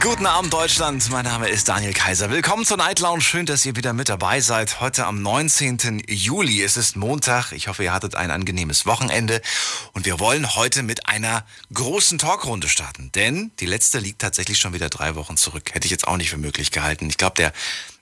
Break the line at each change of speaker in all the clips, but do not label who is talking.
Guten Abend, Deutschland. Mein Name ist Daniel Kaiser. Willkommen zur Night Lounge. Schön, dass ihr wieder mit dabei seid. Heute am 19. Juli. Es ist Montag. Ich hoffe, ihr hattet ein angenehmes Wochenende. Und wir wollen heute mit einer großen Talkrunde starten. Denn die letzte liegt tatsächlich schon wieder drei Wochen zurück. Hätte ich jetzt auch nicht für möglich gehalten. Ich glaube, der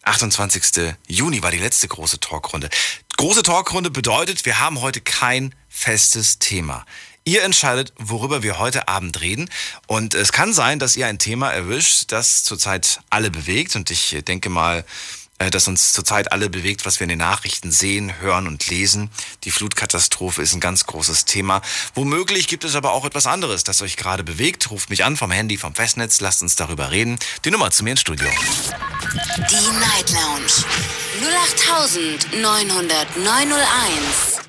28. Juni war die letzte große Talkrunde. Große Talkrunde bedeutet, wir haben heute kein festes Thema. Ihr entscheidet, worüber wir heute Abend reden. Und es kann sein, dass ihr ein Thema erwischt, das zurzeit alle bewegt. Und ich denke mal, äh, dass uns zurzeit alle bewegt, was wir in den Nachrichten sehen, hören und lesen. Die Flutkatastrophe ist ein ganz großes Thema. Womöglich gibt es aber auch etwas anderes, das euch gerade bewegt. Ruft mich an vom Handy, vom Festnetz, lasst uns darüber reden. Die Nummer zu mir ins Studio.
Die Night Lounge. 0890901.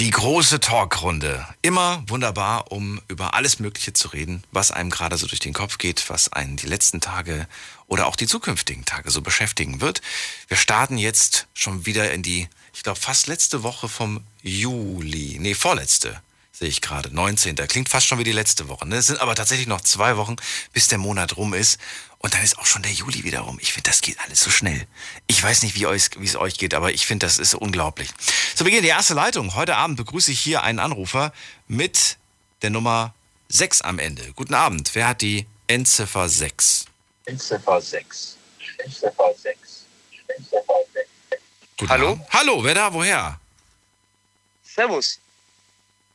Die große Talkrunde. Immer wunderbar, um über alles Mögliche zu reden, was einem gerade so durch den Kopf geht, was einen die letzten Tage oder auch die zukünftigen Tage so beschäftigen wird. Wir starten jetzt schon wieder in die, ich glaube, fast letzte Woche vom Juli. Nee, vorletzte sehe ich gerade. 19. Klingt fast schon wie die letzte Woche. Ne? Es sind aber tatsächlich noch zwei Wochen, bis der Monat rum ist. Und dann ist auch schon der Juli wieder rum. Ich finde, das geht alles so schnell. Ich weiß nicht, wie, es euch geht, aber ich finde, das ist unglaublich. Zu Beginn die erste Leitung. Heute Abend begrüße ich hier einen Anrufer mit der Nummer 6 am Ende. Guten Abend. Wer hat die Endziffer 6?
Endziffer 6. Endziffer 6. Endziffer 6.
Guten
Hallo?
Abend. Hallo, wer da? Woher?
Servus.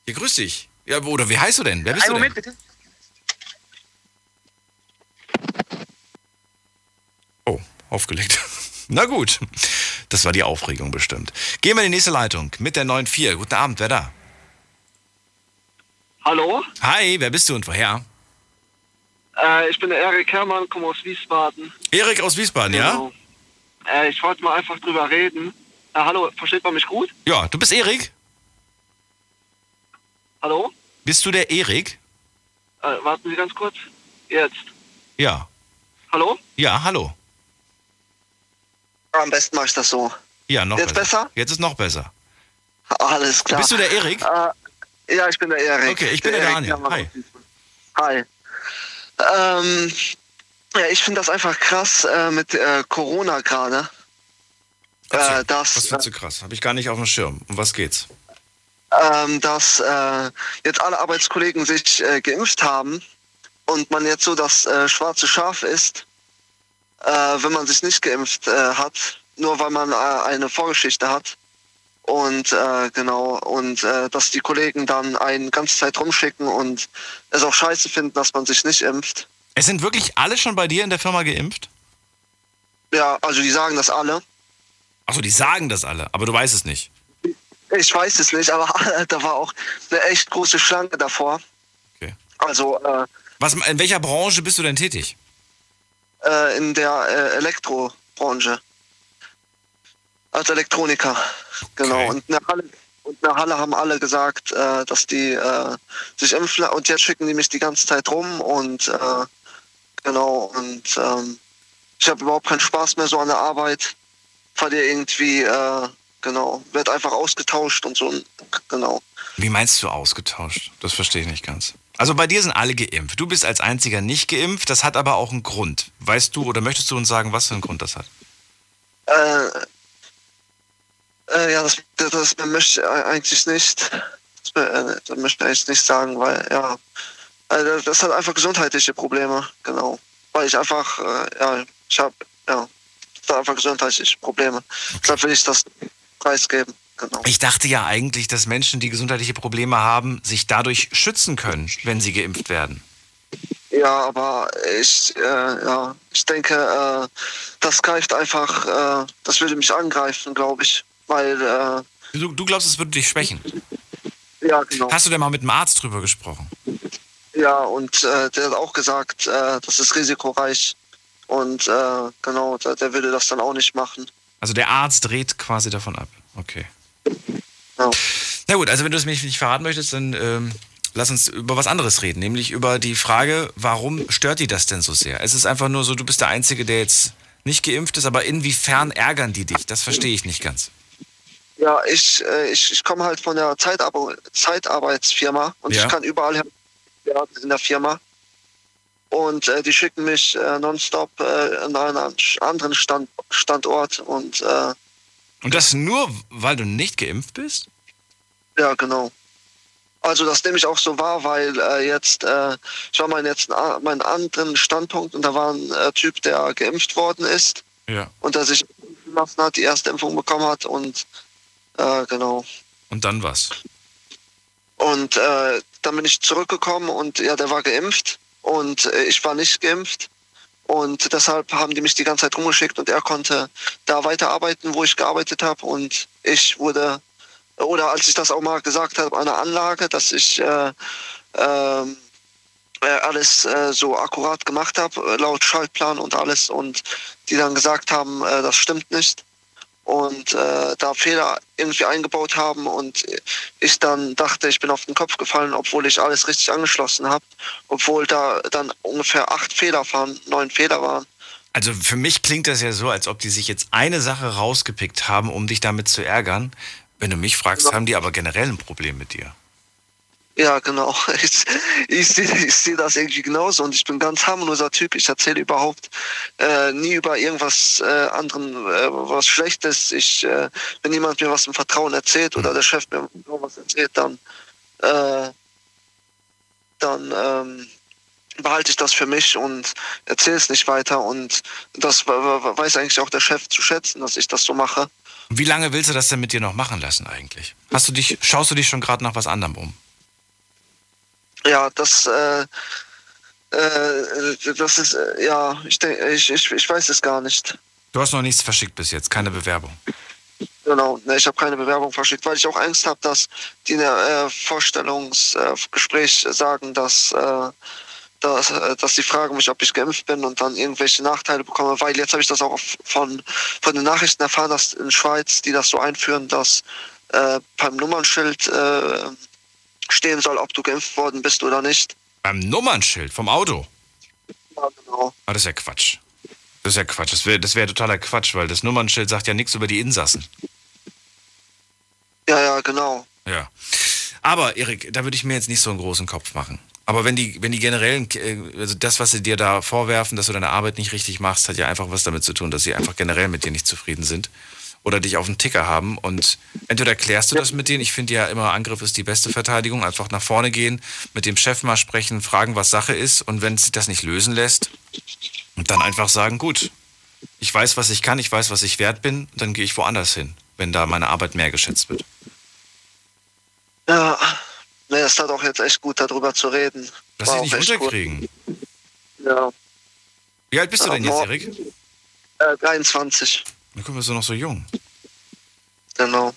Ja, grüß dich. Ja, oder wie heißt du denn? Wer bist
Einen
du
Moment
denn?
bitte.
Oh, aufgelegt. Na gut. Das war die Aufregung bestimmt. Gehen wir in die nächste Leitung mit der 9.4. Guten Abend, wer da?
Hallo,
Hi, wer bist du und woher?
äh, ich bin der Erik Herrmann, komme aus Wiesbaden.
Erik aus Wiesbaden, ja?
Genau. Äh, ich wollte mal einfach drüber reden. Äh, hallo, versteht man mich gut?
Ja, du bist Erik?
Hallo?
Bist du der Erik?
Äh, warten Sie ganz kurz. Jetzt.
Ja.
Hallo?
Ja, hallo.
Am besten mache ich das so.
Ja, noch
Jetzt besser?
Jetzt ist noch besser.
Alles klar.
Bist du der Erik?
Äh, ja, ich bin der Erik.
Okay, ich bin der
Erik
Daniel. Hi.
Hi. Ähm, ja, ich finde das einfach krass äh, mit äh, Corona gerade. Äh, das,
Was findest du krass? Habe ich gar nicht auf dem Schirm. Um was geht's?
ähm, dass äh, jetzt alle Arbeitskollegen sich äh, geimpft haben und man jetzt so das äh, schwarze Schaf ist, äh, wenn man sich nicht geimpft äh, hat, nur weil man äh, eine Vorgeschichte hat. Und äh, genau, und äh, dass die Kollegen dann einen ganze Zeit rumschicken und es auch scheiße finden, dass man sich nicht impft.
Es sind wirklich alle schon bei dir in der Firma geimpft?
Ja, also die sagen das alle.
Achso, die sagen das alle, aber du weißt es nicht.
Ich weiß es nicht, aber da war auch eine echt große Schlange davor.
Okay.
Also äh,
Was, in welcher Branche bist du denn tätig?
Äh, in der äh, Elektrobranche. Als Elektroniker, genau.
Okay.
Und in der Halle, und in der Halle haben alle gesagt, äh, dass die äh, sich impfen und jetzt schicken die mich die ganze Zeit rum und äh, genau und ähm, ich habe überhaupt keinen Spaß mehr so an der Arbeit. Verliere irgendwie, äh, genau, wird einfach ausgetauscht und so, genau.
Wie meinst du ausgetauscht? Das verstehe ich nicht ganz. Also bei dir sind alle geimpft. Du bist als einziger nicht geimpft. Das hat aber auch einen Grund. Weißt du oder möchtest du uns sagen, was für einen Grund das hat?
Äh, äh, ja, das, das, das möchte ich eigentlich nicht. Das, äh, das möchte ich eigentlich nicht sagen, weil, ja, also das hat einfach gesundheitliche Probleme, genau. Weil ich einfach, äh, ja, ich habe, ja, das hat einfach gesundheitliche Probleme. Deshalb will ich das preisgeben, genau.
Ich dachte ja eigentlich, dass Menschen, die gesundheitliche Probleme haben, sich dadurch schützen können, wenn sie geimpft werden.
Ja, aber ich, äh, ja, ich denke, äh, das greift einfach, äh, das würde mich angreifen, glaube ich. Weil, äh,
Du, du glaubst, es würde dich schwächen.
ja, genau.
Hast du denn mal mit einem Arzt drüber gesprochen?
Ja, und äh, der hat auch gesagt, äh, das ist risikoreich. Und genau, der, der würde das dann auch nicht machen.
Also der Arzt dreht quasi davon ab. Okay.
Ja.
Na gut, also wenn du es mir nicht verraten möchtest, dann ähm, lass uns über was anderes reden, nämlich über die Frage, warum stört die das denn so sehr? Es ist einfach nur so, du bist der Einzige, der jetzt nicht geimpft ist, aber inwiefern ärgern die dich? Das verstehe ich nicht ganz.
Ja, ich, äh, ich, ich komme halt von der Zeitarbe Zeitarbeitsfirma und
Ja.
ich kann überall her in der Firma. Und äh, die schicken mich äh, nonstop äh, an einen anderen Stand, Standort und äh,
Und das nur, weil du nicht geimpft bist?
ja, genau. Also das nehme ich auch so wahr, weil äh, jetzt, äh, ich war mal jetzt an meinen anderen Standpunkt und da war ein äh, Typ, der geimpft worden ist
Ja.
und der sich lassen hat, die erste Impfung bekommen hat und äh, genau.
Und dann was?
Und äh, dann bin ich zurückgekommen und ja, der war geimpft und äh, ich war nicht geimpft. Und deshalb haben die mich die ganze Zeit rumgeschickt und er konnte da weiterarbeiten, wo ich gearbeitet habe. Und ich wurde, oder als ich das auch mal gesagt habe, an der Anlage, dass ich äh, ähm, äh, alles äh, so akkurat gemacht habe, laut Schaltplan und alles. Und die dann gesagt haben, äh, das stimmt nicht und äh, da Fehler irgendwie eingebaut haben und ich dann dachte, ich bin auf den Kopf gefallen, obwohl ich alles richtig angeschlossen habe, obwohl da dann ungefähr acht Fehler waren, neun Fehler waren.
Also für mich klingt das ja so, als ob die sich jetzt eine Sache rausgepickt haben, um dich damit zu ärgern. Wenn du mich fragst,
Ja.
haben die aber generell ein Problem mit dir.
Ja, genau. Ich, ich sehe ich seh das irgendwie genauso und ich bin ganz harmloser Typ. Ich erzähle überhaupt äh, nie über irgendwas äh, anderen, äh, was Schlechtes. Ich, äh, wenn jemand mir was im Vertrauen erzählt oder der Chef mir was erzählt, dann, äh, dann ähm, behalte ich das für mich und erzähle es nicht weiter. Und das we- we- weiß eigentlich auch der Chef zu schätzen, dass ich das so mache.
Wie lange willst du das denn mit dir noch machen lassen eigentlich? Hast du dich, schaust du dich schon gerade nach was anderem um?
Ja, das, äh, äh, das ist, äh, ja, ich denke, ich, ich, ich weiß es gar nicht.
Du hast noch nichts verschickt bis jetzt, keine Bewerbung.
Genau, ne, ich habe keine Bewerbung verschickt, weil ich auch Angst habe, dass die in der äh, Vorstellungsgespräch sagen, dass, äh, dass, äh, dass sie fragen mich, ob ich geimpft bin und dann irgendwelche Nachteile bekomme, weil jetzt habe ich das auch von, von den Nachrichten erfahren, dass in Schweiz die das so einführen, dass äh, beim Nummernschild äh, stehen soll, ob du geimpft worden bist oder nicht.
Beim Nummernschild vom Auto.
Ja, genau.
Ah, das ist ja Quatsch. Das ist ja Quatsch. Das wäre das wär totaler Quatsch, weil das Nummernschild sagt ja nichts über die Insassen.
Ja, ja, genau.
Ja. Aber, Erik, da würde ich mir jetzt nicht so einen großen Kopf machen. Aber wenn die, wenn die generellen, äh, also das, was sie dir da vorwerfen, dass du deine Arbeit nicht richtig machst, hat ja einfach was damit zu tun, dass sie einfach generell mit dir nicht zufrieden sind oder dich auf den Ticker haben. Und entweder klärst du das mit denen, ich finde ja immer, Angriff ist die beste Verteidigung, einfach nach vorne gehen, mit dem Chef mal sprechen, fragen, was Sache ist. Und wenn sich das nicht lösen lässt, dann einfach sagen, gut, ich weiß, was ich kann, ich weiß, was ich wert bin, dann gehe ich woanders hin, wenn da meine Arbeit mehr geschätzt wird.
Ja, ne, es tat auch jetzt echt gut, darüber zu reden.
Lass dich nicht
echt gut.
unterkriegen.
Ja,
Wie alt bist du denn jetzt. Erik?
äh, 23,
Na guck mal, bist du noch so jung.
genau.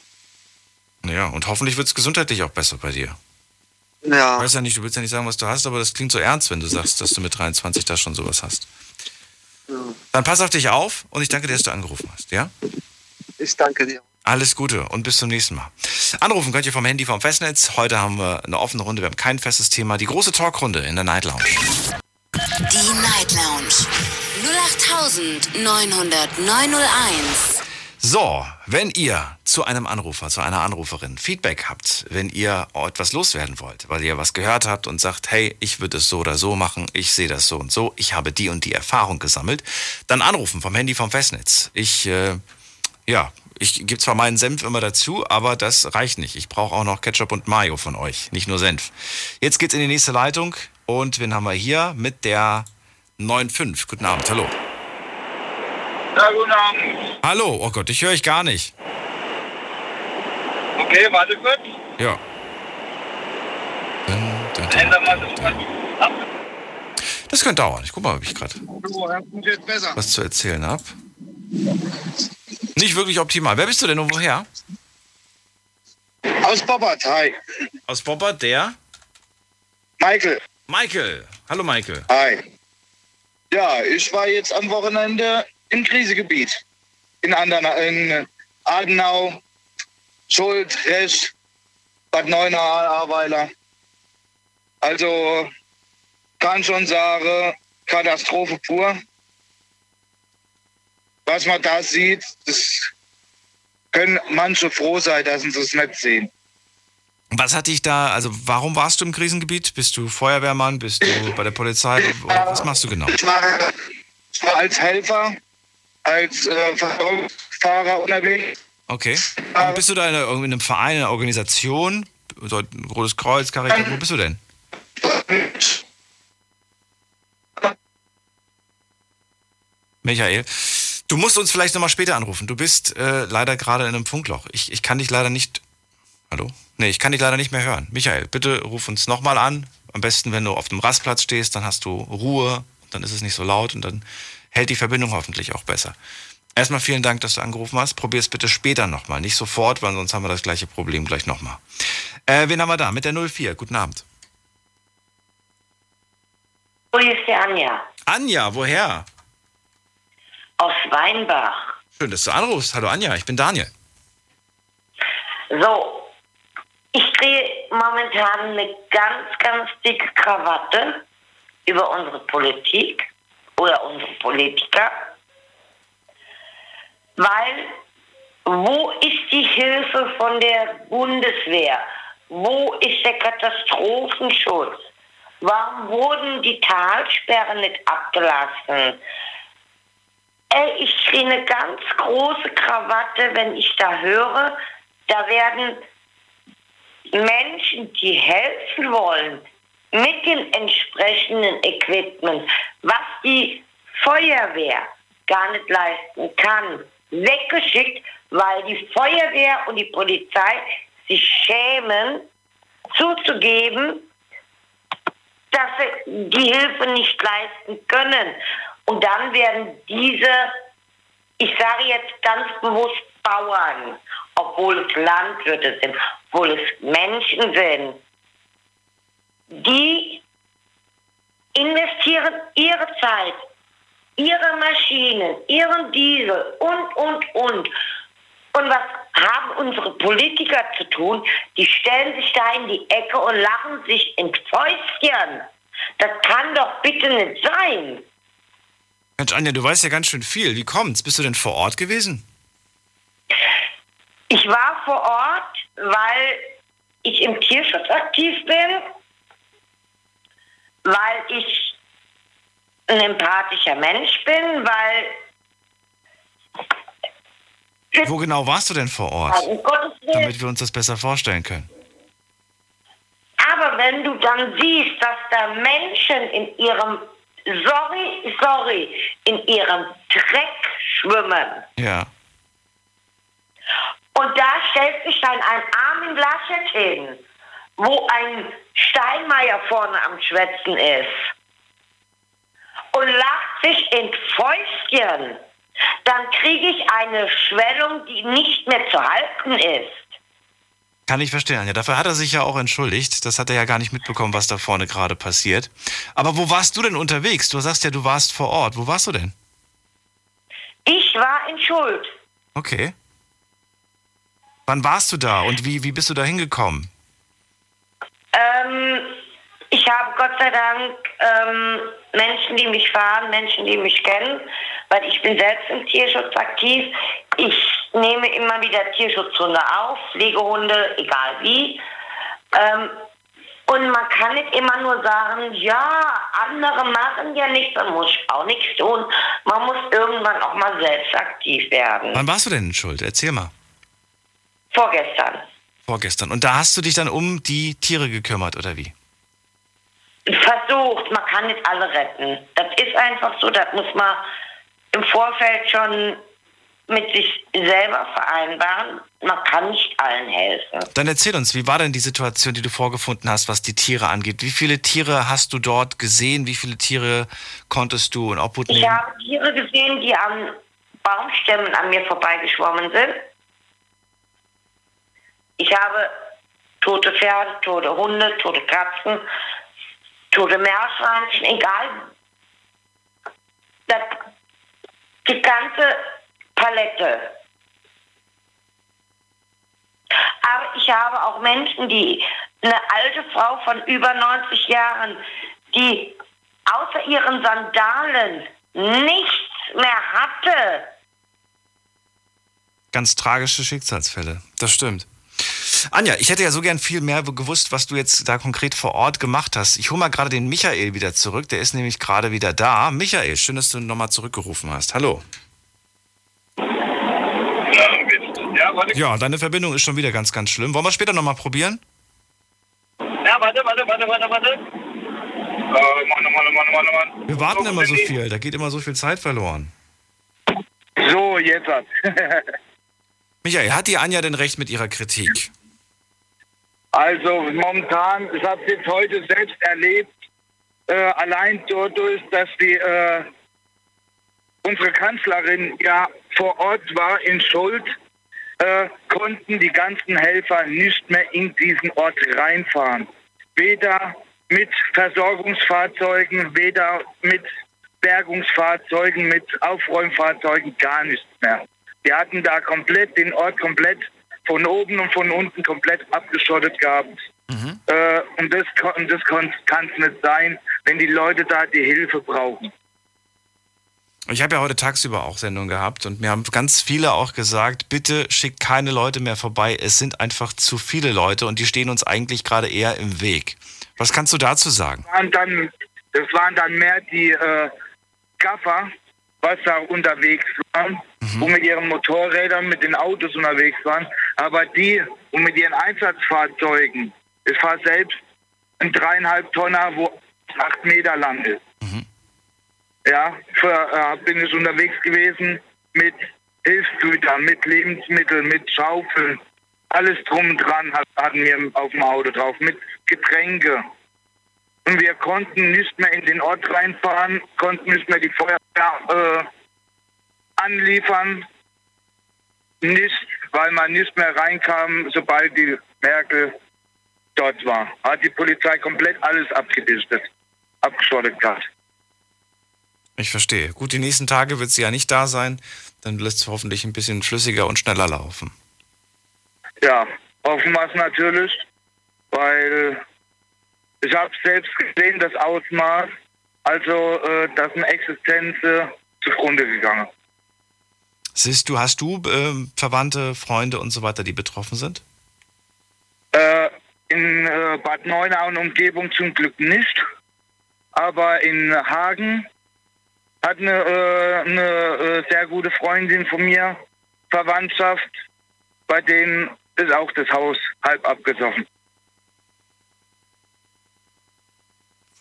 Ja, und hoffentlich wird es gesundheitlich auch besser bei dir. Ich
Ja,
weiß ja nicht, du willst ja nicht sagen, was du hast, aber das klingt so ernst, wenn du sagst, dass du mit 23 da schon sowas hast.
Ja.
Dann pass auf dich auf und ich danke dir, dass du angerufen hast, ja?
ich danke dir.
Alles Gute und bis zum nächsten Mal. Anrufen könnt ihr vom Handy vom Festnetz. Heute haben wir eine offene Runde, wir haben kein festes Thema. Die große Talkrunde in der Night Lounge.
Die Night Lounge 0890901.
So, wenn ihr zu einem Anrufer, zu einer Anruferin Feedback habt, wenn ihr etwas loswerden wollt, weil ihr was gehört habt und sagt, hey, ich würde es so oder so machen, ich sehe das so und so, ich habe die und die Erfahrung gesammelt, dann anrufen vom Handy vom Festnetz. Ich, äh, ja, ich gebe zwar meinen Senf immer dazu, aber das reicht nicht. Ich brauche auch noch Ketchup und Mayo von euch, nicht nur Senf. Jetzt geht's in die nächste Leitung und wen haben wir hier mit der 95. Guten Abend, hallo.
Ja, guten Abend.
Hallo, oh Gott, ich höre euch gar nicht.
Okay, warte kurz.
Ja.
Das
könnte dauern. Ich guck mal, ob ich gerade was zu erzählen habe. Nicht wirklich optimal. Wer bist du denn und woher?
Aus Bobbert, hi.
Aus Bobber, der
Michael,
Michael. Hallo Michael.
hi. Ja, ich war jetzt am Wochenende im Krisegebiet. In, Andernau, in Adenau, Schuld, Resch, Bad Neuenahr, Ahrweiler. Also kann schon sagen, Katastrophe pur. was man da sieht, das können manche froh sein, dass sie es nicht sehen.
Was hat dich da, also warum warst du im Krisengebiet? Bist du Feuerwehrmann? Bist du bei der Polizei? Was machst du genau?
Ich war, ich war als Helfer, als äh, Fahrer unterwegs.
Okay. Und bist du da in, einem Verein, in einer Organisation? So, Rotes Kreuz, Caritas, wo bist du denn? Michael, du musst uns vielleicht nochmal später anrufen. Du bist äh, leider gerade in einem Funkloch. Ich, ich kann dich leider nicht. Hallo? Nee, ich kann dich leider nicht mehr hören. Michael, bitte ruf uns nochmal an. Am besten, wenn du auf dem Rastplatz stehst, dann hast du Ruhe, dann ist es nicht so laut und dann hält die Verbindung hoffentlich auch besser. Erstmal vielen Dank, dass du angerufen hast. Probier es bitte später nochmal. Nicht sofort, weil sonst haben wir das gleiche Problem gleich nochmal. Äh, wen haben wir da? Mit der 04. Guten Abend.
Wo ist die Anja?
Anja, woher?
Aus Weinbach.
Schön, dass du anrufst. Hallo Anja, ich bin Daniel.
So, ich drehe momentan eine ganz, ganz dicke Krawatte über unsere Politik oder unsere Politiker, weil wo ist die Hilfe von der Bundeswehr? Wo ist der Katastrophenschutz? Warum wurden die Talsperren nicht abgelassen? Ey, ich kriege eine ganz große Krawatte, wenn ich da höre, da werden Menschen, die helfen wollen, mit dem entsprechenden Equipment, was die Feuerwehr gar nicht leisten kann, weggeschickt, weil die Feuerwehr und die Polizei sich schämen, zuzugeben, dass sie die Hilfe nicht leisten können. Und dann werden diese, ich sage jetzt ganz bewusst Bauern, obwohl es Landwirte sind, obwohl es Menschen sind, die investieren ihre Zeit, ihre Maschinen, ihren Diesel und, und, und. Und was haben unsere Politiker zu tun? Die stellen sich da in die Ecke und lachen sich ins Fäustchen. Das kann doch bitte nicht sein.
Mensch, Anja, du weißt ja ganz schön viel. Wie kommt's? Bist du denn vor Ort gewesen?
Ich war vor Ort, weil ich im Tierschutz aktiv bin, weil ich ein empathischer Mensch bin, weil
Wo genau warst du denn vor Ort?
um
Damit wir uns das besser vorstellen können.
Aber wenn du dann siehst, dass da Menschen in ihrem, sorry, sorry, in ihrem Dreck schwimmen
Ja.
und da stellt sich dann ein Armin Laschet hin, wo ein Steinmeier vorne am Schwätzen ist und lacht sich ins Fäustchen, dann kriege ich eine Schwellung, die nicht mehr zu halten ist.
Kann ich verstehen, Anja. Dafür hat er sich ja auch entschuldigt. Das hat er ja gar nicht mitbekommen, was da vorne gerade passiert. Aber wo warst du denn unterwegs? Du sagst ja, du warst vor Ort. Wo warst du denn?
Ich war in Schuld.
Okay. Wann warst du da und wie, wie bist du da hingekommen?
Ähm, ich habe Gott sei Dank ähm, Menschen, die mich fahren, Menschen, die mich kennen, weil ich bin selbst im Tierschutz aktiv. Ich nehme immer wieder Tierschutzhunde auf, Pflegehunde, egal wie. Ähm, und man kann nicht immer nur sagen, ja, andere machen ja nichts, man muss auch nichts tun. Man muss irgendwann auch mal selbst aktiv werden.
Wann warst du denn in Schuld? Erzähl mal.
Vorgestern.
Vorgestern. Und da hast du dich dann um die Tiere gekümmert, oder wie?
Versucht, man kann nicht alle retten. Das ist einfach so, das muss man im Vorfeld schon mit sich selber vereinbaren. Man kann nicht allen helfen.
Dann erzähl uns, wie war denn die Situation, die du vorgefunden hast, was die Tiere angeht? Wie viele Tiere hast du dort gesehen? Wie viele Tiere konntest du in Obhut
Ich
nehmen?
habe Tiere gesehen, die an Baumstämmen an mir vorbeigeschwommen sind. Ich habe tote Pferde, tote Hunde, tote Katzen, tote Meerschweinchen, egal. Das, die ganze Palette. Aber ich habe auch Menschen, die, eine alte Frau von über 90 Jahren, die außer ihren Sandalen nichts mehr hatte.
Ganz tragische Schicksalsfälle. Das stimmt. Anja, ich hätte ja so gern viel mehr gewusst, was du jetzt da konkret vor Ort gemacht hast. Ich hole mal gerade den Michael wieder zurück. Der ist nämlich gerade wieder da. Michael, schön, dass du nochmal zurückgerufen hast. Hallo.
Ja,
deine Verbindung ist schon wieder ganz, ganz schlimm. Wollen wir später nochmal probieren?
Ja, warte, warte, warte, warte, warte. Äh, Mann, Mann, Mann, Mann, Mann, Mann.
Wir warten immer so viel. Da geht immer so viel Zeit verloren.
So, jetzt hat.
Michael, hat die Anja denn recht mit ihrer Kritik?
Also momentan, ich habe es jetzt heute selbst erlebt, äh, allein dadurch, dass die äh, unsere Kanzlerin ja vor Ort war in Schuld, äh, konnten die ganzen Helfer nicht mehr in diesen Ort reinfahren. Weder mit Versorgungsfahrzeugen, weder mit Bergungsfahrzeugen, mit Aufräumfahrzeugen, gar nichts mehr. Die hatten da komplett den Ort komplett von oben und von unten komplett abgeschottet gehabt. Äh, und das, und das kann es nicht sein, wenn die Leute da die Hilfe brauchen.
Ich habe ja heute tagsüber auch Sendung gehabt und mir haben ganz viele auch gesagt, bitte schickt keine Leute mehr vorbei. Es sind einfach zu viele Leute und die stehen uns eigentlich gerade eher im Weg. Was kannst du dazu sagen?
waren dann, das waren dann mehr die äh, Gaffer, was da unterwegs waren, und mit ihren Motorrädern, mit den Autos unterwegs waren. Aber die, und mit ihren Einsatzfahrzeugen, ich fahre selbst ein dreieinhalb Tonner, wo acht Meter lang ist. Ja, für, äh, bin ich unterwegs gewesen mit Hilfsgütern, mit Lebensmitteln, mit Schaufeln. Alles drum dran hat- hatten wir auf dem Auto drauf, mit Getränke. Und wir konnten nicht mehr in den Ort reinfahren, konnten nicht mehr die Feuerwehr äh, anliefern. Nicht, weil man nicht mehr reinkam, sobald die Merkel dort war. Hat die Polizei komplett alles abgedichtet, abgeschottet gehabt.
Ich verstehe. Gut, die nächsten Tage wird sie ja nicht da sein. Dann lässt es hoffentlich ein bisschen flüssiger und schneller laufen.
Ja, hoffen wir es natürlich, weil ich habe selbst gesehen, das Ausmaß, also äh, das sind Existenzen zugrunde gegangen.
Siehst du, hast du ähm, Verwandte, Freunde und so weiter, die betroffen sind?
Äh, in äh, Bad Neunau und Umgebung zum Glück nicht, aber in Hagen hat eine, äh, eine äh, sehr gute Freundin von mir Verwandtschaft, bei denen ist auch das Haus halb abgesoffen.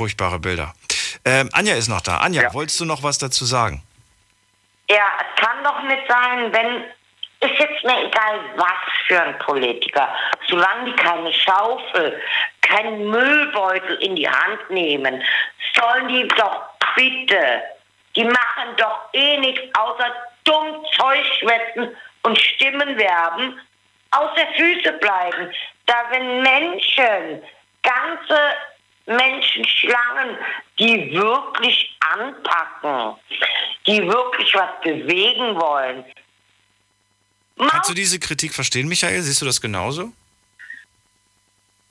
Furchtbare Bilder. Ähm, Anja ist noch da. Anja,
Ja.
wolltest du noch was dazu sagen?
Ja, es kann doch nicht sein, wenn, ist jetzt mir egal, was für ein Politiker, solange die keine Schaufel, keinen Müllbeutel in die Hand nehmen, sollen die doch bitte, die machen doch eh nichts außer dumm Zeug schwätzen und Stimmen werben, aus der Füße bleiben. Da wenn Menschen, ganze Menschenschlangen, die wirklich anpacken, die wirklich was bewegen wollen.
Kannst du diese Kritik verstehen, Michael? Siehst du das genauso?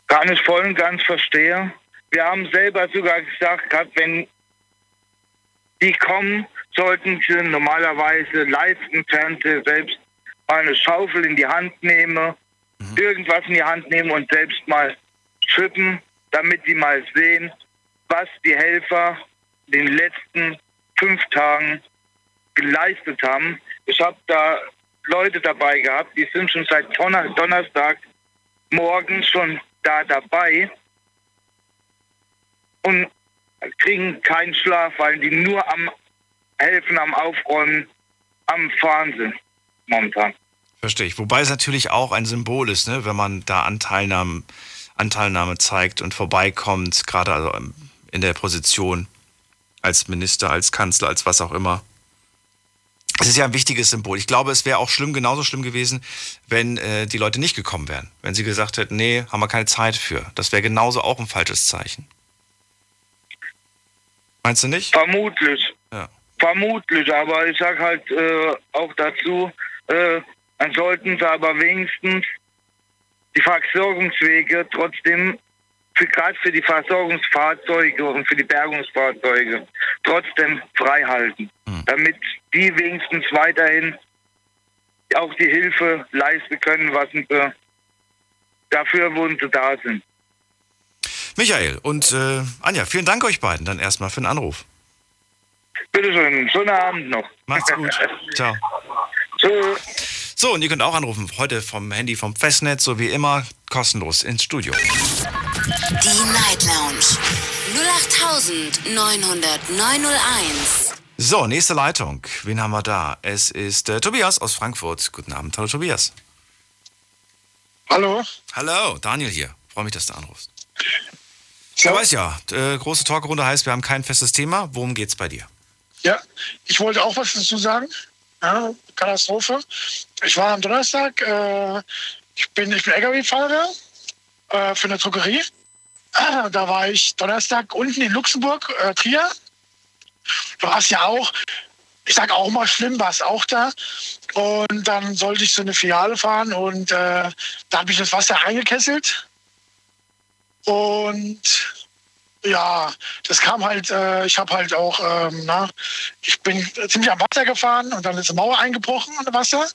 Kann ich voll und ganz verstehen. Wir haben selber sogar gesagt, gehabt, wenn die kommen, sollten sie normalerweise live im Fernsehen selbst mal eine Schaufel in die Hand nehmen, irgendwas in die Hand nehmen und selbst mal schippen, damit die mal sehen, was die Helfer in den letzten fünf Tagen geleistet haben. Ich habe da Leute dabei gehabt, die sind schon seit Donner Donnerstag morgen schon da dabei und kriegen keinen Schlaf, weil die nur am Helfen, am Aufräumen, am Fahren sind momentan.
Verstehe ich. Wobei es natürlich auch ein Symbol ist, ne? wenn man da Anteilnahme, Anteilnahme zeigt und vorbeikommt, gerade also ähm, in der Position als Minister, als Kanzler, als was auch immer. Es ist ja ein wichtiges Symbol. Ich glaube, es wäre auch schlimm, genauso schlimm gewesen, wenn äh, die Leute nicht gekommen wären. Wenn sie gesagt hätten, nee, haben wir keine Zeit für. Das wäre genauso auch ein falsches Zeichen. Meinst du nicht?
Vermutlich.
Ja.
Vermutlich, aber ich sag halt äh, auch dazu, äh, dann sollten sie aber wenigstens die Versorgungswege trotzdem für gerade für die Versorgungsfahrzeuge und für die Bergungsfahrzeuge trotzdem frei halten, damit die wenigstens weiterhin auch die Hilfe leisten können, was sie dafür, wo sie da sind.
Michael und äh, Anja, vielen Dank euch beiden dann erstmal für den Anruf.
Bitteschön, schönen Abend noch.
Macht's gut. Ciao.
Tschüss.
So, und ihr könnt auch anrufen. Heute vom Handy vom Festnetz, so wie immer, kostenlos ins Studio.
Die Night Lounge 08901.
So, nächste Leitung. Wen haben wir da? Es ist äh, Tobias aus Frankfurt. Guten Abend. Hallo, Tobias.
Hallo.
Hallo, Daniel hier. Freue mich, dass du anrufst. Ja, weiß ja, äh, große Talkrunde heißt, wir haben kein festes Thema. Worum geht's bei dir?
Ja, ich wollte auch was dazu sagen. Ja, Katastrophe. Ich war am Donnerstag, äh, ich bin, ich bin LKW-Fahrer äh, für eine Drogerie. Ah, da war ich Donnerstag unten in Luxemburg, äh, Trier. Du warst ja auch, ich sag auch mal schlimm, warst auch da. Und dann sollte ich so eine Filiale fahren und äh, da habe ich das Wasser eingekesselt. Und ja, das kam halt, äh, ich habe halt auch, ähm, na, ich bin ziemlich am Wasser gefahren und dann ist eine Mauer eingebrochen unter Wasser.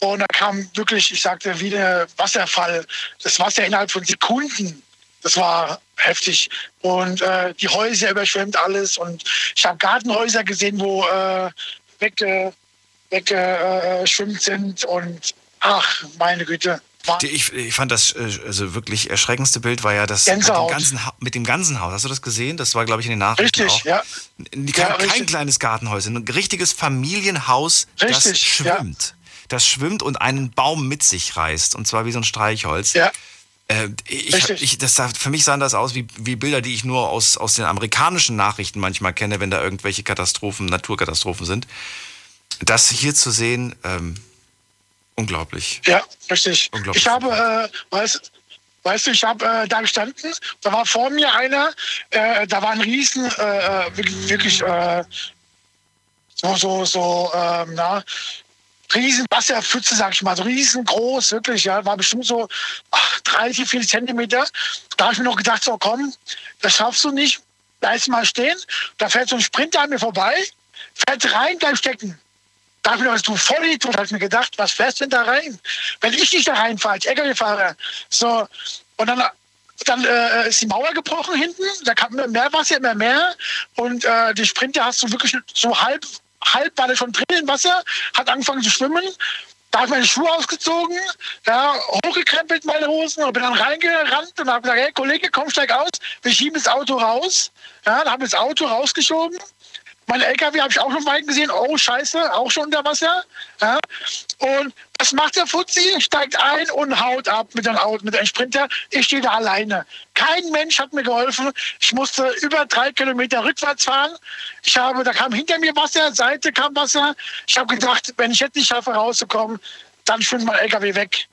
Und da kam wirklich, ich sagte, wie der Wasserfall, das Wasser innerhalb von Sekunden. Das war heftig. Und äh, die Häuser überschwemmt alles. Und ich habe Gartenhäuser gesehen, wo äh, wegge, weggeschwimmt sind. Und ach, meine Güte.
Ich, ich fand das äh, also wirklich erschreckendste Bild war ja das mit dem, ganzen, mit dem ganzen Haus. Hast du das gesehen? Das war, glaube ich, in den Nachrichten
richtig,
auch.
ja.
Kein,
Ja,
kein
richtig.
kleines Gartenhäuschen, ein richtiges Familienhaus, das
Richtig, ja.
schwimmt. Das schwimmt und einen Baum mit sich reißt. Und zwar wie so ein Streichholz.
Ja,
Äh, ich, ich, das sah, für mich sahen das aus wie, wie Bilder, die ich nur aus, aus den amerikanischen Nachrichten manchmal kenne, wenn da irgendwelche Katastrophen, Naturkatastrophen sind. Das hier zu sehen, ähm, unglaublich.
ja, richtig.
Unglaublich.
Ich habe, äh, weißt, weißt du, ich habe äh, da gestanden, da war vor mir einer, äh, da war ein Riesen, äh, äh, wirklich, wirklich äh, so, so, so, ähm, na, riesen Wasserpfütze, sag ich mal, so riesengroß, wirklich, ja, war bestimmt so ach, 30, 40 Zentimeter. Da habe ich mir noch gedacht, so komm, das schaffst du nicht, bleib mal stehen. Da fährt so ein Sprinter an mir vorbei, fährt rein, bleib stecken. Da habe ich mir gedacht, du Vollidiot, habe ich mir gedacht, was fährst du denn da rein? Wenn ich nicht da reinfahre, als LKW-Fahrer. So, und dann dann äh, ist die Mauer gebrochen hinten, da kam mehr Wasser, immer mehr. Und äh, die Sprinter hast du wirklich so halb, halb war der schon drin im Wasser, hat angefangen zu schwimmen. Da habe ich meine Schuhe ausgezogen, ja, hochgekrempelt meine Hosen und bin dann reingerannt und habe gesagt, hey Kollege, komm, steig aus, wir schieben das Auto raus. Ja, dann haben wir das Auto rausgeschoben. Mein LKW habe ich auch schon weit gesehen. Oh, scheiße, auch schon unter Wasser. Ja. Und was macht der Fuzzi? Steigt ein und haut ab mit einem Auto, mit einem Sprinter. Ich stehe da alleine. Kein Mensch hat mir geholfen. Ich musste über drei Kilometer rückwärts fahren. Ich habe, da kam hinter mir Wasser, Seite kam Wasser. Ich habe gedacht, wenn ich jetzt nicht schaffe, rauszukommen, dann schwimmt mein LKW weg.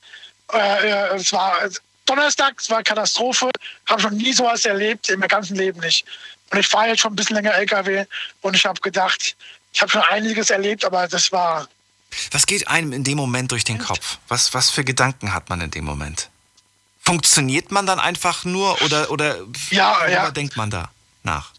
Äh, äh, es war Donnerstag, es war Katastrophe. Habe schon nie sowas erlebt, in meinem ganzen Leben nicht. Und ich fahre jetzt schon ein bisschen länger LKW und ich habe gedacht, ich habe schon einiges erlebt, aber das war
Was geht einem in dem Moment durch den Kopf? Was, was für Gedanken hat man in dem Moment? Funktioniert man dann einfach nur oder, oder
Ja,
worüber
ja.
denkt man da nach?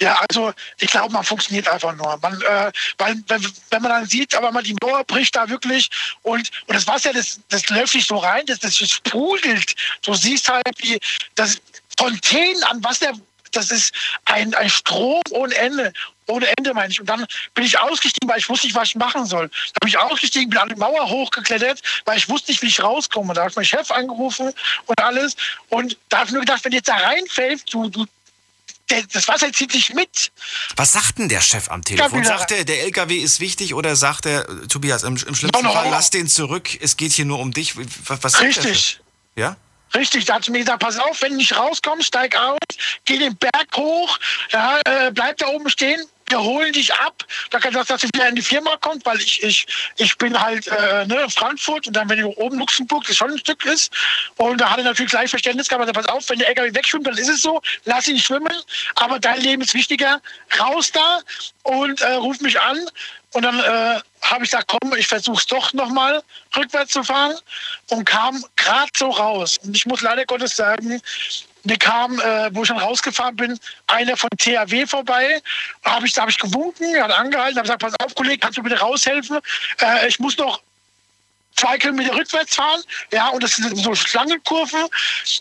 Ja, also ich glaube, man funktioniert einfach nur. Man, äh, weil, wenn, wenn man dann sieht, aber man die Mauer bricht da wirklich und, und das Wasser, das, das läuft nicht so rein, das, das sprudelt. Du siehst halt, wie das Fontänen an Wasser, das ist ein, ein Strom ohne Ende. Ohne Ende, meine ich. Und dann bin ich ausgestiegen, weil ich wusste nicht, was ich machen soll. Da bin ich ausgestiegen, bin an die Mauer hochgeklettert, weil ich wusste nicht, wie ich rauskomme. Da habe ich meinen Chef angerufen und alles. Und da habe ich nur gedacht, wenn du jetzt da reinfällst, du, du, der, das Wasser zieht dich mit.
Was sagt denn der Chef am Telefon? Sagt er, der LKW ist wichtig oder sagt er, äh, Tobias, im, im schlimmsten
No, no.
Fall, lass den zurück, es geht hier nur um dich. Was, was?
Richtig.
Ja?
Richtig, da hat sie mir gesagt, pass auf, wenn du nicht rauskommst, steig aus, geh den Berg hoch, ja, äh, bleib da oben stehen, wir holen dich ab. Da kann das, dass du wieder in die Firma kommst, weil ich, ich, ich bin halt äh, ne, Frankfurt und dann, wenn du oben Luxemburg, das schon ein Stück ist. Und da hat er natürlich gleich Verständnis gehabt, also pass auf, wenn der LKW wegschwimmt, dann ist es so, lass ihn schwimmen, aber dein Leben ist wichtiger, raus da und äh, ruf mich an. Und dann äh, habe ich gesagt, komm, ich versuche es doch nochmal rückwärts zu fahren und kam gerade so raus. Und ich muss leider Gottes sagen, mir kam, äh, wo ich dann rausgefahren bin, einer von THW vorbei. Da habe ich, da hab ich gewunken, hat angehalten, habe gesagt, pass auf, Kollege, kannst du bitte raushelfen? Äh, ich muss noch zwei Kilometer rückwärts fahren, ja, und das sind so Schlangenkurven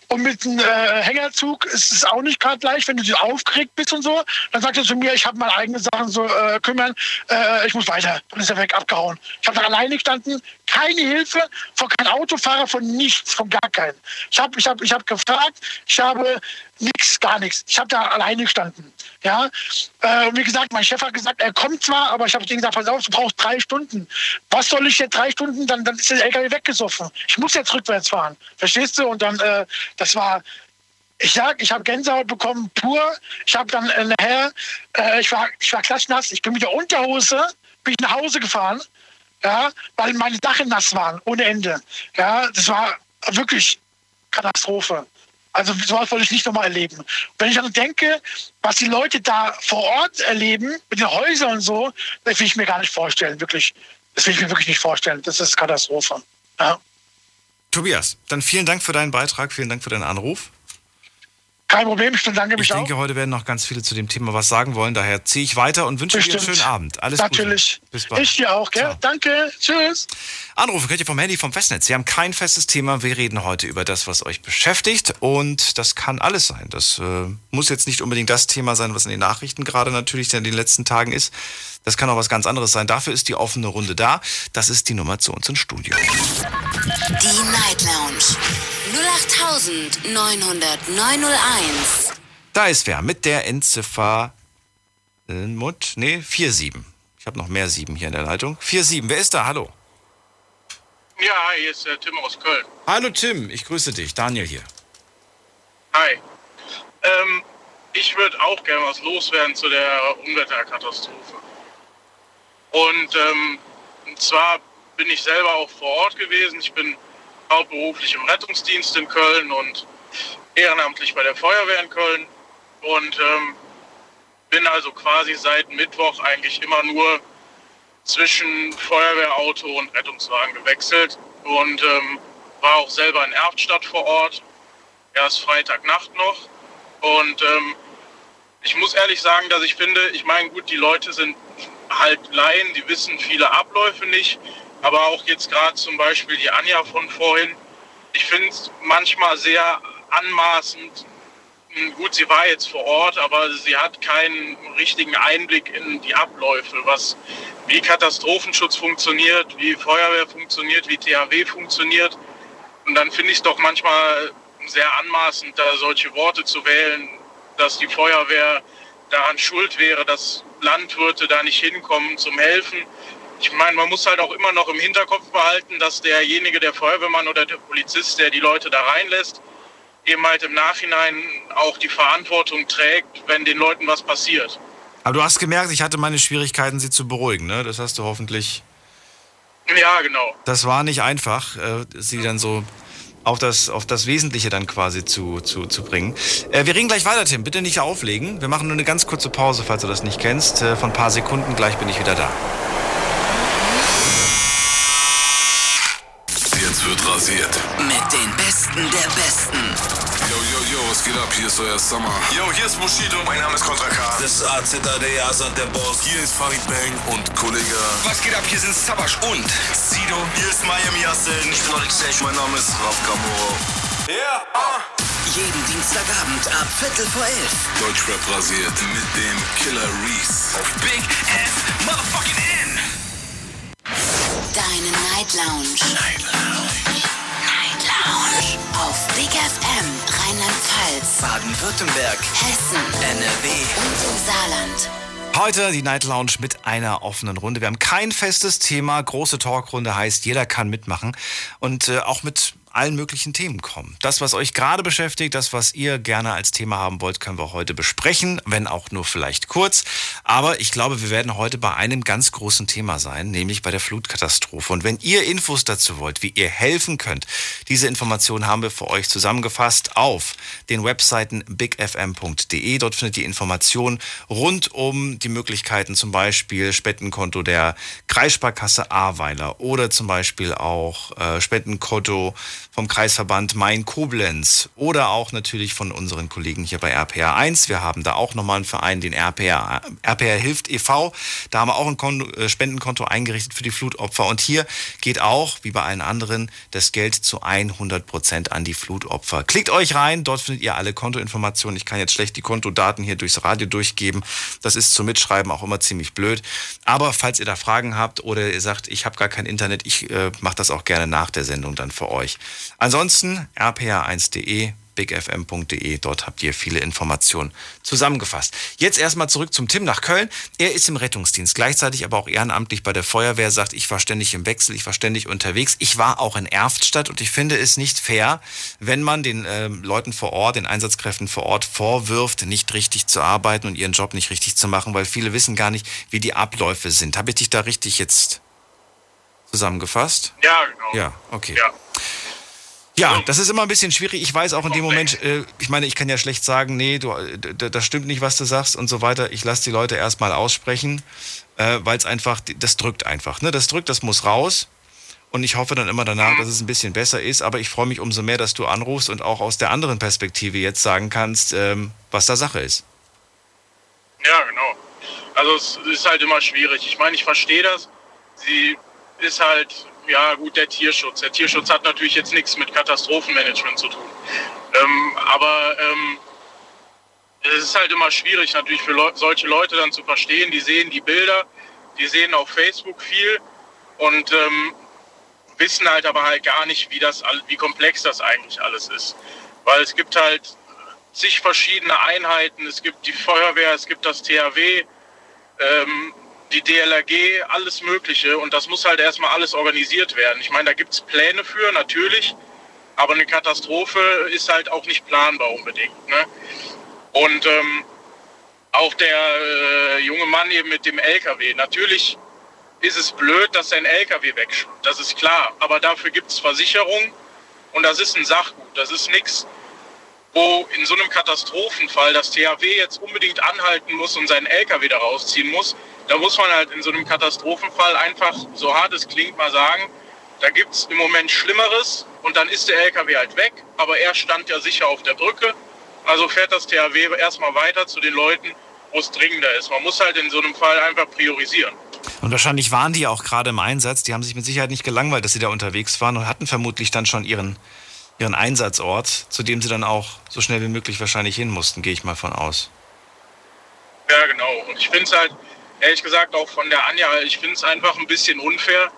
und mit einem äh, Hängerzug ist es auch nicht gerade leicht, wenn du aufgeregt bist und so. Dann sagt er zu mir, ich habe meine eigenen Sachen so äh, kümmern, äh, ich muss weiter. Dann ist er weg, abgehauen. Ich habe da alleine gestanden, keine Hilfe von keinem Autofahrer, von nichts, von gar keinem. Ich habe ich hab, ich hab gefragt, ich habe nichts, gar nichts. Ich habe da alleine gestanden. Ja, äh, wie gesagt, mein Chef hat gesagt, er kommt zwar, aber ich habe ihm gesagt, pass auf, du brauchst drei Stunden. Was soll ich jetzt drei Stunden? Dann, dann ist der LKW weggesoffen. Ich muss jetzt rückwärts fahren. Verstehst du? Und dann, äh, das war, ich sag, ich habe Gänsehaut bekommen pur. Ich habe dann äh, nachher, äh, ich war, ich war klatschnass. Ich bin mit der Unterhose bin ich nach Hause gefahren, ja, weil meine Sachen nass waren ohne Ende. Ja, das war wirklich Katastrophe. Also sowas wollte ich nicht nochmal erleben. Wenn ich dann denke, was die Leute da vor Ort erleben, mit den Häusern und so, das will ich mir gar nicht vorstellen, wirklich. Das will ich mir wirklich nicht vorstellen. Das ist Katastrophe. Ja.
Tobias, dann vielen Dank für deinen Beitrag, vielen Dank für deinen Anruf.
Kein Problem, ich bedanke mich
Ich denke,
auch.
heute werden noch ganz viele zu dem Thema was sagen wollen. Daher ziehe ich weiter und wünsche dir einen
Bestimmt.
schönen Abend. Alles
Natürlich.
Gute. Bis bald.
Ich dir auch, gell?
Ciao.
Danke. Tschüss.
Anrufen könnt ihr vom Handy vom Festnetz. Sie haben kein festes Thema. Wir reden heute über das, was euch beschäftigt. Und das kann alles sein. Das äh, muss jetzt nicht unbedingt das Thema sein, was in den Nachrichten gerade natürlich in den letzten Tagen ist. Das kann auch was ganz anderes sein. Dafür ist die offene Runde da. Das ist die Nummer zu uns ins Studio.
Die Night Lounge 0890901.
Da ist wer mit der Endziffer äh, Mut, nee, 47. Ich habe noch mehr sieben hier in der Leitung. 47. Wer ist da? Hallo.
Ja, hi, hier ist der Tim aus Köln.
Hallo Tim, ich grüße dich. Daniel hier.
Hi. Ähm, ich würde auch gerne was loswerden zu der Unwetterkatastrophe. Und, ähm, und zwar bin ich selber auch vor Ort gewesen. Ich bin hauptberuflich im Rettungsdienst in Köln und ehrenamtlich bei der Feuerwehr in Köln. Und ähm, bin also quasi seit Mittwoch eigentlich immer nur zwischen Feuerwehrauto und Rettungswagen gewechselt und ähm, war auch selber in Erftstadt vor Ort. Erst Freitagnacht noch. Und ähm, ich muss ehrlich sagen, dass ich finde, ich meine, gut, die Leute sind halt Laien, die wissen viele Abläufe nicht. Aber auch jetzt gerade zum Beispiel die Anja von vorhin, ich finde es manchmal sehr anmaßend. Hm, Gut, sie war jetzt vor Ort, aber sie hat keinen richtigen Einblick in die Abläufe, was wie Katastrophenschutz funktioniert, wie Feuerwehr funktioniert, wie THW funktioniert. Und dann finde ich es doch manchmal sehr anmaßend, da solche Worte zu wählen, dass die Feuerwehr daran schuld wäre, dass Landwirte da nicht hinkommen zum Helfen. Ich meine, man muss halt auch immer noch im Hinterkopf behalten, dass derjenige, der Feuerwehrmann oder der Polizist, der die Leute da reinlässt, eben halt im Nachhinein auch die Verantwortung trägt, wenn den Leuten was passiert.
Aber du hast gemerkt, ich hatte meine Schwierigkeiten, sie zu beruhigen, ne? Das hast du hoffentlich.
Ja, genau.
Das war nicht einfach, äh, sie dann so auf das, auf das Wesentliche dann quasi zu, zu, zu bringen. Äh, wir reden gleich weiter, Tim. Bitte nicht auflegen. Wir machen nur eine ganz kurze Pause, falls du das nicht kennst. Äh, von ein paar Sekunden. Gleich bin ich wieder da.
Jetzt wird rasiert.
Mit den Besten der
was geht ab? Hier ist euer Summer.
Yo, hier ist Bushido. Mein Name ist Contra K. Das ist AZAD, Asad, der Boss.
Hier ist Farid Bang und Kollege.
Was geht ab? Hier sind Sabash und Sido. Hier ist Miami Yassin. Ich bin Alex Sage.
Mein Name ist Raf Kamoro.
Ja, ah.
Jeden Dienstagabend ab Viertel vor elf.
Deutschrap rasiert mit dem Killer Reese.
Auf Big F Motherfucking N.
Deine Night Lounge. Night Lounge. Lounge. Auf Big FM Rheinland-Pfalz,
Baden-Württemberg,
Hessen
NRW.
und im Saarland.
Heute die Night Lounge mit einer offenen Runde. Wir haben kein festes Thema. Große Talkrunde heißt, jeder kann mitmachen und äh, auch mit allen möglichen Themen kommen. Das, was euch gerade beschäftigt, das, was ihr gerne als Thema haben wollt, können wir heute besprechen, wenn auch nur vielleicht kurz. Aber ich glaube, wir werden heute bei einem ganz großen Thema sein, nämlich bei der Flutkatastrophe. Und wenn ihr Infos dazu wollt, wie ihr helfen könnt, diese Informationen haben wir für euch zusammengefasst auf den Webseiten bigfm.de. Dort findet ihr Informationen rund um die Möglichkeiten, zum Beispiel Spendenkonto der Kreissparkasse Ahrweiler oder zum Beispiel auch äh, Spendenkonto vom Kreisverband Main-Koblenz oder auch natürlich von unseren Kollegen hier bei RPR 1. Wir haben da auch nochmal einen Verein, den RPR, RPR Hilft e.V. Da haben wir auch ein Konto, äh, Spendenkonto eingerichtet für die Flutopfer. Und hier geht auch, wie bei allen anderen, das Geld zu 100 Prozent an die Flutopfer. Klickt euch rein, dort findet ihr alle Kontoinformationen. Ich kann jetzt schlecht die Kontodaten hier durchs Radio durchgeben. Das ist zum Mitschreiben auch immer ziemlich blöd. Aber falls ihr da Fragen habt oder ihr sagt, ich habe gar kein Internet, ich äh, mache das auch gerne nach der Sendung dann für euch. Ansonsten rpa1.de bigfm.de. Dort habt ihr viele Informationen zusammengefasst. Jetzt erstmal zurück zum Tim nach Köln. Er ist im Rettungsdienst, gleichzeitig aber auch ehrenamtlich bei der Feuerwehr, sagt, ich war ständig im Wechsel, ich war ständig unterwegs. Ich war auch in Erftstadt und ich finde es nicht fair, wenn man den äh, Leuten vor Ort, den Einsatzkräften vor Ort vorwirft, nicht richtig zu arbeiten und ihren Job nicht richtig zu machen, weil viele wissen gar nicht, wie die Abläufe sind. Habe ich dich da richtig jetzt zusammengefasst?
Ja, genau.
Ja, okay. Ja. Ja, das ist immer ein bisschen schwierig. Ich weiß auch in dem Moment, äh, ich meine, ich kann ja schlecht sagen, nee, du, das stimmt nicht, was du sagst und so weiter. Ich lasse die Leute erstmal aussprechen, äh, weil es einfach, das drückt einfach. Ne? Das drückt, das muss raus. Und ich hoffe dann immer danach, dass es ein bisschen besser ist. Aber ich freue mich umso mehr, dass du anrufst und auch aus der anderen Perspektive jetzt sagen kannst, ähm, was da Sache ist.
Ja, genau. Also es ist halt immer schwierig. Ich meine, ich verstehe das. Sie ist halt ja gut, der Tierschutz. Der Tierschutz hat natürlich jetzt nichts mit Katastrophenmanagement zu tun. Ähm, aber ähm, es ist halt immer schwierig natürlich für Le solche Leute dann zu verstehen. Die sehen die Bilder, die sehen auf Facebook viel und ähm, wissen halt aber halt gar nicht, wie, das, wie komplex das eigentlich alles ist. Weil es gibt halt zig verschiedene Einheiten. Es gibt die Feuerwehr, es gibt das THW. Ähm, die DLRG, alles Mögliche. Und das muss halt erstmal alles organisiert werden. Ich meine, da gibt es Pläne für, natürlich. Aber eine Katastrophe ist halt auch nicht planbar unbedingt. Ne? Und ähm, auch der äh, junge Mann eben mit dem LKW. Natürlich ist es blöd, dass sein LKW wegschwimmt. Das ist klar. Aber dafür gibt es Versicherung. Und das ist ein Sachgut. Das ist nichts, wo in so einem Katastrophenfall das THW jetzt unbedingt anhalten muss und seinen LKW da rausziehen muss, da muss man halt in so einem Katastrophenfall einfach, so hart es klingt, mal sagen, da gibt es im Moment Schlimmeres und dann ist der LKW halt weg, aber er stand ja sicher auf der Brücke. Also fährt das THW erstmal weiter zu den Leuten, wo es dringender ist. Man muss halt in so einem Fall einfach priorisieren.
Und wahrscheinlich waren die auch gerade im Einsatz. Die haben sich mit Sicherheit nicht gelangweilt, dass sie da unterwegs waren und hatten vermutlich dann schon ihren, ihren Einsatzort, zu dem sie dann auch so schnell wie möglich wahrscheinlich hin mussten, gehe ich mal von aus.
Ja, genau. Und ich finde es halt, ehrlich gesagt auch von der Anja, ich finde es einfach ein bisschen unfair,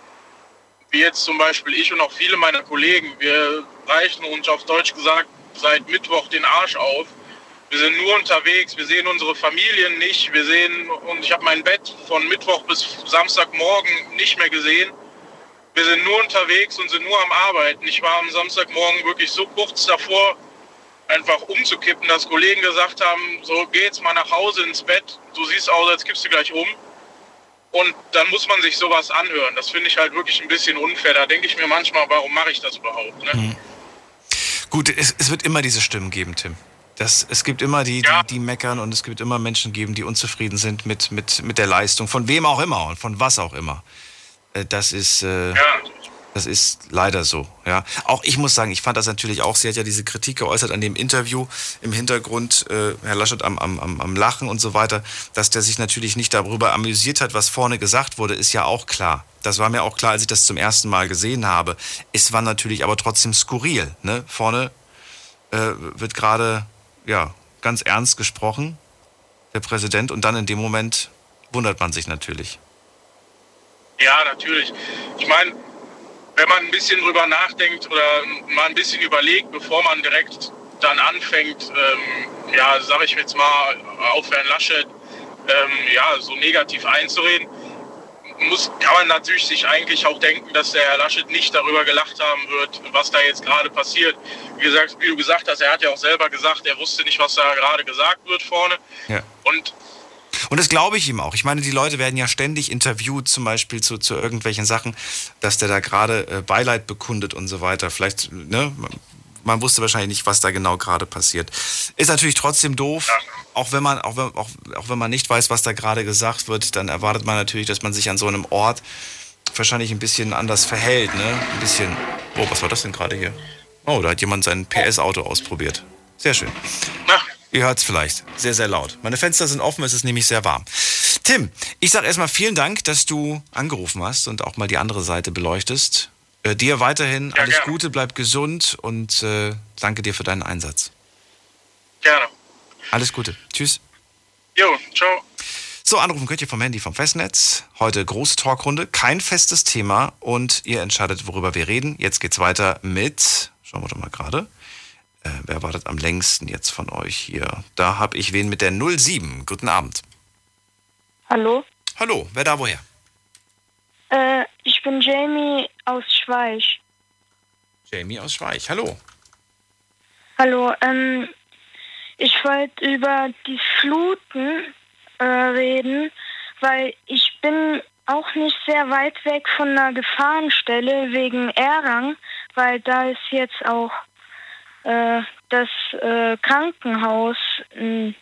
wie jetzt zum Beispiel ich und auch viele meiner Kollegen, wir reichen uns auf Deutsch gesagt seit Mittwoch den Arsch auf. Wir sind nur unterwegs, wir sehen unsere Familien nicht, wir sehen, und ich habe mein Bett von Mittwoch bis Samstagmorgen nicht mehr gesehen. Wir sind nur unterwegs und sind nur am Arbeiten. Ich war am Samstagmorgen wirklich so kurz davor, einfach umzukippen, dass Kollegen gesagt haben, so geh jetzt mal nach Hause ins Bett, du siehst aus, als kippst du gleich um. Und dann muss man sich sowas anhören. Das finde ich halt wirklich ein bisschen unfair. Da denke ich mir manchmal, warum mache ich das überhaupt? Ne? Mhm.
Gut, es, es, wird immer diese Stimmen geben, Tim. Das, es gibt immer die, ja. die, die, meckern und es gibt immer Menschen geben, die unzufrieden sind mit, mit, mit der Leistung, von wem auch immer und von was auch immer. Äh, das ist, äh, ja. Das ist leider so, ja. Auch ich muss sagen, ich fand das natürlich auch, sie hat ja diese Kritik geäußert an dem Interview im Hintergrund, äh, Herr Laschet am, am, am Lachen und so weiter, dass der sich natürlich nicht darüber amüsiert hat, was vorne gesagt wurde, ist ja auch klar. Das war mir auch klar, als ich das zum ersten Mal gesehen habe. Es war natürlich aber trotzdem skurril, ne? Vorne äh, wird gerade, ja, ganz ernst gesprochen, der Präsident, und dann in dem Moment wundert man sich natürlich.
Ja, natürlich. Ich meine, wenn man ein bisschen drüber nachdenkt oder mal ein bisschen überlegt, bevor man direkt dann anfängt, ähm, ja, sage ich jetzt mal, auf Herrn Laschet ähm, ja, so negativ einzureden, muss, kann man natürlich sich eigentlich auch denken, dass der Herr Laschet nicht darüber gelacht haben wird, was da jetzt gerade passiert. Wie, gesagt, wie du gesagt hast, er hat ja auch selber gesagt, er wusste nicht, was da gerade gesagt wird vorne.
Ja.
Und
und das glaube ich ihm auch. Ich meine, die Leute werden ja ständig interviewt, zum Beispiel zu, zu irgendwelchen Sachen, dass der da gerade äh, Beileid bekundet und so weiter. Vielleicht, ne? Man wusste wahrscheinlich nicht, was da genau gerade passiert. Ist natürlich trotzdem doof, auch wenn man, auch wenn, auch, auch wenn man nicht weiß, was da gerade gesagt wird, dann erwartet man natürlich, dass man sich an so einem Ort wahrscheinlich ein bisschen anders verhält, ne? Ein bisschen Oh, was war das denn gerade hier? Oh, da hat jemand sein PS-Auto ausprobiert. Sehr schön. Ihr hört es vielleicht. Sehr, sehr laut. Meine Fenster sind offen, es ist nämlich sehr warm. Tim, ich sage erstmal vielen Dank, dass du angerufen hast und auch mal die andere Seite beleuchtest. Äh, dir weiterhin alles
gerne.
Gute, bleib gesund und äh, danke dir für deinen Einsatz.
Gerne.
Alles Gute. Tschüss.
Jo, ciao.
So, anrufen könnt ihr vom Handy vom Festnetz. Heute große Talkrunde, kein festes Thema und ihr entscheidet, worüber wir reden. Jetzt geht's weiter mit, schauen wir doch mal gerade. Äh, wer wartet am längsten jetzt von euch hier? Da habe ich wen mit der 07. Guten Abend.
Hallo,
Hallo, wer da woher?
äh, ich bin Jamie aus Schweich.
Jamie aus Schweich. Hallo.
Hallo, ähm, ich wollte über die Fluten äh, reden, weil ich bin auch nicht sehr weit weg von einer Gefahrenstelle wegen Errang, weil da ist jetzt auch äh, das äh, Krankenhaus äh,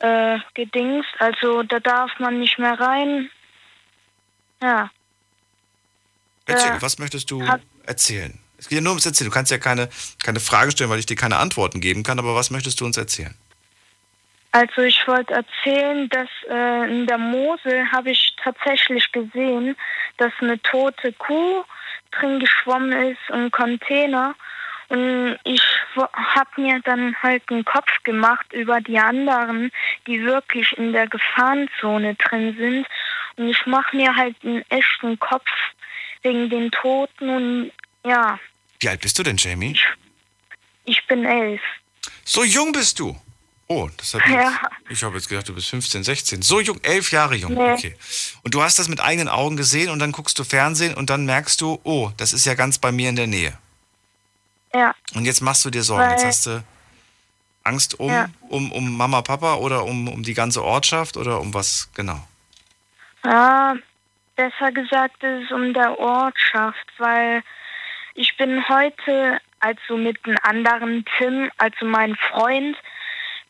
äh, gedingst, also da darf man nicht mehr rein. Ja.
Erzähl,
Äh,
was möchtest du erzählen? Es geht ja nur ums Erzählen. Du kannst ja keine, keine Frage stellen, weil ich dir keine Antworten geben kann, aber was möchtest du uns erzählen?
Also ich wollte erzählen, dass äh, in der Mosel habe ich tatsächlich gesehen, dass eine tote Kuh drin geschwommen ist im Container. Und ich habe mir dann halt einen Kopf gemacht über die anderen, die wirklich in der Gefahrenzone drin sind. Und ich mache mir halt einen echten Kopf wegen den Toten. Und ja,
Wie alt bist du denn, Jamie?
ich bin elf.
So jung bist du. Oh, das hat
Ja.
jetzt, ich habe jetzt gedacht, du bist 15, 16. So jung, elf Jahre jung.
Nee.
Okay. Und du hast das mit eigenen Augen gesehen und dann guckst du Fernsehen und dann merkst du, oh, das ist ja ganz bei mir in der Nähe.
Ja.
Und jetzt machst du dir Sorgen.
Weil-
Jetzt hast du Angst um,
Ja.
um, um Mama, Papa oder um, um die ganze Ortschaft oder um was genau?
Ja, besser gesagt ist es um der Ortschaft, weil ich bin heute, also mit einem anderen Tim, also mein Freund,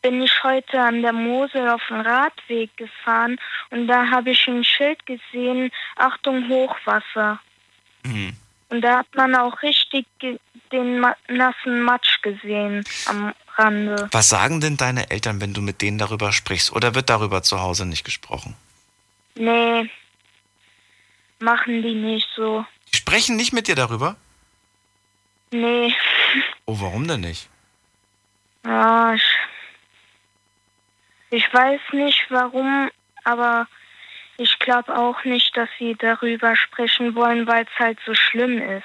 bin ich heute an der Mosel auf dem Radweg gefahren und da habe ich ein Schild gesehen, Achtung Hochwasser.
Mhm.
Und da hat man auch richtig den nassen Matsch gesehen am Rande.
Was sagen denn deine Eltern, wenn du mit denen darüber sprichst? Oder wird darüber zu Hause nicht gesprochen?
Nee, machen die nicht so.
Die sprechen nicht mit dir darüber?
Nee,
Oh, warum denn nicht?
ja, ich, ich weiß nicht warum, aber ich glaube auch nicht, dass sie darüber sprechen wollen, weil es halt so schlimm ist.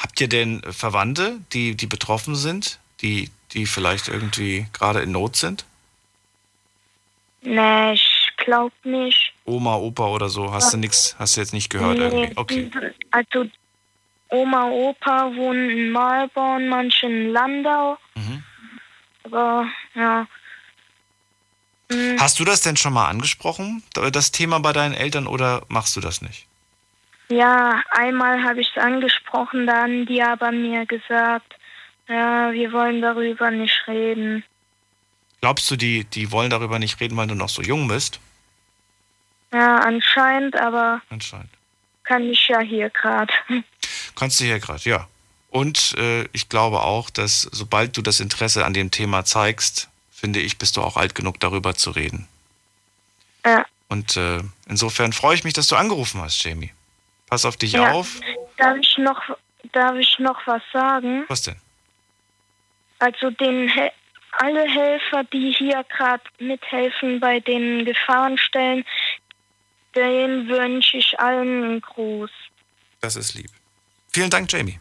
Habt ihr denn Verwandte, die, die betroffen sind, die, die vielleicht irgendwie gerade in Not sind?
Nee, ich glaube nicht.
Oma, Opa oder so? Hast du nichts, hast du jetzt nicht gehört
Nee,
irgendwie? Okay.
Also Oma, Opa wohnen in Malborn, manche in Landau.
Mhm.
Aber ja. Hm,
Hast du das denn schon mal angesprochen, das Thema bei deinen Eltern, oder machst du das nicht?
Ja, einmal habe ich es angesprochen, da haben die aber mir gesagt, ja, wir wollen darüber nicht reden.
Glaubst du, die, die wollen darüber nicht reden, weil du noch so jung bist?
Ja, anscheinend, aber
Anscheinend.
kann ich ja hier gerade.
Kannst du hier gerade, ja. Und äh, ich glaube auch, dass sobald du das Interesse an dem Thema zeigst, finde ich, bist du auch alt genug, darüber zu reden.
Ja.
Und äh, insofern freue ich mich, dass du angerufen hast, Jamie. Pass auf dich
Ja.
auf.
Darf ich noch, darf ich noch was sagen?
Was denn?
Also den Hel alle Helfer, die hier gerade mithelfen bei den Gefahrenstellen, denen wünsche ich allen einen Gruß.
Das ist lieb. Vielen Dank, Jamie.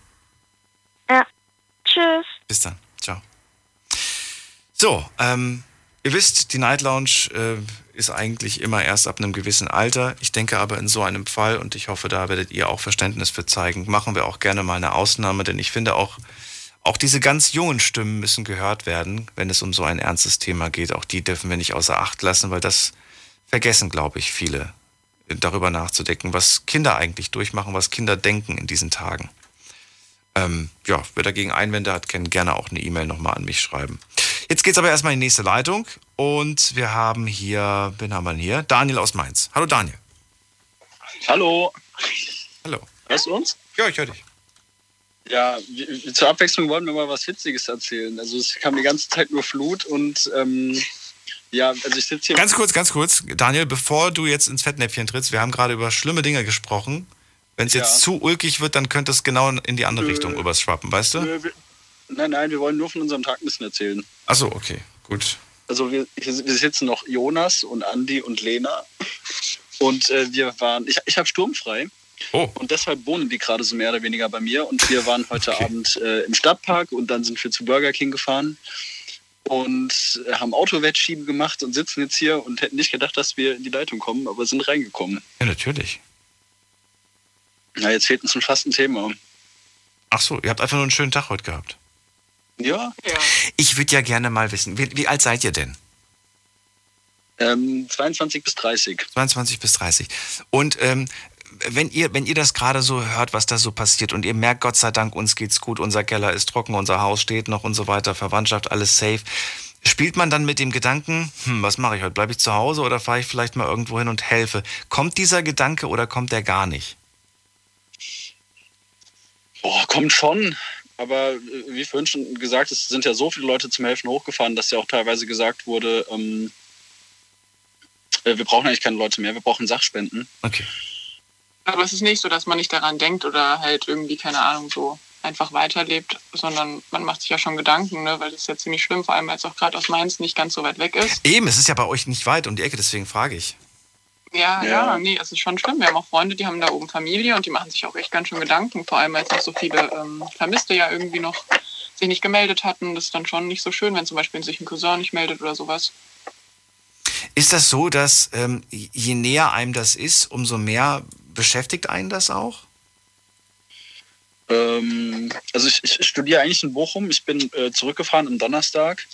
Ja. Tschüss.
Bis dann. Ciao. So, ähm, ihr wisst, die Night Lounge äh, ist eigentlich immer erst ab einem gewissen Alter. Ich denke aber in so einem Fall, und ich hoffe, da werdet ihr auch Verständnis für zeigen, machen wir auch gerne mal eine Ausnahme, denn ich finde auch, auch diese ganz jungen Stimmen müssen gehört werden, wenn es um so ein ernstes Thema geht. Auch die dürfen wir nicht außer Acht lassen, weil das vergessen, glaube ich, viele, äh, darüber nachzudenken, was Kinder eigentlich durchmachen, was Kinder denken in diesen Tagen. Ähm, ja, wer dagegen Einwände hat, kann gerne auch eine E-Mail nochmal an mich schreiben. Jetzt geht's aber erstmal in die nächste Leitung und wir haben hier, wen haben wir denn hier? Daniel aus Mainz. Hallo Daniel.
Hallo.
Hallo.
Hörst du uns?
Ja, ich höre dich.
Ja, wir, zur Abwechslung wollen wir mal was Witziges erzählen. Also es kam die ganze Zeit nur Flut und ähm, ja, also ich sitze hier.
Ganz kurz, ganz kurz, Daniel, bevor du jetzt ins Fettnäpfchen trittst, wir haben gerade über schlimme Dinge gesprochen. Wenn es jetzt ja. zu ulkig wird, dann könnte es genau in die andere. Richtung überschwappen, weißt du? Nö,
wir, nein, nein, wir wollen nur von unserem Tag ein bisschen erzählen.
Achso, okay, gut.
Also wir, wir sitzen noch Jonas und Andi und Lena. Und äh, wir waren, ich, ich habe sturmfrei. Oh. Und deshalb wohnen die gerade so mehr oder weniger bei mir. Und wir waren heute okay. Abend äh, im Stadtpark und dann sind wir zu Burger King gefahren und haben Autowettschieben gemacht und sitzen jetzt hier und hätten nicht gedacht, dass wir in die Leitung kommen, aber sind reingekommen.
Ja, natürlich.
Na, jetzt fehlt uns schon fast ein Thema.
Ach so, ihr habt einfach nur einen schönen Tag heute gehabt.
Ja. ja.
Ich würde ja gerne mal wissen, wie, wie alt seid ihr denn?
Ähm, 22 bis 30.
22 bis 30. Und ähm, wenn ihr, wenn ihr das gerade so hört, was da so passiert und ihr merkt, Gott sei Dank, uns geht's gut, unser Keller ist trocken, unser Haus steht noch und so weiter, Verwandtschaft, alles safe. Spielt man dann mit dem Gedanken, hm, was mache ich heute? Bleibe ich zu Hause oder fahre ich vielleicht mal irgendwo hin und helfe? Kommt dieser Gedanke oder kommt der gar nicht?
Boah, kommt schon. Aber äh, wie vorhin schon gesagt, es sind ja so viele Leute zum Helfen hochgefahren, dass ja auch teilweise gesagt wurde, ähm, äh, wir brauchen eigentlich keine Leute mehr, wir brauchen Sachspenden.
Okay.
Aber es ist nicht so, dass man nicht daran denkt oder halt irgendwie, keine Ahnung, so einfach weiterlebt, sondern man macht sich ja schon Gedanken, ne? weil das ist ja ziemlich schlimm, vor allem weil es auch gerade aus Mainz nicht ganz so weit weg ist.
Eben, es ist ja bei euch nicht weit um die Ecke, deswegen frage ich.
Ja, ja, ja, nee, es ist schon schlimm. Wir haben auch Freunde, die haben da oben Familie und die machen sich auch echt ganz schön Gedanken, vor allem weil es noch so viele ähm, Vermisste ja irgendwie noch sich nicht gemeldet hatten. Das ist dann schon nicht so schön, wenn zum Beispiel sich ein Cousin nicht meldet oder sowas.
Ist das so, dass ähm, je näher einem das ist, umso mehr beschäftigt einen das auch?
Ähm, also ich, ich, studiere eigentlich in Bochum. Ich bin äh, zurückgefahren am Donnerstag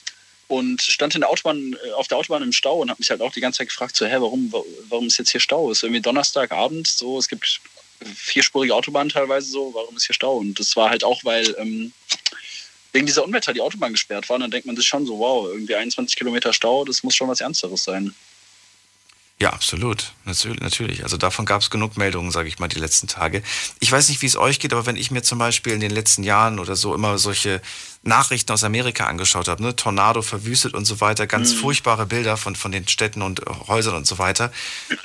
und stand in der Autobahn, äh, auf der Autobahn im Stau und habe mich halt auch die ganze Zeit gefragt, so, hä, warum, warum ist jetzt hier Stau? Es ist irgendwie Donnerstagabend, so, es gibt vierspurige Autobahnen teilweise so, warum ist hier Stau? Und das war halt auch, weil ähm, wegen dieser Unwetter die Autobahn gesperrt war. Und dann denkt man sich schon so, wow, irgendwie 21 Kilometer Stau, das muss schon was Ernsteres sein.
Ja, absolut. Natürlich. Also davon gab es genug Meldungen, sage ich mal, die letzten Tage. Ich weiß nicht, wie es euch geht, aber wenn ich mir zum Beispiel in den letzten Jahren oder so immer solche Nachrichten aus Amerika angeschaut habe, ne, Tornado verwüstet und so weiter, ganz mhm. furchtbare Bilder von, von den Städten und Häusern und so weiter.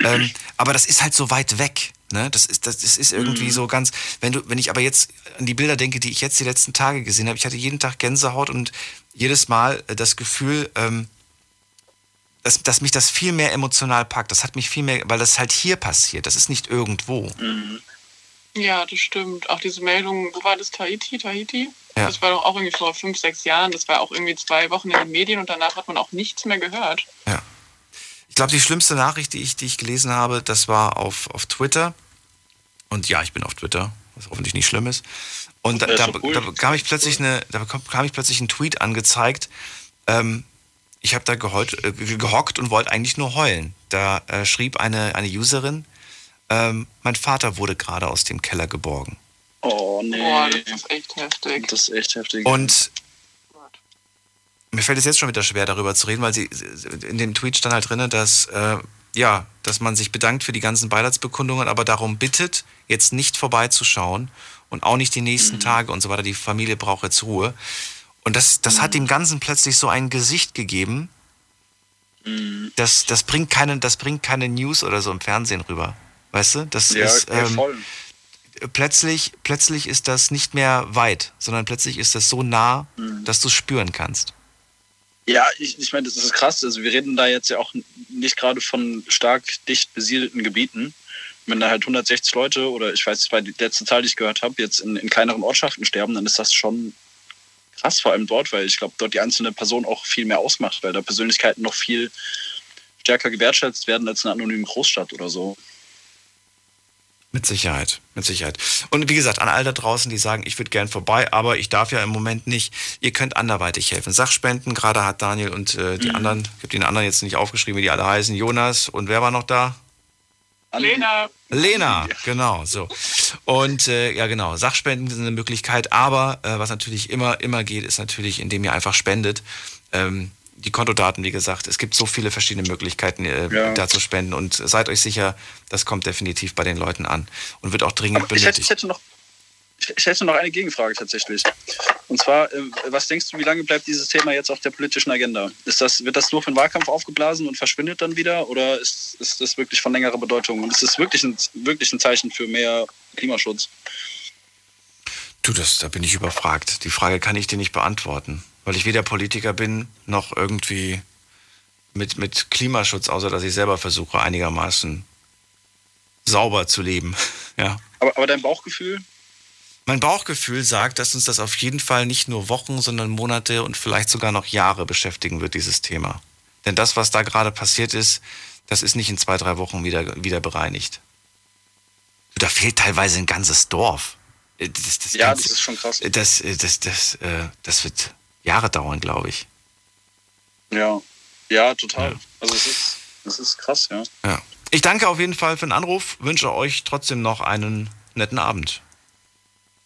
Ähm, aber das ist halt so weit weg. Ne? Das, ist, das, das ist irgendwie mhm. so ganz. Wenn du, wenn ich aber jetzt an die Bilder denke, die ich jetzt die letzten Tage gesehen habe, ich hatte jeden Tag Gänsehaut und jedes Mal das Gefühl, ähm, dass, dass mich das viel mehr emotional packt. Das hat mich viel mehr, weil das halt hier passiert. Das ist nicht irgendwo.
Mhm. Ja, das stimmt. Auch diese Meldung, wo war das? Tahiti? Tahiti? Ja. Das war doch auch irgendwie vor fünf, sechs Jahren. Das war auch irgendwie zwei Wochen in den Medien und danach hat man auch nichts mehr gehört.
Ja. Ich glaube, die schlimmste Nachricht, die ich, die ich gelesen habe, das war auf, auf Twitter. Und ja, ich bin auf Twitter, was hoffentlich nicht schlimm ist. Und da, da, da, bekam ich plötzlich eine, da bekam ich plötzlich einen Tweet angezeigt. Ähm, ich habe da geheult, äh, gehockt und wollte eigentlich nur heulen. Da äh, schrieb eine, eine Userin, ähm, mein Vater wurde gerade aus dem Keller geborgen.
Oh nee.
Boah, das ist echt heftig.
Das ist echt heftig.
Und mir fällt es jetzt schon wieder schwer, darüber zu reden, weil sie in dem Tweet stand halt drin, dass äh, ja, dass man sich bedankt für die ganzen Beileidsbekundungen, aber darum bittet, jetzt nicht vorbeizuschauen und auch nicht die nächsten mhm. Tage und so weiter. Die Familie braucht jetzt Ruhe. Und das, das mhm. hat dem Ganzen plötzlich so ein Gesicht gegeben. Mhm. Das, das, bringt keine, das bringt keine News oder so im Fernsehen rüber. Weißt du? Das ja, ist. Ähm, plötzlich, plötzlich ist das nicht mehr weit, sondern plötzlich ist das so nah, mhm. dass du es spüren kannst.
Ja, ich, ich meine, das ist krass. Also wir reden da jetzt ja auch nicht gerade von stark dicht besiedelten Gebieten. Wenn da halt 160 Leute oder ich weiß, nicht, die letzte Zahl, die ich gehört habe, jetzt in, in kleineren Ortschaften sterben, dann ist das schon krass, vor allem dort, weil ich glaube, dort die einzelne Person auch viel mehr ausmacht, weil da Persönlichkeiten noch viel stärker gewertschätzt werden als in einer anonymen Großstadt oder so.
Mit Sicherheit, mit Sicherheit. Und wie gesagt, an all da draußen, die sagen, ich würde gern vorbei, aber ich darf ja im Moment nicht. Ihr könnt anderweitig helfen. Sachspenden, gerade hat Daniel und äh, die mhm. anderen, ich habe den anderen jetzt nicht aufgeschrieben, wie die alle heißen, Jonas und wer war noch da?
Lena.
Lena, genau, so. Und äh, ja, genau, Sachspenden sind eine Möglichkeit, aber äh, was natürlich immer, immer geht, ist natürlich, indem ihr einfach spendet. Ähm, die Kontodaten, wie gesagt, es gibt so viele verschiedene Möglichkeiten, äh, ja. da zu spenden und seid euch sicher, das kommt definitiv bei den Leuten an und wird auch dringend
benötigt. Ich hätte, ich hätte noch Ich hätte noch eine Gegenfrage tatsächlich. Und zwar, äh, was denkst du, wie lange bleibt dieses Thema jetzt auf der politischen Agenda? Ist das, wird das nur für den Wahlkampf aufgeblasen und verschwindet dann wieder? Oder ist, ist das wirklich von längerer Bedeutung? Und ist es wirklich ein, wirklich ein Zeichen für mehr Klimaschutz?
Du, das, da bin ich überfragt. Die Frage kann ich dir nicht beantworten, weil ich weder Politiker bin noch irgendwie mit, mit Klimaschutz, außer dass ich selber versuche, einigermaßen sauber zu leben. ja.
Aber, aber dein Bauchgefühl?
Mein Bauchgefühl sagt, dass uns das auf jeden Fall nicht nur Wochen, sondern Monate und vielleicht sogar noch Jahre beschäftigen wird, dieses Thema. Denn das, was da gerade passiert ist, das ist nicht in zwei, drei Wochen wieder, wieder bereinigt. Da fehlt teilweise ein ganzes Dorf.
Äh, das, das ja, ganze, das ist schon krass.
Das, das, äh, das, das, äh, das wird Jahre dauern, glaube ich.
Ja, ja, total. Ja. Also es ist, es ist krass, ja.
ja. Ich danke auf jeden Fall für den Anruf, wünsche euch trotzdem noch einen netten Abend.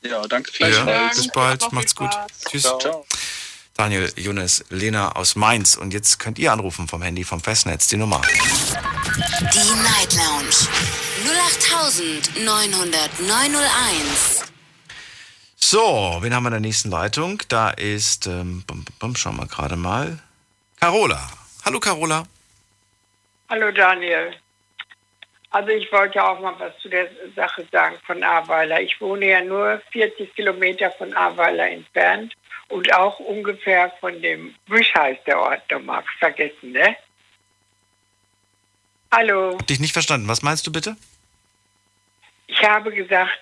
Ja, danke.
Ja, bis bald, macht's gut. Tschüss. Ciao. Daniel, Jonas, Lena aus Mainz. Und jetzt könnt ihr anrufen vom Handy, vom Festnetz, die Nummer.
Die Night Lounge 0890901.
So, wen haben wir in der nächsten Leitung? Da ist, ähm, bum, bum, schauen wir gerade mal, Carola. Hallo Carola.
Hallo Daniel. Also ich wollte auch mal was zu der Sache sagen von Ahrweiler. Ich wohne ja nur 40 Kilometer von Ahrweiler entfernt und auch ungefähr von dem Büsch heißt der Ort, da mag vergessen, ne? Hallo.
Hab dich nicht verstanden. Was meinst du bitte?
Ich habe gesagt,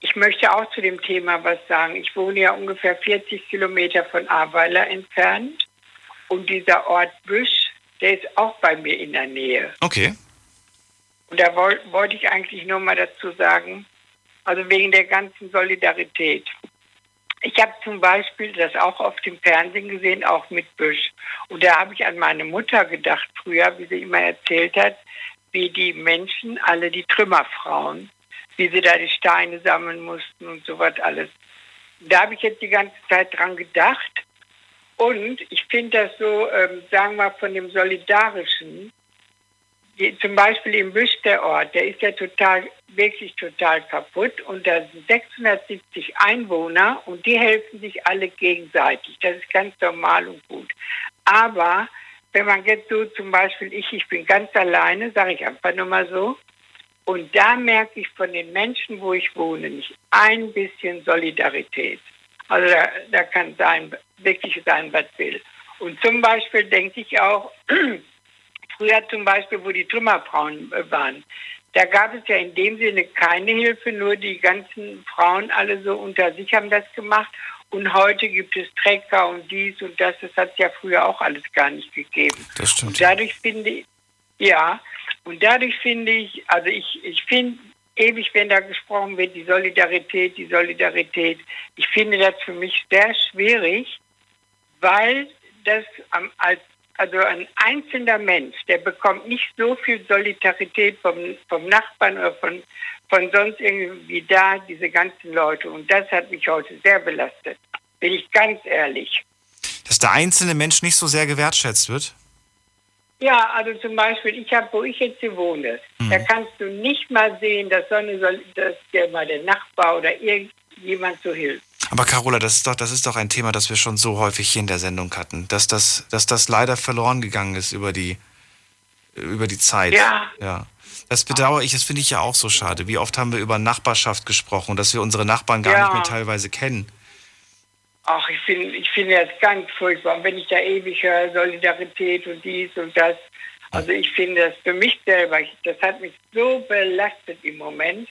ich möchte auch zu dem Thema was sagen. Ich wohne ja ungefähr 40 Kilometer von Ahrweiler entfernt und dieser Ort Büsch, der ist auch bei mir in der Nähe.
Okay.
Und da wollte wollt ich eigentlich nur mal dazu sagen, also wegen der ganzen Solidarität. Ich habe zum Beispiel das auch auf dem Fernsehen gesehen, auch mit Büsch. Und da habe ich an meine Mutter gedacht früher, wie sie immer erzählt hat, wie die Menschen, alle die Trümmerfrauen, wie sie da die Steine sammeln mussten und so was alles. Da habe ich jetzt die ganze Zeit dran gedacht. Und ich finde das so, ähm, sagen wir, von dem Solidarischen, die, zum Beispiel im Büsch der Ort, der ist ja total, wirklich total kaputt und da sind 670 Einwohner und die helfen sich alle gegenseitig. Das ist ganz normal und gut. Aber wenn man jetzt so zum Beispiel, ich, ich bin ganz alleine, sage ich einfach nur mal so, und da merke ich von den Menschen, wo ich wohne, nicht ein bisschen Solidarität. Also da, da kann sein, wirklich sein, was will. Und zum Beispiel denke ich auch, früher zum Beispiel, wo die Trümmerfrauen äh, waren, da gab es ja in dem Sinne keine Hilfe, nur die ganzen Frauen alle so unter sich haben das gemacht. Und heute gibt es Trecker und dies und das. Das hat es ja früher auch alles gar nicht gegeben.
Das stimmt.
Und dadurch finde ich, ja, und dadurch finde ich, also ich, ich finde ewig, wenn da gesprochen wird, die Solidarität, die Solidarität. Ich finde das für mich sehr schwierig, weil das als also ein einzelner Mensch, der bekommt nicht so viel Solidarität vom, vom Nachbarn oder von, von sonst irgendwie da, diese ganzen Leute. Und das hat mich heute sehr belastet, bin ich ganz ehrlich.
Dass der einzelne Mensch nicht so sehr gewertschätzt wird?
Ja, also zum Beispiel, ich habe, wo ich jetzt hier wohne, mhm. da kannst du nicht mal sehen, dass, so eine, dass der mal der Nachbar oder irgendjemand so hilft.
Aber Carola, das ist doch, das ist doch ein Thema, das wir schon so häufig hier in der Sendung hatten, dass das, dass das leider verloren gegangen ist über die, über die Zeit.
Ja.
ja. Das bedauere ich, das finde ich ja auch so schade. Wie oft haben wir über Nachbarschaft gesprochen, dass wir unsere Nachbarn gar ja. nicht mehr teilweise kennen.
Ach, ich finde ich finde das ganz furchtbar. Und wenn ich da ewig höre, Solidarität und dies und das. Also ich finde das für mich selber, das hat mich so belastet im Moment.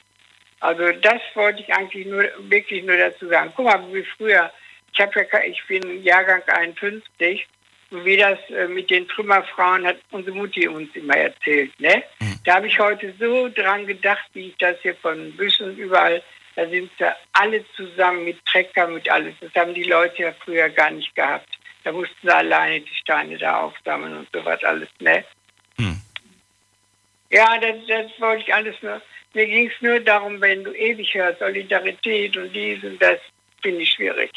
Also das wollte ich eigentlich nur wirklich nur dazu sagen. Guck mal, wie früher, ich habe ja, ich bin Jahrgang 51 und wie das äh, mit den Trümmerfrauen hat unsere Mutti uns immer erzählt. Ne? Mhm. Da habe ich heute so dran gedacht, wie ich das hier von Büschen überall da sind sie alle zusammen mit Trecker, mit alles. Das haben die Leute ja früher gar nicht gehabt. Da mussten sie alleine die Steine da aufsammeln und sowas alles, ne? Hm. Ja, das, das wollte ich alles nur. Mir ging es nur darum, wenn du ewig hörst, Solidarität und dies und das, finde ich schwierig.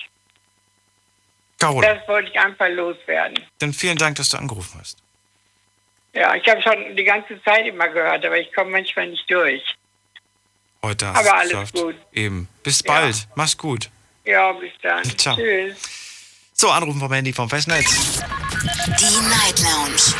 Carola.
Das wollte ich einfach loswerden.
Dann vielen Dank, dass du angerufen hast.
Ja, ich habe schon die ganze Zeit immer gehört, aber ich komme manchmal nicht durch.
Heute hast
Aber alles
geschafft.
gut.
Eben. Bis
Ja.
bald. Mach's gut.
Ja, bis dann.
Ciao.
Tschüss.
So, anrufen vom Handy vom Festnetz.
Die Night Lounge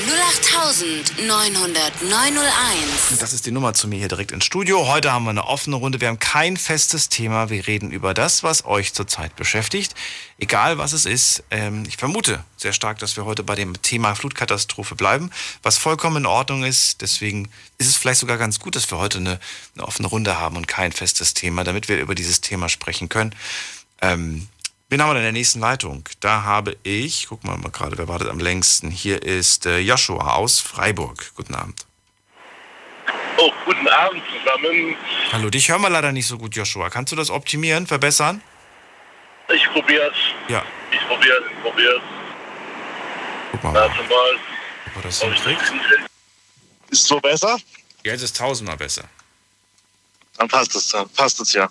0890901.
Das ist die Nummer zu mir hier direkt ins Studio. Heute haben wir eine offene Runde. Wir haben kein festes Thema. Wir reden über das, was euch zurzeit beschäftigt. Egal was es ist. Ähm, ich vermute sehr stark, dass wir heute bei dem Thema Flutkatastrophe bleiben, was vollkommen in Ordnung ist. Deswegen ist es vielleicht sogar ganz gut, dass wir heute eine, eine offene Runde haben und kein festes Thema, damit wir über dieses Thema sprechen können. Ähm, Wen haben wir denn in der nächsten Leitung? Da habe ich, guck mal, mal gerade, wer wartet am längsten? Hier ist äh, Joshua aus Freiburg. Guten Abend.
Oh, guten Abend zusammen.
Hallo, dich hören wir leider nicht so gut, Joshua. Kannst du das optimieren, verbessern?
Ich probier's.
Ja.
Ich probier's, ich probier's.
Guck mal,
Warte mal.
ob wir das hinkriegt.
Ist so besser?
Jetzt ist tausendmal besser.
Dann passt es, dann passt es ja.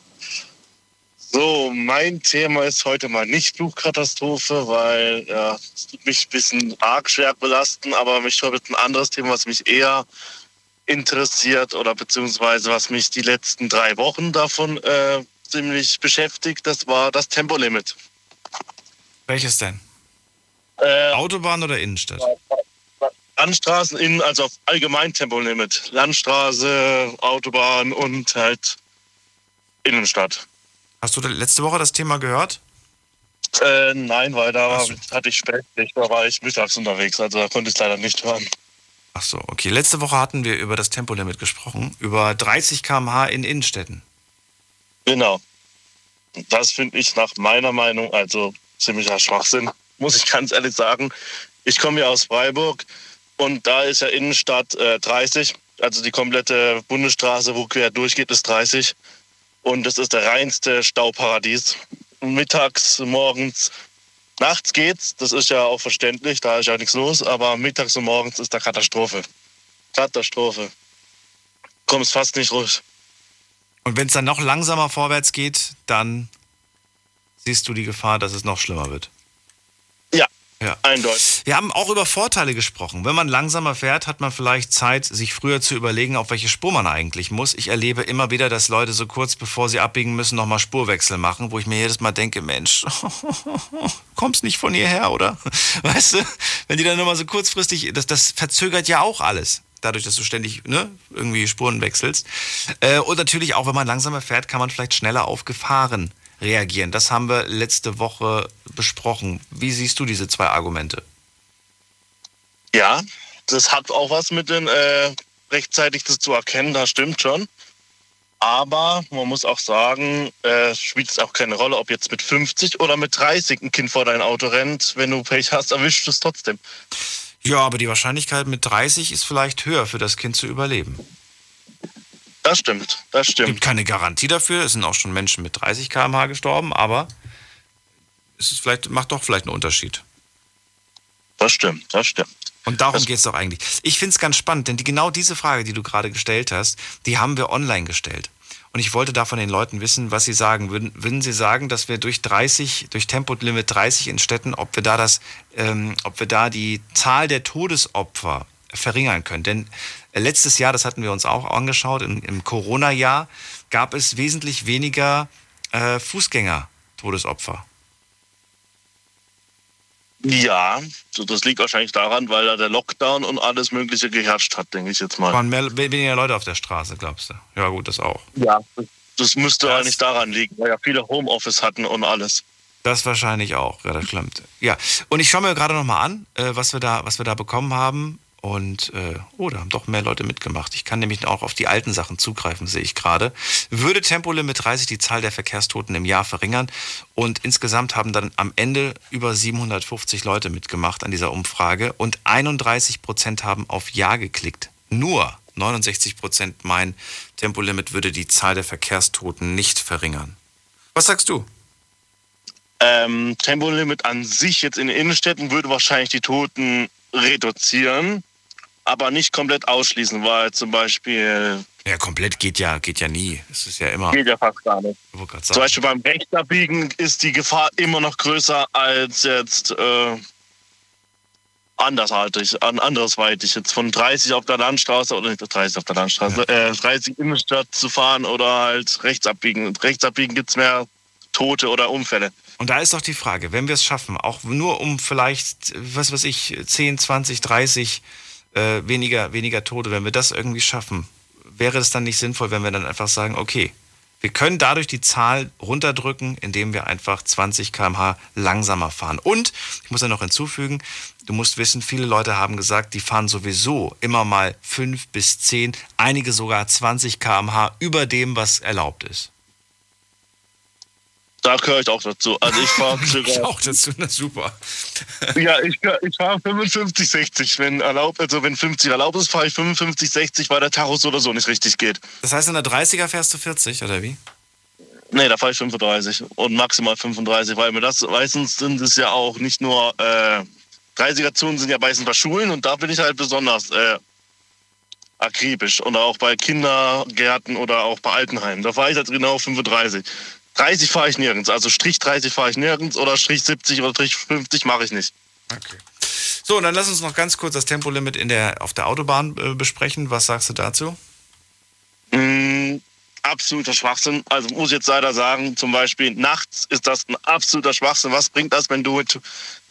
So, mein Thema ist heute mal nicht Flugkatastrophe, weil ja, es tut mich ein bisschen arg schwer belasten, aber mich heute ein anderes Thema, was mich eher interessiert oder beziehungsweise was mich die letzten drei Wochen davon äh, ziemlich beschäftigt, das war das Tempolimit.
Welches denn?
Äh,
Autobahn oder Innenstadt?
Landstraßen in, also auf allgemein Tempolimit. Landstraße, Autobahn und halt Innenstadt.
Hast du letzte Woche das Thema gehört?
Äh, nein, weil da war, hatte ich Spätschicht, da war ich mittags unterwegs, also da konnte ich es leider nicht hören.
Ach so, okay. Letzte Woche hatten wir über das Tempolimit gesprochen, über 30 km/h in Innenstädten.
Genau. Das finde ich nach meiner Meinung also ziemlicher Schwachsinn, muss ich ganz ehrlich sagen. Ich komme ja aus Freiburg und da ist ja Innenstadt äh, 30, also die komplette Bundesstraße, wo quer durchgeht, ist 30. Und das ist der reinste Stauparadies. Mittags, morgens, nachts geht's, das ist ja auch verständlich, da ist ja nichts los, aber mittags und morgens ist da Katastrophe. Katastrophe. Kommst fast nicht ruhig.
Und wenn es dann noch langsamer vorwärts geht, dann siehst du die Gefahr, dass es noch schlimmer wird.
Ja, eindeutig.
Wir haben auch über Vorteile gesprochen. Wenn man langsamer fährt, hat man vielleicht Zeit, sich früher zu überlegen, auf welche Spur man eigentlich muss. Ich erlebe immer wieder, dass Leute so kurz bevor sie abbiegen müssen, nochmal Spurwechsel machen, wo ich mir jedes Mal denke, Mensch, kommst nicht von hierher, oder? Weißt du, wenn die dann nochmal so kurzfristig, das, das verzögert ja auch alles. Dadurch, dass du ständig ne, irgendwie Spuren wechselst. Äh, und natürlich auch, wenn man langsamer fährt, kann man vielleicht schneller auf Gefahren reagieren. Das haben wir letzte Woche besprochen. Wie siehst du diese zwei Argumente?
Ja, das hat auch was mit den äh, rechtzeitig das zu erkennen, das stimmt schon. Aber man muss auch sagen, äh, spielt es auch keine Rolle, ob jetzt mit 50 oder mit 30 ein Kind vor dein Auto rennt. Wenn du Pech hast, erwischt es trotzdem.
Ja, aber die Wahrscheinlichkeit mit 30 ist vielleicht höher für das Kind zu überleben.
Das stimmt, das stimmt.
Gibt keine Garantie dafür. Es sind auch schon Menschen mit 30 km/h gestorben, aber es ist vielleicht, macht doch vielleicht einen Unterschied.
Das stimmt, das stimmt.
Und darum geht es doch eigentlich. Ich finde es ganz spannend, denn die, genau diese Frage, die du gerade gestellt hast, die haben wir online gestellt. Und ich wollte da von den Leuten wissen, was sie sagen. Würden, würden sie sagen, dass wir durch 30, durch Tempolimit 30 in Städten, ob wir da das, ähm, ob wir da die Zahl der Todesopfer verringern können? Denn letztes Jahr, das hatten wir uns auch angeschaut, im, im Corona-Jahr gab es wesentlich weniger äh, Fußgänger-Todesopfer.
Ja, das liegt wahrscheinlich daran, weil da der Lockdown und alles Mögliche geherrscht hat, denke ich jetzt mal.
Waren mehr, weniger Leute auf der Straße, glaubst du? Ja, gut, das auch.
Ja, das müsste eigentlich daran liegen, weil ja viele Homeoffice hatten und alles.
Das wahrscheinlich auch, ja, das stimmt. Ja, und ich schaue mir gerade nochmal an, äh, was, wir da, was wir da bekommen haben. Und, äh, oh, da haben doch mehr Leute mitgemacht. Ich kann nämlich auch auf die alten Sachen zugreifen, sehe ich gerade. Würde Tempolimit 30 die Zahl der Verkehrstoten im Jahr verringern? Und insgesamt haben dann am Ende über 750 Leute mitgemacht an dieser Umfrage. Und 31 Prozent haben auf Ja geklickt. Nur 69 Prozent meinen, Tempolimit würde die Zahl der Verkehrstoten nicht verringern. Was sagst du?
Ähm, Tempolimit an sich jetzt in den Innenstädten würde wahrscheinlich die Toten reduzieren, aber nicht komplett ausschließen, weil zum Beispiel.
Ja, komplett geht ja, geht ja nie. Es ist ja immer.
Geht ja fast gar nicht. Zum. Beispiel beim Rechtsabbiegen ist die Gefahr immer noch größer als jetzt äh, andersartig, an andersweitig. Jetzt von 30 auf der Landstraße oder nicht 30 auf der Landstraße, äh, 30 Innenstadt zu fahren oder halt rechts abbiegen. Und rechts abbiegen gibt es mehr Tote oder Unfälle.
Und da ist doch die Frage, wenn wir es schaffen, auch nur um vielleicht, was weiß ich, 10, 20, 30 äh, weniger, weniger Tote, wenn wir das irgendwie schaffen, wäre es dann nicht sinnvoll, wenn wir dann einfach sagen, okay, wir können dadurch die Zahl runterdrücken, indem wir einfach 20 km/h langsamer fahren. Und ich muss ja noch hinzufügen, du musst wissen, viele Leute haben gesagt, die fahren sowieso immer mal 5 bis 10, einige sogar 20 km/h über dem, was erlaubt ist.
Da gehöre ich auch dazu. Also ich fahre
sogar. auch dazu, na super.
ja, ich, ich fahre 55, 60. Wenn erlaubt, also wenn 50 erlaubt ist, fahre ich 55, 60, weil der Tacho so oder so nicht richtig geht.
Das heißt, in der 30er fährst du 40, oder wie?
Nee, da fahre ich 35 und maximal 35, weil mir das meistens sind es ja auch nicht nur äh, 30er-Zonen sind ja meistens bei Schulen und da bin ich halt besonders äh, akribisch. Und auch bei Kindergärten oder auch bei Altenheimen. Da fahre ich halt genau 35. 30 fahre ich nirgends. Also Strich 30 fahre ich nirgends oder Strich 70 oder Strich 50 mache ich nicht.
Okay. So, und dann lass uns noch ganz kurz das Tempolimit in der, auf der Autobahn äh, besprechen. Was sagst du dazu?
Mm, absoluter Schwachsinn. Also muss ich jetzt leider sagen, zum Beispiel nachts ist das ein absoluter Schwachsinn. Was bringt das, wenn du mit,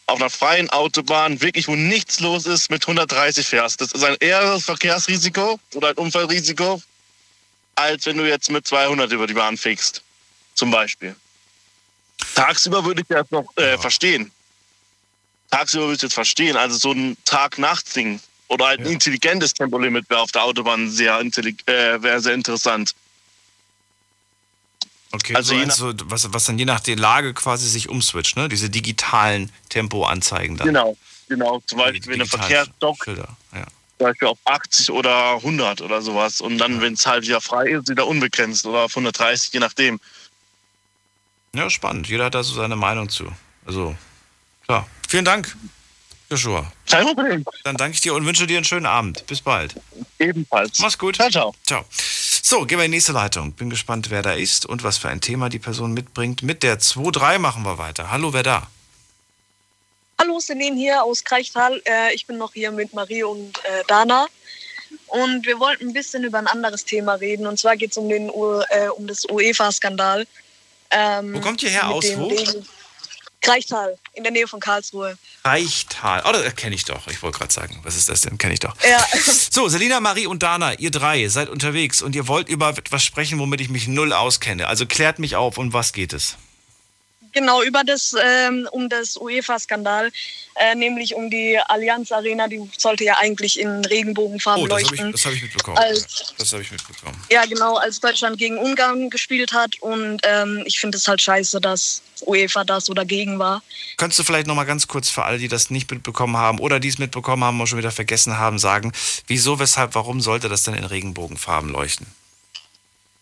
auf einer freien Autobahn, wirklich wo nichts los ist, mit 130 fährst? Das ist ein eheres Verkehrsrisiko oder ein Unfallrisiko, als wenn du jetzt mit 200 über die Bahn fegst zum Beispiel. Tagsüber würde ich das noch äh, ja. verstehen. Tagsüber würde ich das verstehen. Also so ein Tag-Nacht-Ding oder halt ein ja. intelligentes Tempolimit wäre auf der Autobahn sehr, äh, wäre sehr interessant.
Okay, also so eins, was, was dann je nach der Lage quasi sich umswitcht, ne? Diese digitalen Tempoanzeigen dann.
Genau, genau. Zum Beispiel, wenn der Verkehrsstock ja. zum Beispiel auf 80 oder 100 oder sowas und dann, ja. wenn es halt wieder frei ist, wieder unbegrenzt oder auf 130, je nachdem.
Ja, spannend. Jeder hat da so seine Meinung zu. Also, klar. Vielen Dank, Joshua.
Kein Problem.
Dann danke ich dir und wünsche dir einen schönen Abend. Bis bald.
Ebenfalls.
Mach's gut.
Ciao, ciao.
Ciao. So, gehen wir in die nächste Leitung. Bin gespannt, wer da ist und was für ein Thema die Person mitbringt. Mit der 2-3 machen wir weiter. Hallo, wer da?
Hallo, Celine hier aus Kreichtal. Äh, ich bin noch hier mit Marie und äh, Dana. Und wir wollten ein bisschen über ein anderes Thema reden. Und zwar geht es um, den, äh, um das UEFA-Skandal.
Ähm, wo kommt ihr her aus? Wo?
Kreichtal, in der Nähe von Karlsruhe.
Kreichtal. Oh, das kenne ich doch. Ich wollte gerade sagen, was ist das denn? Kenne ich doch.
Ja.
So, Selina, Marie und Dana, ihr drei seid unterwegs und ihr wollt über etwas sprechen, womit ich mich null auskenne. Also klärt mich auf, um was geht es?
Genau, über das, ähm, um das UEFA-Skandal, äh, nämlich um die Allianz Arena, die sollte ja eigentlich in Regenbogenfarben
oh, das
leuchten.
Hab ich, das habe ich mitbekommen. Als, ja, das habe ich mitbekommen.
Ja, genau, als Deutschland gegen Ungarn gespielt hat und ähm, ich finde es halt scheiße, dass UEFA da so dagegen war.
Könntest du vielleicht noch mal ganz kurz für alle, die das nicht mitbekommen haben oder die es mitbekommen haben und schon wieder vergessen haben, sagen, wieso, weshalb, warum sollte das denn in Regenbogenfarben leuchten?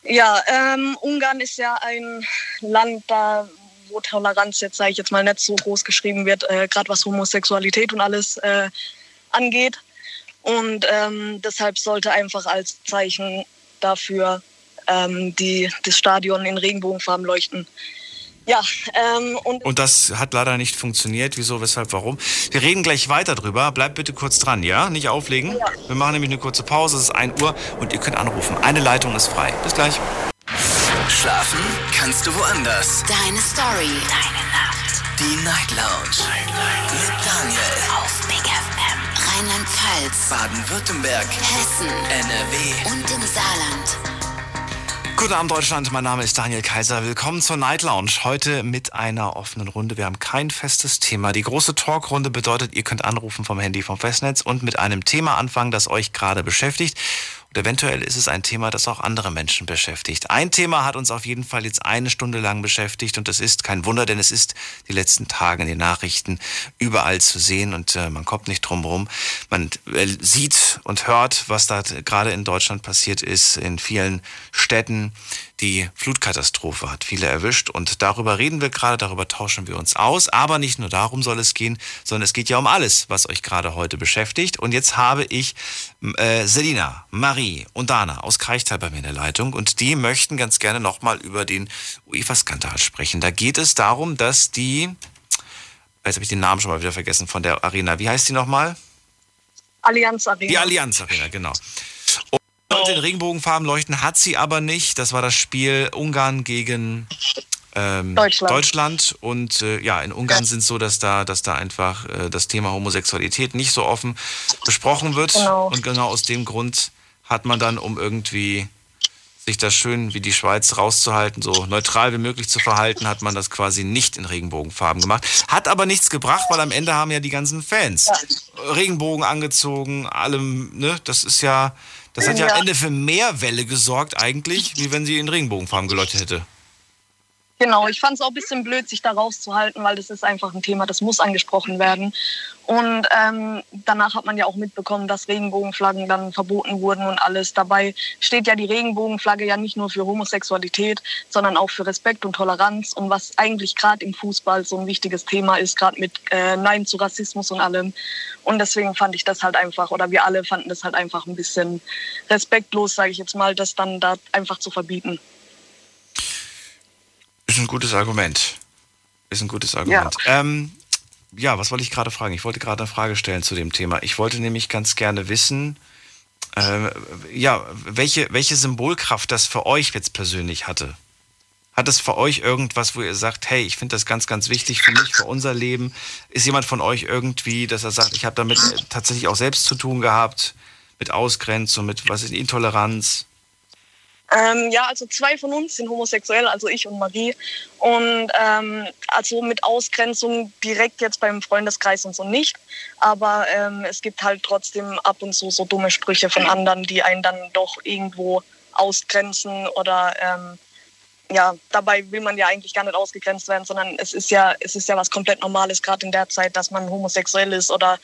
Ja, ähm, Ungarn ist ja ein Land, da wo Toleranz jetzt, sage ich jetzt mal, nicht so groß geschrieben wird, äh, gerade was Homosexualität und alles äh, angeht. Und ähm, deshalb sollte einfach als Zeichen dafür ähm, die, das Stadion in Regenbogenfarben leuchten. Ja, ähm, und,
und das hat leider nicht funktioniert. Wieso, weshalb, warum? Wir reden gleich weiter drüber. Bleibt bitte kurz dran, ja? Nicht auflegen. Ja. Wir machen nämlich eine kurze Pause. Es ist 1 Uhr und ihr könnt anrufen. Eine Leitung ist frei. Bis gleich.
Schlafen kannst du woanders.
Deine Story. Deine Nacht.
Die Night Lounge. Night, Night. Mit Daniel.
Auf Big FM. Rheinland-Pfalz.
Baden-Württemberg.
Hessen.
NRW.
Und im Saarland.
Guten Abend Deutschland, mein Name ist Daniel Kaiser. Willkommen zur Night Lounge. Heute mit einer offenen Runde. Wir haben kein festes Thema. Die große Talkrunde bedeutet, ihr könnt anrufen vom Handy vom Festnetz und mit einem Thema anfangen, das euch gerade beschäftigt. Und eventuell ist es ein Thema, das auch andere Menschen beschäftigt. Ein Thema hat uns auf jeden Fall jetzt eine Stunde lang beschäftigt und das ist kein Wunder, denn es ist die letzten Tage in den Nachrichten überall zu sehen und äh, man kommt nicht drum herum. Man äh, sieht und hört, was da gerade in Deutschland passiert ist, in vielen Städten. Die Flutkatastrophe hat viele erwischt und darüber reden wir gerade, darüber tauschen wir uns aus. Aber nicht nur darum soll es gehen, sondern es geht ja um alles, was euch gerade heute beschäftigt. Und jetzt habe ich äh, Selina, Marie und Dana aus Kreichtal bei mir in der Leitung und die möchten ganz gerne nochmal über den UEFA-Skandal sprechen. Da geht es darum, dass die Jetzt habe ich den Namen schon mal wieder vergessen von der Arena. Wie heißt die nochmal?
Allianz Arena.
Die Allianz Arena, genau. Sollte in Regenbogenfarben leuchten, hat sie aber nicht. Das war das Spiel Ungarn gegen ähm,
Deutschland.
Deutschland. Und äh, ja, in Ungarn sind es so, dass da, dass da einfach äh, das Thema Homosexualität nicht so offen besprochen wird.
Genau.
Und genau aus dem Grund hat man dann, um irgendwie sich das schön wie die Schweiz rauszuhalten, so neutral wie möglich zu verhalten, hat man das quasi nicht in Regenbogenfarben gemacht. Hat aber nichts gebracht, weil am Ende haben ja die ganzen Fans Regenbogen angezogen, allem, ne? Das ist ja, das hat ja,
Ja.
am Ende für mehr Welle gesorgt eigentlich, wie wenn sie in Regenbogenfarben geleuchtet hätte.
Genau, ich fand es auch ein bisschen blöd, sich da rauszuhalten, weil das ist einfach ein Thema, das muss angesprochen werden. Und ähm, danach hat man ja auch mitbekommen, dass Regenbogenflaggen dann verboten wurden und alles. Dabei steht ja die Regenbogenflagge ja nicht nur für Homosexualität, sondern auch für Respekt und Toleranz. Und was eigentlich gerade im Fußball so ein wichtiges Thema ist, gerade mit äh, Nein zu Rassismus und allem. Und deswegen fand ich das halt einfach, oder wir alle fanden das halt einfach ein bisschen respektlos, sage ich jetzt mal, das dann da einfach zu verbieten.
Ist ein gutes Argument. Ist ein gutes Argument. Ja, ähm, ja was wollte ich gerade fragen? Ich wollte gerade eine Frage stellen zu dem Thema. Ich wollte nämlich ganz gerne wissen, äh, ja, welche, welche Symbolkraft das für euch jetzt persönlich hatte. Hat es für euch irgendwas, wo ihr sagt, hey, ich finde das ganz, ganz wichtig für mich, für unser Leben? Ist jemand von euch irgendwie, dass er sagt, ich habe damit tatsächlich auch selbst zu tun gehabt, mit Ausgrenzung, mit was ist Intoleranz?
Ähm, ja, also zwei von uns sind homosexuell, also ich und Marie. Und ähm, also mit Ausgrenzung direkt jetzt beim Freundeskreis und so nicht. Aber ähm, es gibt halt trotzdem ab und zu so dumme Sprüche von anderen, die einen dann doch irgendwo ausgrenzen oder ähm, ja, dabei will man ja eigentlich gar nicht ausgegrenzt werden, sondern es ist ja, es ist ja was komplett Normales, gerade in der Zeit, dass man homosexuell ist oder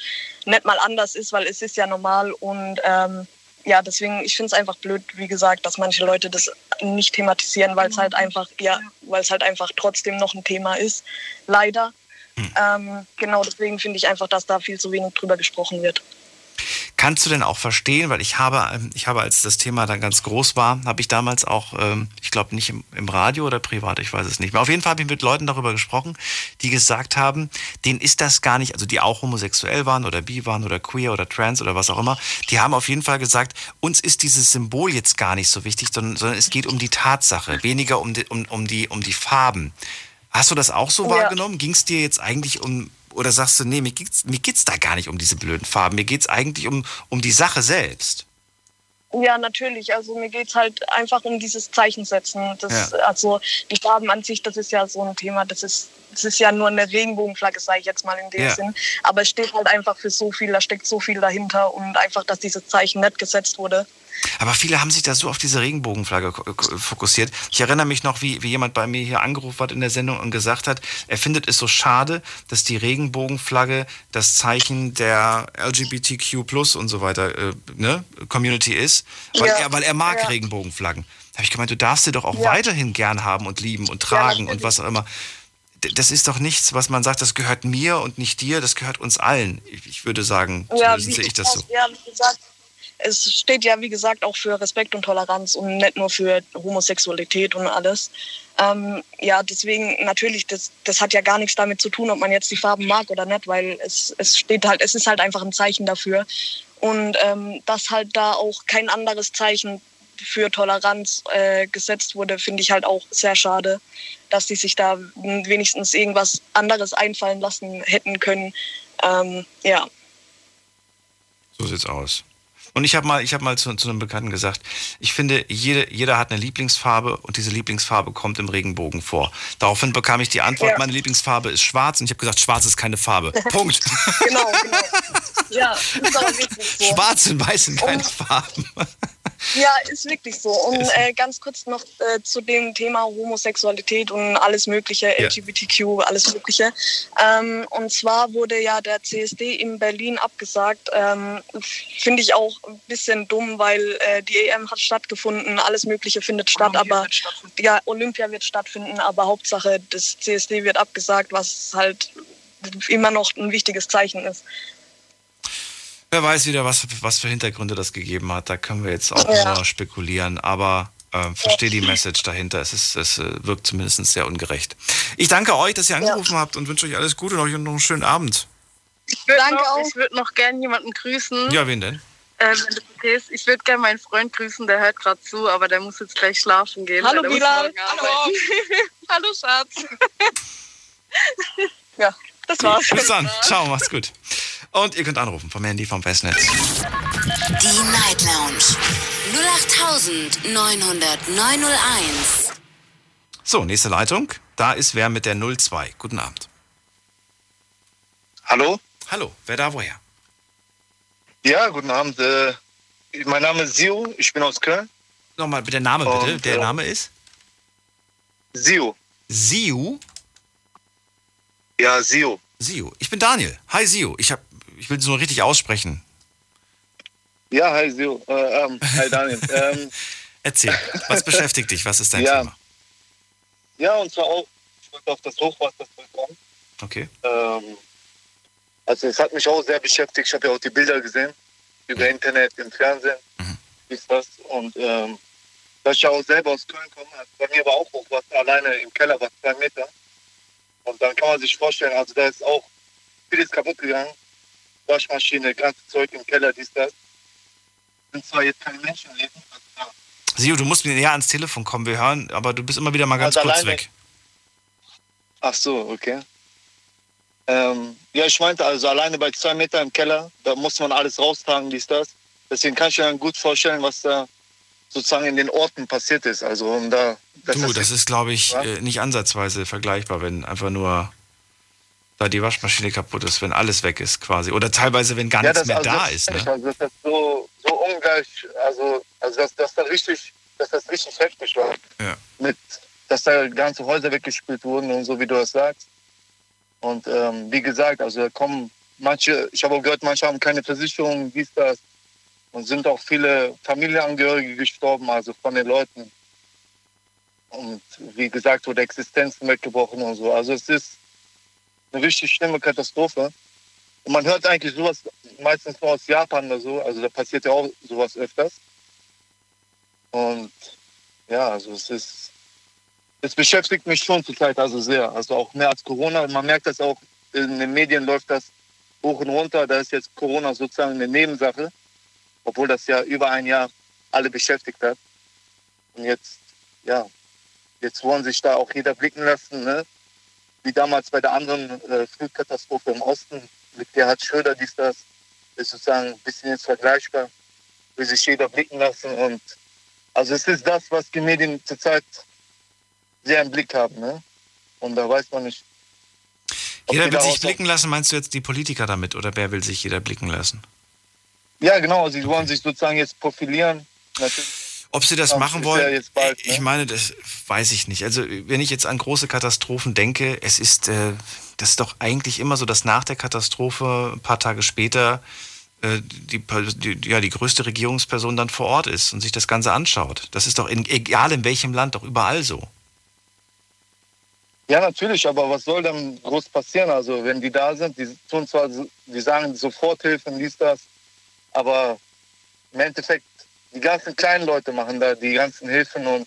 nicht mal anders ist, weil es ist ja normal und ähm, ja, deswegen, ich finde es einfach blöd, wie gesagt, dass manche Leute das nicht thematisieren, weil es halt einfach, ja, weil es halt einfach trotzdem noch ein Thema ist. Leider. Ähm, genau, deswegen finde ich einfach, dass da viel zu wenig drüber gesprochen wird.
Kannst du denn auch verstehen, weil ich habe, ähm, ich habe, als das Thema dann ganz groß war, habe ich damals auch, ähm, ich glaube nicht im, im, Radio oder privat, ich weiß es nicht mehr. Auf jeden Fall habe ich mit Leuten darüber gesprochen, die gesagt haben, denen ist das gar nicht, also die auch homosexuell waren oder bi waren oder queer oder trans oder was auch immer, die haben auf jeden Fall gesagt, uns ist dieses Symbol jetzt gar nicht so wichtig, sondern, sondern es geht um die Tatsache, weniger um die, um, um die, um die Farben. Hast du das auch so ja. wahrgenommen? Ging es dir jetzt eigentlich um oder sagst du, nee, mir geht's, mir geht's da gar nicht um diese blöden Farben, mir geht's eigentlich um, um die Sache selbst?
Ja, natürlich. Also mir geht's halt einfach um dieses Zeichensetzen. Das, ja. Also die Farben an sich, das ist ja so ein Thema, das ist, das ist ja nur eine Regenbogenflagge, sage ich jetzt mal in dem ja. Sinn. Aber es steht halt einfach für so viel, da steckt so viel dahinter und einfach, dass dieses Zeichen nicht gesetzt wurde.
Aber viele haben sich da so auf diese Regenbogenflagge fokussiert. Ich erinnere mich noch, wie, wie jemand bei mir hier angerufen hat in der Sendung und gesagt hat, er findet es so schade, dass die Regenbogenflagge das Zeichen der LGBTQ plus und so weiter äh, ne, Community ist, weil, ja. er, weil er mag ja. Regenbogenflaggen. Da habe ich gemeint, du darfst sie doch auch ja. weiterhin gern haben und lieben und tragen und was auch immer. Das ist doch nichts, was man sagt, das gehört mir und nicht dir, das gehört uns allen. Ich würde sagen,
ja,
zumindest sehe ich das so.
Ja, wie gesagt, es steht ja, wie gesagt, auch für Respekt und Toleranz und nicht nur für Homosexualität und alles. Ähm, ja, deswegen natürlich, das, das hat ja gar nichts damit zu tun, ob man jetzt die Farben mag oder nicht, weil es, es steht halt, es ist halt einfach ein Zeichen dafür. Und ähm, dass halt da auch kein anderes Zeichen für Toleranz äh, gesetzt wurde, finde ich halt auch sehr schade, dass die sich da wenigstens irgendwas anderes einfallen lassen hätten können. Ähm, ja.
So sieht's aus. Und ich habe mal, ich hab mal zu, zu, einem Bekannten gesagt, ich finde, jede, jeder hat eine Lieblingsfarbe und diese Lieblingsfarbe kommt im Regenbogen vor. Daraufhin bekam ich die Antwort, ja. meine Lieblingsfarbe ist schwarz und ich habe gesagt, schwarz ist keine Farbe. Punkt.
genau, genau. Ja, ist aber wirklich so.
Schwarz und weiß sind keine und, Farben.
Ja, ist wirklich so. Und äh, ganz kurz noch äh, zu dem Thema Homosexualität und alles Mögliche, ja. LGBTQ, alles Mögliche. Ähm, und zwar wurde ja der CSD in Berlin abgesagt. Ähm, Finde ich auch ein bisschen dumm, weil äh, die EM hat stattgefunden, alles Mögliche findet statt, Olympia aber ja, Olympia wird stattfinden, aber Hauptsache das CSD wird abgesagt, was halt immer noch ein wichtiges Zeichen ist.
Wer weiß wieder, was, was für Hintergründe das gegeben hat. Da können wir jetzt auch ja. nur spekulieren. Aber äh, verstehe die Message dahinter. Es, ist, es äh, wirkt zumindest sehr ungerecht. Ich danke euch, dass ihr angerufen habt und wünsche euch alles Gute und euch noch einen schönen Abend.
Ich würde noch, ich würd noch gern jemanden grüßen.
Ja, wen denn?
Äh, okay ist. Ich würde gerne meinen Freund grüßen, der hört gerade zu, aber der muss jetzt gleich schlafen gehen.
Hallo, Bilal.
arbeiten. Hallo, Schatz.
ja, das war's.
Bis dann. Ciao, macht's gut. Und ihr könnt anrufen vom Handy vom Festnetz.
Die Night Lounge 0890901.
So, nächste Leitung. Da ist wer mit der 02. Guten Abend.
Hallo?
Hallo, wer da woher?
Ja, guten Abend. Äh, mein Name ist Sio, ich bin aus Köln.
Nochmal bitte Name bitte.
Und,
Der
äh,
Name ist?
Sio.
Siu?
Ja, Sio.
Siu. Ich bin Daniel. Hi Siu. Ich, hab, ich will es nur richtig aussprechen.
Ja, hi Sio. Äh, ähm, hi Daniel. ähm,
Erzähl, was beschäftigt dich? Was ist dein
ja.
Thema?
ja, und zwar auch, ich wollte auf das Hochwasser zurückkommen.
Okay.
Ähm, also es hat mich auch sehr beschäftigt. Ich habe ja auch die Bilder gesehen über Internet, im Fernsehen, ist das. Und ähm, da ich ja auch selber aus Köln komme, also bei mir war auch Hochwasser, alleine im Keller war zwei Meter. Und dann kann man sich vorstellen, also da ist auch vieles kaputt gegangen. Waschmaschine, ganze Zeug im Keller, dies, das. Sind zwar jetzt keine Menschenleben, also da
Siu, du musst mir näher ans Telefon kommen. Wir hören, aber du bist immer wieder mal ganz
Also
kurz weg.
Ach so, okay. Ähm, ja, ich meinte also alleine bei zwei Meter im Keller, da muss man alles raustragen, dies, das. Deswegen kann ich mir gut vorstellen, was da sozusagen in den Orten passiert ist. Also um da.
Du, das ist, glaube ich,
Ja.
äh, nicht ansatzweise vergleichbar, wenn einfach nur da die Waschmaschine kaputt ist, wenn alles weg ist quasi. Oder teilweise, wenn gar
Ja,
nichts
das-
mehr
also
da
das
ist. Ne?
Also, das so, so ungleich, also, also dass, dass da richtig, dass das richtig heftig war.
Ja.
Mit, dass da ganze Häuser weggespült wurden und so, wie du das sagst. Und ähm, wie gesagt, also da kommen manche, ich habe auch gehört, manche haben keine Versicherung, dies, das. Und sind auch viele Familienangehörige gestorben, also von den Leuten. Und wie gesagt, wurde Existenzen weggebrochen und so. Also es ist eine richtig schlimme Katastrophe. Und man hört eigentlich sowas meistens nur aus Japan oder so. Also da passiert ja auch sowas öfters. Und ja, also es ist, es beschäftigt mich schon zurzeit also sehr. Also auch mehr als Corona. Man merkt das auch, in den Medien läuft das hoch und runter. Da ist jetzt Corona sozusagen eine Nebensache. Obwohl das ja über ein Jahr alle beschäftigt hat. Und jetzt, ja, jetzt wollen sich da auch jeder blicken lassen, ne? Wie damals bei der anderen äh, Flutkatastrophe im Osten mit Gerhard Schröder, dies, das, ist sozusagen ein bisschen jetzt vergleichbar, will sich jeder blicken lassen. Und also es ist das, was die Medien zurzeit sehr im Blick haben. Ne? Und da weiß man nicht.
Jeder will sich blicken lassen, meinst du jetzt die Politiker damit? Oder wer will sich jeder blicken lassen?
Ja, genau, sie wollen sich sozusagen jetzt profilieren. Natürlich.
Ob sie das
Ja,
machen
ja
wollen,
jetzt bald,
ich
ne?
meine, das weiß ich nicht. Also wenn ich jetzt an große Katastrophen denke, es ist, äh, das ist doch eigentlich immer so, dass nach der Katastrophe ein paar Tage später äh, die, die, ja, die größte Regierungsperson dann vor Ort ist und sich das Ganze anschaut. Das ist doch in, egal in welchem Land, doch überall so.
Ja, natürlich, aber was soll denn groß passieren? Also, wenn die da sind, die tun zwar, die sagen Soforthilfen, dies, das, aber im Endeffekt, die ganzen kleinen Leute machen da die ganzen Hilfen und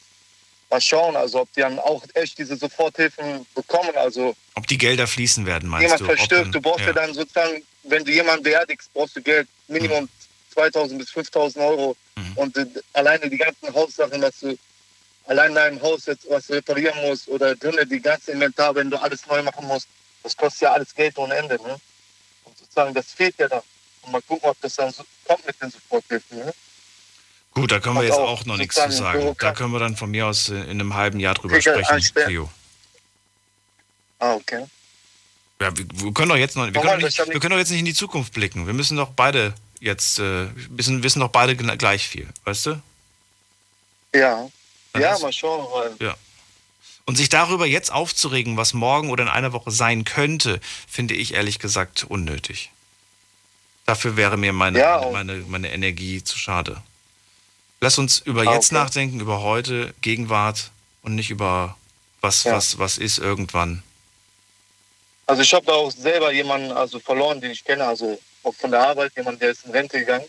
mal schauen, also ob die dann auch echt diese Soforthilfen bekommen. Also,
Ob die Gelder fließen werden, meinst
jemand
du? Ob
verstirbt,
dann-
du brauchst ja.
ja.
dann sozusagen, wenn du jemanden beerdigst, brauchst du Geld, Minimum 2000 bis 5000 Euro. Und äh, alleine die ganzen Haussachen, dass du allein in deinem Haus jetzt was reparieren musst oder drinnen die ganze Inventar, wenn du alles neu machen musst, das kostet ja alles Geld ohne Ende. Ne? Und sozusagen, das fehlt ja dann. Und mal gucken, ob das dann so kommt mit den Soforthilfen. Ne?
Gut, da können wir jetzt
auch
noch nichts zu sagen. Da können wir dann von mir aus äh, in einem halben Jahr drüber
Sicher,
sprechen. Theo.
Ah, okay.
Ja, wir, wir können doch jetzt noch, wir können doch nicht, wir können doch jetzt nicht in die Zukunft blicken. Wir müssen doch beide jetzt, äh, wissen, wissen doch beide gleich viel, weißt du?
Ja.
Dann
Ja, mal schauen.
Ja. Und sich darüber jetzt aufzuregen, was morgen oder in einer Woche sein könnte, finde ich ehrlich gesagt unnötig. Dafür wäre mir meine,
Ja,
meine, meine Energie zu schade. Lass uns über
Ah,
jetzt
okay.
nachdenken, über heute, Gegenwart und nicht über was,
Ja.
was, was ist irgendwann.
Also ich habe da auch selber jemanden also verloren, den ich kenne, also auch von der Arbeit, jemand, der ist in Rente gegangen.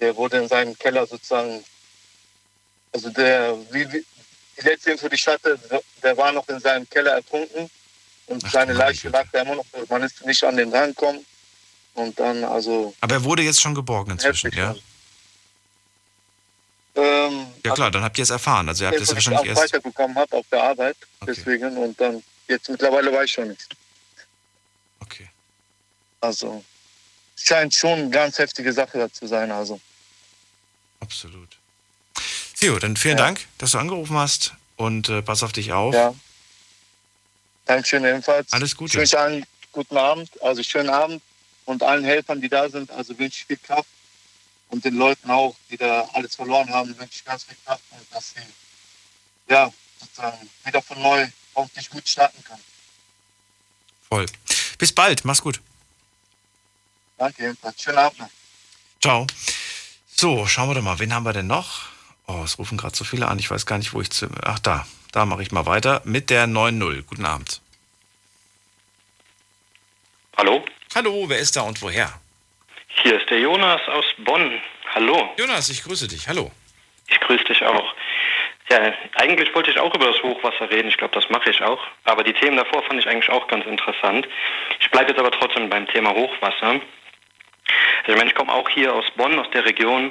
Der wurde in seinem Keller sozusagen Also der, wie, wie die letzte Info, die ich hatte, der war noch in seinem Keller ertrunken und Ach, seine Leiche lag da immer noch. Man ist nicht an den rankommen. Und dann, also.
Aber er wurde jetzt schon geborgen inzwischen, ja? Ähm, ja klar, dann habt ihr es erfahren. Also ihr habt es wahrscheinlich erst
weiterbekommen hat auf der Arbeit, okay. deswegen und dann jetzt mittlerweile weiß ich schon nicht.
Okay.
Also scheint schon eine ganz heftige Sache zu sein, also.
Absolut. Theo, dann vielen ja. Dank, dass du angerufen hast und äh, pass auf dich auf.
Ja. Dankeschön ebenfalls.
Alles Gute.
Ich wünsche allen guten Abend, also schönen Abend und allen Helfern, die da sind, also wünsche ich viel Kraft und den Leuten auch, die da alles verloren haben, wünsche ich ganz viel Kraft und dass sie ja, sozusagen wieder von neu hoffentlich gut starten können.
Voll. Bis bald, mach's gut.
Danke, jedenfalls. Schönen Abend noch.
Ciao. So, schauen wir doch mal, wen haben wir denn noch? Oh, es rufen gerade so viele an, ich weiß gar nicht, wo ich zu. Ach, da. Da mache ich mal weiter mit der 9.0. Guten Abend.
Hallo?
Hallo, wer ist da und woher?
Hier ist der Jonas aus Bonn. Hallo.
Jonas, ich grüße dich. Hallo.
Ich grüße dich auch. Ja, eigentlich wollte ich auch über das Hochwasser reden. Ich glaube, das mache ich auch. Aber die Themen davor fand ich eigentlich auch ganz interessant. Ich bleibe jetzt aber trotzdem beim Thema Hochwasser. Also ich meine, ich komme auch hier aus Bonn, aus der Region.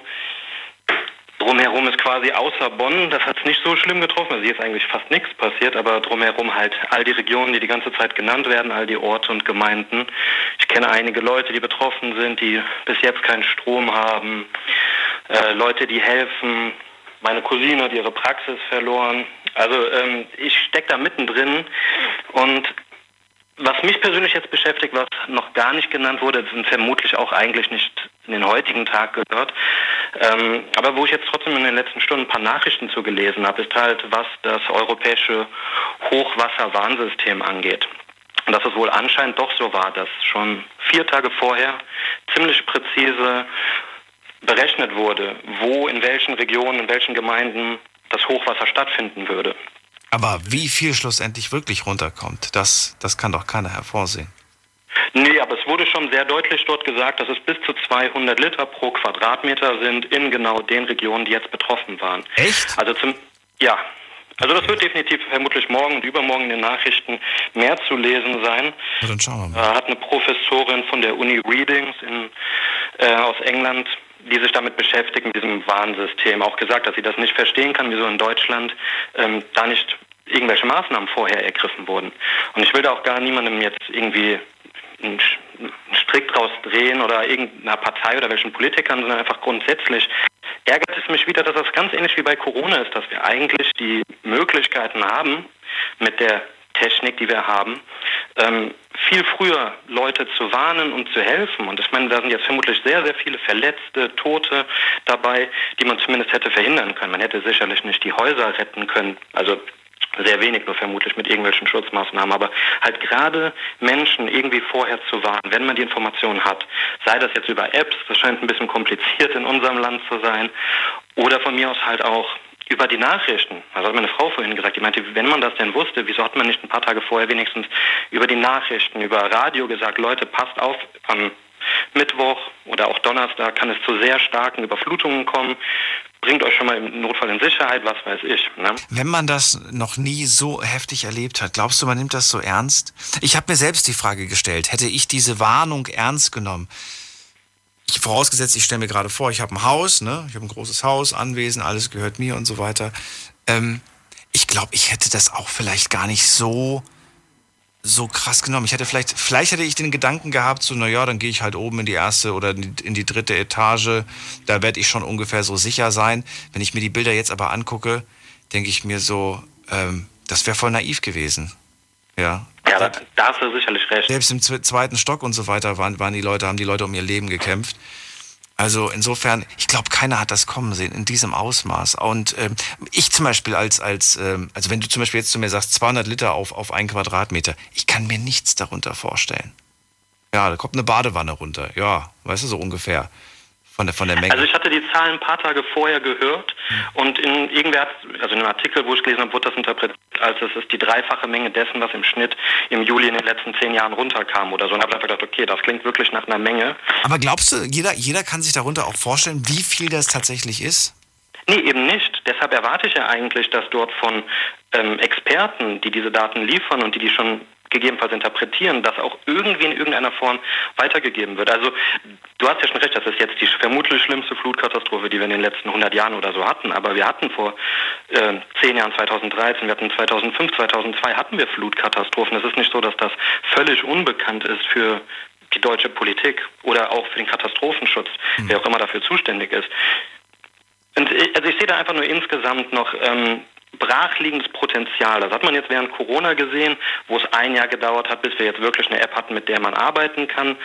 Drumherum ist quasi außer Bonn, das hat es nicht so schlimm getroffen. Also hier ist eigentlich fast nichts passiert, aber drumherum halt all die Regionen, die die ganze Zeit genannt werden, all die Orte und Gemeinden. Ich kenne einige Leute, die betroffen sind, die bis jetzt keinen Strom haben, äh, Leute, die helfen, meine Cousine hat ihre Praxis verloren. Also ähm, ich stecke da mittendrin und was mich persönlich jetzt beschäftigt, was noch gar nicht genannt wurde, sind vermutlich auch eigentlich nicht in den heutigen Tag gehört, ähm, aber wo ich jetzt trotzdem in den letzten Stunden ein paar Nachrichten zu gelesen habe, ist halt, was das europäische Hochwasserwarnsystem angeht. Und dass es wohl anscheinend doch so war, dass schon vier Tage vorher ziemlich präzise berechnet wurde, wo in welchen Regionen, in welchen Gemeinden das Hochwasser stattfinden würde.
Aber wie viel schlussendlich wirklich runterkommt, das, das kann doch keiner hervorsehen.
Nee, aber es wurde schon sehr deutlich dort gesagt, dass es bis zu 200 Liter pro Quadratmeter sind in genau den Regionen, die jetzt betroffen waren.
Echt?
Also zum, ja. Also das wird definitiv vermutlich morgen und übermorgen in den Nachrichten mehr zu lesen sein.
Ja, dann schauen wir
mal. Äh, hat eine Professorin von der Uni Readings in, äh, aus England die sich damit beschäftigen, diesem Warnsystem, auch gesagt, dass sie das nicht verstehen kann, wieso in Deutschland ähm, da nicht irgendwelche Maßnahmen vorher ergriffen wurden. Und ich will da auch gar niemandem jetzt irgendwie einen Strick draus drehen oder irgendeiner Partei oder welchen Politikern, sondern einfach grundsätzlich ärgert es mich wieder, dass das ganz ähnlich wie bei Corona ist, dass wir eigentlich die Möglichkeiten haben, mit der Technik, die wir haben, ähm, viel früher Leute zu warnen und zu helfen. Und ich meine, da sind jetzt vermutlich sehr, sehr viele Verletzte, Tote dabei, die man zumindest hätte verhindern können. Man hätte sicherlich nicht die Häuser retten können. Also sehr wenig nur vermutlich mit irgendwelchen Schutzmaßnahmen, aber halt gerade Menschen irgendwie vorher zu warnen, wenn man die Informationen hat, sei das jetzt über Apps, das scheint ein bisschen kompliziert in unserem Land zu sein, oder von mir aus halt auch über die Nachrichten. Also hat meine Frau vorhin gesagt, die meinte, wenn man das denn wusste, wieso hat man nicht ein paar Tage vorher wenigstens über die Nachrichten, über Radio gesagt, Leute, passt auf, am Mittwoch oder auch Donnerstag kann es zu sehr starken Überflutungen kommen. Bringt euch schon mal im Notfall in Sicherheit, was weiß ich. Ne?
Wenn man das noch nie so heftig erlebt hat, glaubst du, man nimmt das so ernst? Ich habe mir selbst die Frage gestellt, hätte ich diese Warnung ernst genommen? ich, vorausgesetzt, ich stelle mir gerade vor, ich habe ein Haus, ne? ich habe ein großes Haus, Anwesen, alles gehört mir und so weiter. Ähm, ich glaube, ich hätte das auch vielleicht gar nicht so so krass genommen. Ich hätte vielleicht, vielleicht hätte ich den Gedanken gehabt, so, naja, dann gehe ich halt oben in die erste oder in die, dritte Etage. Da werde ich schon ungefähr so sicher sein. Wenn ich mir die Bilder jetzt aber angucke, denke ich mir so, ähm, das wäre voll naiv gewesen. Ja.
Ja, da, da hast du sicherlich recht.
Selbst im zweiten Stock und so weiter waren, waren die Leute, haben die Leute um ihr Leben gekämpft. Also insofern, ich glaube, keiner hat das kommen sehen in diesem Ausmaß. Und ähm, ich zum Beispiel als, als ähm, also wenn du zum Beispiel jetzt zu mir sagst, 200 Liter auf, auf einen Quadratmeter, ich kann mir nichts darunter vorstellen. Ja, da kommt eine Badewanne runter. Ja, weißt du, so ungefähr von der, von der Menge?
Also ich hatte die Zahlen ein paar Tage vorher gehört und in irgendwer also in einem Artikel, wo ich gelesen habe, wurde das interpretiert, als es ist die dreifache Menge dessen, was im Schnitt im Juli in den letzten zehn Jahren runterkam oder so. Und habe einfach gedacht, okay, das klingt wirklich nach einer Menge.
Aber glaubst du, jeder, jeder kann sich darunter auch vorstellen, wie viel das tatsächlich ist?
Nee, eben nicht. Deshalb erwarte ich ja eigentlich, dass dort von ähm, Experten, die diese Daten liefern und die die schon gegebenenfalls interpretieren, das auch irgendwie in irgendeiner Form weitergegeben wird. Also du hast ja schon recht, das ist jetzt die vermutlich schlimmste Flutkatastrophe, die wir in den letzten 100 Jahren oder so hatten. Aber wir hatten vor äh, zehn Jahren, 2013, wir hatten 2005, 2002 hatten wir Flutkatastrophen. Es ist nicht so, dass das völlig unbekannt ist für die deutsche Politik oder auch für den Katastrophenschutz, mhm. wer auch immer dafür zuständig ist. Und ich, also ich sehe da einfach nur insgesamt noch ähm, brachliegendes Potenzial. Das hat man jetzt während Corona gesehen, wo es ein Jahr gedauert hat, bis wir jetzt wirklich eine App hatten, mit der man arbeiten kann,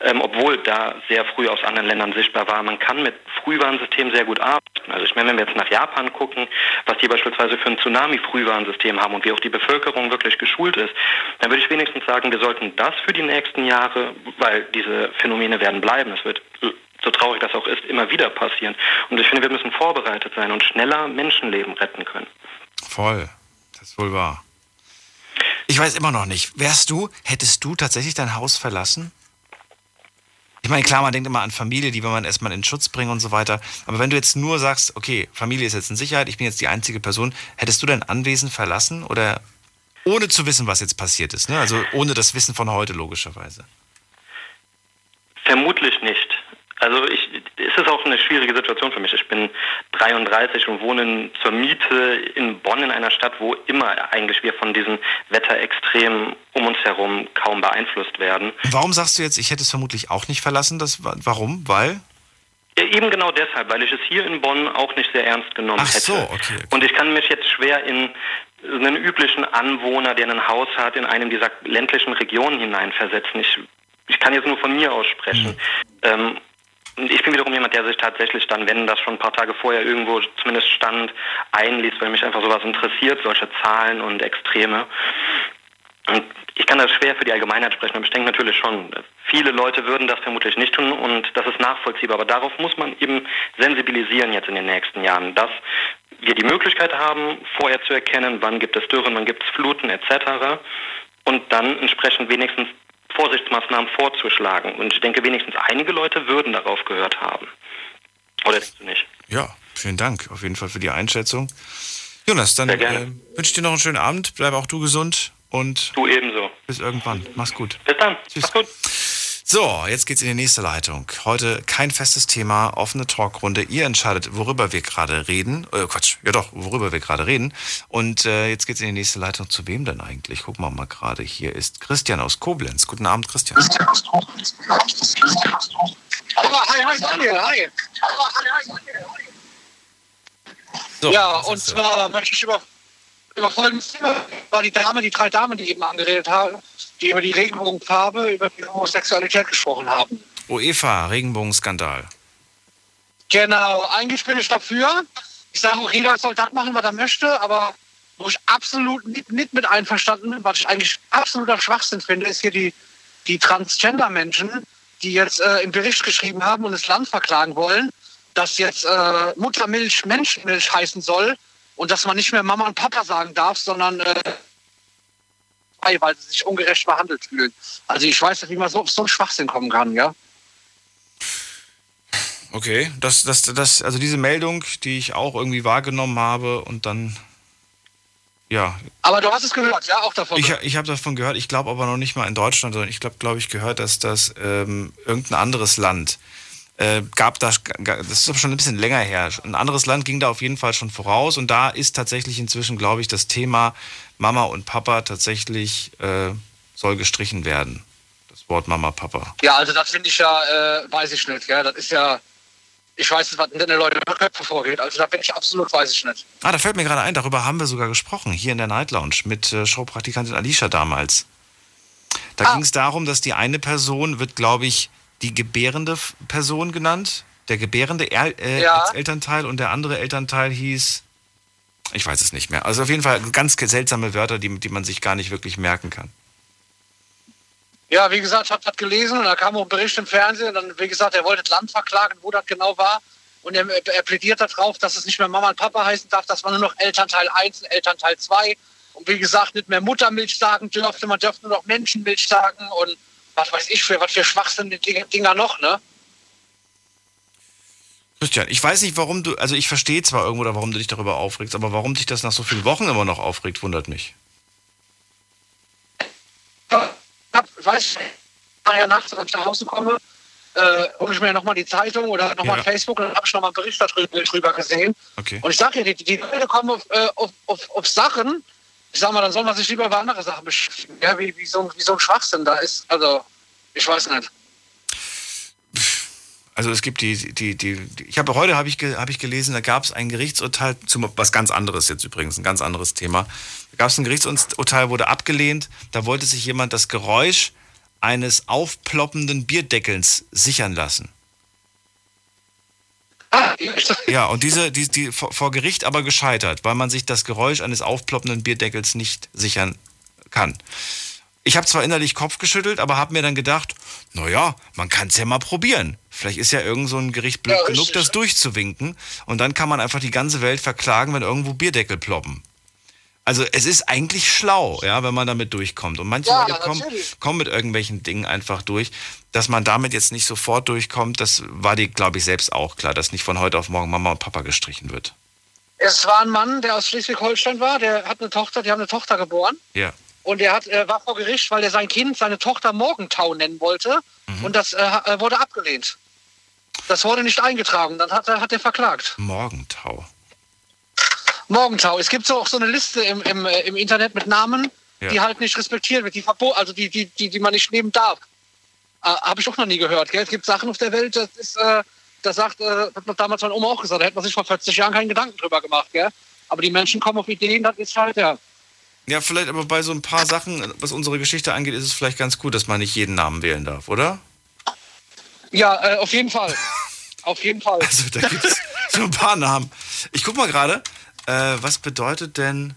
ähm, obwohl da sehr früh aus anderen Ländern sichtbar war. Man kann mit Frühwarnsystemen sehr gut arbeiten. Also ich meine, wenn wir jetzt nach Japan gucken, was die beispielsweise für ein Tsunami-Frühwarnsystem haben und wie auch die Bevölkerung wirklich geschult ist, dann würde ich wenigstens sagen, wir sollten das für die nächsten Jahre, weil diese Phänomene werden bleiben. Es wird so traurig das auch ist, immer wieder passieren. Und ich finde, wir müssen vorbereitet sein und schneller Menschenleben retten können.
Voll. Das ist wohl wahr. Ich weiß immer noch nicht. Wärst du, hättest du tatsächlich dein Haus verlassen? Ich meine, klar, man denkt immer an Familie, die will man erstmal in Schutz bringen und so weiter. Aber wenn du jetzt nur sagst, okay, Familie ist jetzt in Sicherheit, ich bin jetzt die einzige Person, hättest du dein Anwesen verlassen oder ohne zu wissen, was jetzt passiert ist? Ne? Also ohne das Wissen von heute, logischerweise.
Vermutlich nicht. Also ich, es ist auch eine schwierige Situation für mich. Ich bin 33 und wohne zur Miete in Bonn in einer Stadt, wo immer eigentlich wir von diesen Wetterextremen um uns herum kaum beeinflusst werden.
Warum sagst du jetzt, ich hätte es vermutlich auch nicht verlassen? Das, warum? Weil?
Ja, eben genau deshalb, weil ich es hier in Bonn auch nicht sehr ernst genommen
Ach
hätte.
so, okay, okay.
Und ich kann mich jetzt schwer in einen üblichen Anwohner, der ein Haus hat, in einem dieser ländlichen Regionen hineinversetzen. Ich, ich kann jetzt nur von mir aus sprechen. Mhm. Ähm, ich bin wiederum jemand, der sich tatsächlich dann, wenn das schon ein paar Tage vorher irgendwo zumindest stand, einliest, weil mich einfach sowas interessiert, solche Zahlen und Extreme. Und ich kann das schwer für die Allgemeinheit sprechen, aber ich denke natürlich schon, viele Leute würden das vermutlich nicht tun und das ist nachvollziehbar. Aber darauf muss man eben sensibilisieren jetzt in den nächsten Jahren, dass wir die Möglichkeit haben, vorher zu erkennen, wann gibt es Dürren, wann gibt es Fluten etc. Und dann entsprechend wenigstens Vorsichtsmaßnahmen vorzuschlagen. Und ich denke, wenigstens einige Leute würden darauf gehört haben. Oder denkst du nicht?
Ja, vielen Dank auf jeden Fall für die Einschätzung. Jonas, dann äh, wünsche ich dir noch einen schönen Abend. Bleib auch du gesund und.
Du ebenso.
Bis irgendwann. Mach's gut.
Bis dann.
Tschüss. Mach's gut. So, jetzt geht's in die nächste Leitung. Heute kein festes Thema, offene Talkrunde. Ihr entscheidet, worüber wir gerade reden. Äh, Quatsch, ja doch, worüber wir gerade reden. Und äh, jetzt geht's in die nächste Leitung. Zu wem denn eigentlich? Gucken wir mal gerade. Hier ist Christian aus Koblenz. Guten Abend, Christian.
hi, hi, Daniel, hi.
So,
ja, und zwar möchte ich über, über folgendes Thema, war die Dame, die drei Damen, die eben angeredet haben, die über die Regenbogenfarbe, über die Homosexualität gesprochen haben.
UEFA, Regenbogenskandal.
Genau, eigentlich bin ich dafür. Ich sage auch, jeder soll das machen, was er möchte, aber wo ich absolut nicht, nicht mit einverstanden bin, was ich eigentlich absoluter Schwachsinn finde, ist hier die, die Transgender-Menschen, die jetzt äh, im Bericht geschrieben haben und das Land verklagen wollen, dass jetzt äh, Muttermilch Menschenmilch heißen soll und dass man nicht mehr Mama und Papa sagen darf, sondern äh, weil sie sich ungerecht behandelt fühlen. Also ich weiß nicht, wie man so auf so einen Schwachsinn kommen kann, ja.
Okay, das, das, das, also diese Meldung, die ich auch irgendwie wahrgenommen habe und dann, ja.
Aber du hast es gehört, ja, auch davon.
Ich, ich habe davon gehört, ich glaube aber noch nicht mal in Deutschland, sondern ich glaube, glaube ich, gehört, dass das ähm, irgendein anderes Land äh, gab das, das ist aber schon ein bisschen länger her. Ein anderes Land ging da auf jeden Fall schon voraus und da ist tatsächlich inzwischen, glaube ich, das Thema Mama und Papa tatsächlich äh, soll gestrichen werden. Das Wort Mama, Papa.
Ja, also das finde ich ja, äh, weiß ich nicht. Ja, das ist ja, ich weiß nicht, was in den Leuten Köpfe vorgeht. Also da bin ich absolut, weiß ich nicht.
Ah, da fällt mir gerade ein, darüber haben wir sogar gesprochen, hier in der Night Lounge mit äh, Showpraktikantin Alicia damals. Da ah. ging es darum, dass die eine Person wird, glaube ich, die gebärende Person genannt, der gebärende er äh, ja. Elternteil und der andere Elternteil hieß, ich weiß es nicht mehr. Also auf jeden Fall ganz seltsame Wörter, die, die man sich gar nicht wirklich merken kann.
Ja, wie gesagt, ich habe das gelesen und da kam auch ein Bericht im Fernsehen. Und dann, wie gesagt, er wollte das Land verklagen, wo das genau war. Und er, er plädiert darauf, dass es nicht mehr Mama und Papa heißen darf, dass man nur noch Elternteil 1 und Elternteil 2 und wie gesagt nicht mehr Muttermilch sagen dürfte, man dürfte nur noch Menschenmilch sagen und was weiß ich für was für Schwachsinn die Dinger noch, ne?
Christian, ich weiß nicht, warum du, also ich verstehe zwar irgendwo, warum du dich darüber aufregst, aber warum dich das nach so vielen Wochen immer noch aufregt, wundert mich.
Ich weiß, nachher nachts, wenn ich nach Hause komme, äh, hole ich mir nochmal die Zeitung oder nochmal
Ja.
Facebook und dann habe ich nochmal einen Bericht darüber drüber gesehen.
Okay.
Und ich sage ja, die, die Leute kommen auf, äh, auf, auf, auf Sachen, ich sag mal, dann soll man sich lieber über andere Sachen beschäftigen, ja, wie, wie, so, wie so ein Schwachsinn da ist. Also, ich weiß nicht.
Also es gibt die, die, die, die ich habe heute habe ich, ge, habe ich gelesen, da gab es ein Gerichtsurteil zu was ganz anderes jetzt übrigens, ein ganz anderes Thema. Da gab es ein Gerichtsurteil, wurde abgelehnt. Da wollte sich jemand das Geräusch eines aufploppenden Bierdeckels sichern lassen. Ja, und diese, die, die vor, vor Gericht aber gescheitert, weil man sich das Geräusch eines aufploppenden Bierdeckels nicht sichern kann. Ich habe zwar innerlich Kopf geschüttelt, aber habe mir dann gedacht, naja, man kann es ja mal probieren. Vielleicht ist ja irgend so ein Gericht blöd
Ja,
genug, das durchzuwinken. Und dann kann man einfach die ganze Welt verklagen, wenn irgendwo Bierdeckel ploppen. Also es ist eigentlich schlau, ja, wenn man damit durchkommt. Und manche
Ja,
Leute kommen, kommen mit irgendwelchen Dingen einfach durch. Dass man damit jetzt nicht sofort durchkommt, das war dir, glaube ich, selbst auch klar, dass nicht von heute auf morgen Mama und Papa gestrichen wird.
Es war ein Mann, der aus Schleswig-Holstein war, der hat eine Tochter, die haben eine Tochter geboren.
Ja.
Und er hat, äh, war vor Gericht, weil er sein Kind, seine Tochter Morgentau nennen wollte.
Mhm.
Und das äh, äh, wurde abgelehnt. Das wurde nicht eingetragen. Dann hat er, hat er verklagt.
Morgentau.
Morgentau. Es gibt so auch so eine Liste im, im, äh, im Internet mit Namen,
Ja.
die halt nicht respektiert wird, die verbot, also die, die, die, die man nicht nehmen darf. Äh, Habe ich auch noch nie gehört. Gell? Es gibt Sachen auf der Welt, das ist, äh, das sagt, äh, hat man damals meine Oma auch gesagt, da hätte man sich vor 40 Jahren keinen Gedanken drüber gemacht. Gell? Aber die Menschen kommen auf Ideen, das ist halt, ja.
Ja, vielleicht aber bei so ein paar Sachen, was unsere Geschichte angeht, ist es vielleicht ganz gut, dass man nicht jeden Namen wählen darf, oder?
Ja, äh, auf jeden Fall. auf jeden Fall.
Also da gibt es so ein paar Namen. Ich guck mal gerade, äh, was bedeutet denn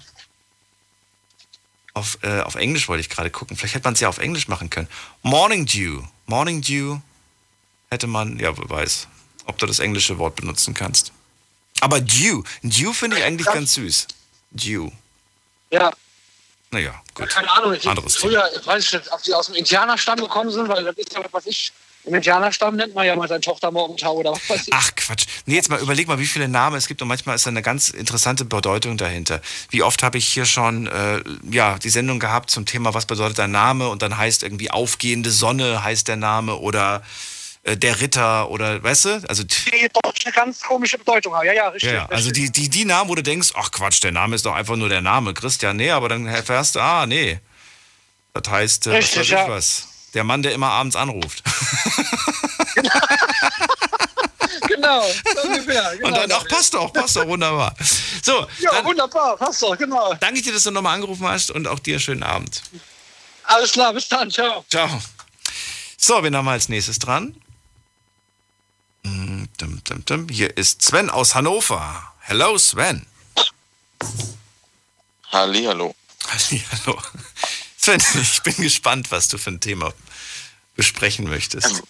auf, äh, auf Englisch wollte ich gerade gucken. Vielleicht hätte man es ja auf Englisch machen können. Morning Dew. Morning Dew hätte man, ja, wer weiß, ob du das englische Wort benutzen kannst. Aber Dew, Dew finde ich eigentlich ganz süß. Dew.
Ja.
Naja, gut.
Keine Ahnung, ich,
Anderes
früher weiß ich nicht, ob die aus dem Indianerstamm gekommen sind, weil das ist ja was ich. Im Indianerstamm nennt man ja mal seine Tochter Morgentau oder was weiß ich.
Ach Quatsch. Nee, jetzt mal überleg mal, wie viele Namen es gibt und manchmal ist da eine ganz interessante Bedeutung dahinter. Wie oft habe ich hier schon äh, ja, die Sendung gehabt zum Thema, was bedeutet ein Name und dann heißt irgendwie aufgehende Sonne heißt der Name oder äh, der Ritter oder weißt du? Also
Die doch eine ganz komische Bedeutung haben. Ja, ja, richtig.
ja, also die, die, die Namen, wo du denkst, ach Quatsch, der Name ist doch einfach nur der Name, Christian, nee, aber dann erfährst du, ah, nee. Das heißt, äh, was
Richtig,
weiß ich
ja.
was. Der Mann, der immer abends anruft.
genau, so ungefähr. Genau.
Und dann, ach, passt doch, passt doch, wunderbar. So,
Ja, wunderbar, passt doch, genau.
danke dir, dass du nochmal angerufen hast und auch dir schönen Abend.
Alles klar, bis dann, ciao.
Ciao. So, wen haben wir als nächstes dran? Mm. Hier ist Sven aus Hannover. Hello, Sven.
Hallihallo.
Hallo. Sven, ich bin gespannt, was du für ein Thema besprechen möchtest.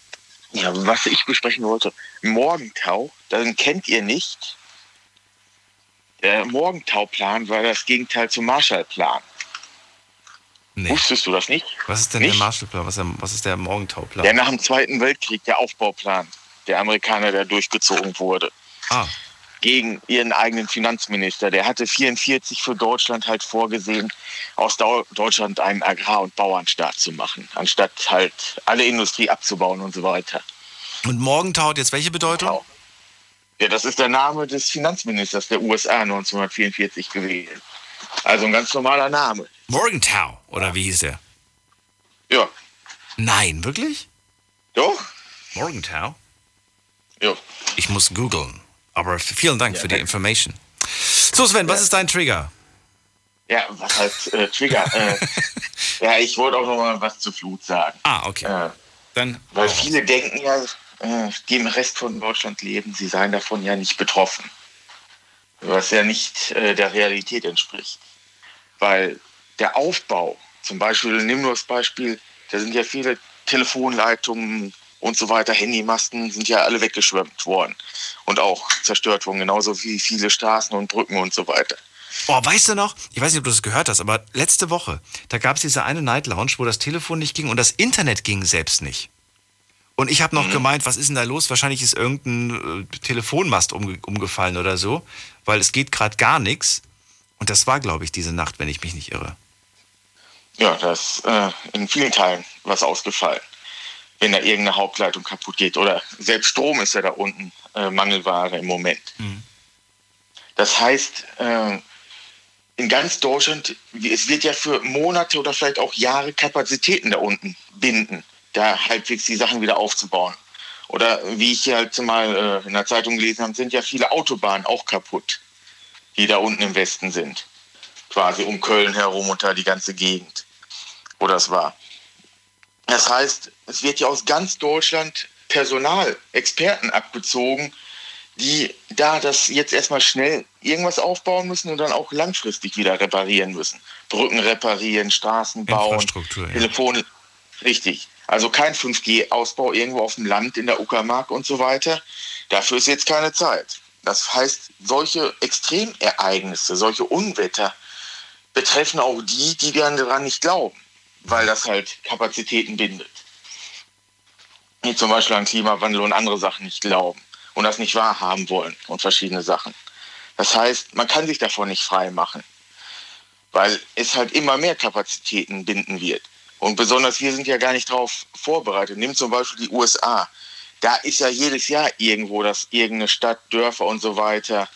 Ja, was ich besprechen wollte. Morgentau, dann kennt ihr nicht. Der Morgentauplan war das Gegenteil zum Marshallplan.
Nee.
Wusstest du das nicht?
Was ist denn
Nicht?
der Marshallplan? Was, ist der- was ist der Morgentauplan?
Der nach dem Zweiten Weltkrieg, der Aufbauplan der Amerikaner, der durchgezogen wurde.
Ah.
Gegen ihren eigenen Finanzminister. Der hatte 44 für Deutschland halt vorgesehen, aus Deutschland einen Agrar- und Bauernstaat zu machen, anstatt halt alle Industrie abzubauen und so weiter.
Und Morgentau hat jetzt welche Bedeutung?
Ja, das ist der Name des Finanzministers der USA 1944 gewesen. Also ein ganz normaler Name.
Morgentau, oder wie hieß der?
Ja.
Nein, wirklich?
Doch.
Morgentau?
Ja.
Ich muss googeln. Aber vielen Dank für die Information. So, Sven, was ist dein Trigger?
Ja, was heißt äh, Trigger? äh, ja, ich wollte auch noch mal was zur Flut sagen.
Ah, okay.
Äh,
Dann.
weil viele denken ja, äh, die im Rest von Deutschland leben, sie seien davon ja nicht betroffen. Was ja nicht äh, der Realität entspricht. Weil der Aufbau, zum Beispiel, nimm nur das Beispiel, da sind ja viele Telefonleitungen und so weiter, Handymasten sind ja alle weggeschwemmt worden und auch zerstört worden, genauso wie viele Straßen und Brücken und so weiter.
Oh, weißt du noch? Ich weiß nicht, ob du das gehört hast, aber letzte Woche, da gab es diese eine Night Lounge, wo das Telefon nicht ging und das Internet ging selbst nicht. Und ich habe noch gemeint, was ist denn da los? Wahrscheinlich ist irgendein äh, Telefonmast umge umgefallen oder so, weil es geht gerade gar nichts. Und das war, glaube ich, diese Nacht, wenn ich mich nicht irre.
Ja, da ist äh, in vielen Teilen was ausgefallen, wenn da irgendeine Hauptleitung kaputt geht. Oder selbst Strom ist ja da unten äh, Mangelware im Moment. Das heißt, äh, in ganz Deutschland, es wird ja für Monate oder vielleicht auch Jahre Kapazitäten da unten binden, da halbwegs die Sachen wieder aufzubauen. Oder wie ich halt mal äh, in der Zeitung gelesen habe, sind ja viele Autobahnen auch kaputt, die da unten im Westen sind. Quasi um Köln herum und da die ganze Gegend, wo das war. Das heißt, es wird ja aus ganz Deutschland Personal, Experten abgezogen, die da das jetzt erstmal schnell irgendwas aufbauen müssen und dann auch langfristig wieder reparieren müssen. Brücken reparieren, Straßen bauen,
Infrastruktur, ja.
Telefone. Richtig. Also kein 5G-Ausbau irgendwo auf dem Land in der Uckermark und so weiter. Dafür ist jetzt keine Zeit. Das heißt, solche Extremereignisse, solche Unwetter betreffen auch die, die daran nicht glauben, weil das halt Kapazitäten bindet. Die zum Beispiel an Klimawandel und andere Sachen nicht glauben und das nicht wahrhaben wollen und verschiedene Sachen. Das heißt, man kann sich davon nicht frei machen, weil es halt immer mehr Kapazitäten binden wird. Und besonders wir sind ja gar nicht darauf vorbereitet. Nimm zum Beispiel die USA. Da ist ja jedes Jahr irgendwo, dass irgendeine Stadt, Dörfer und so weiter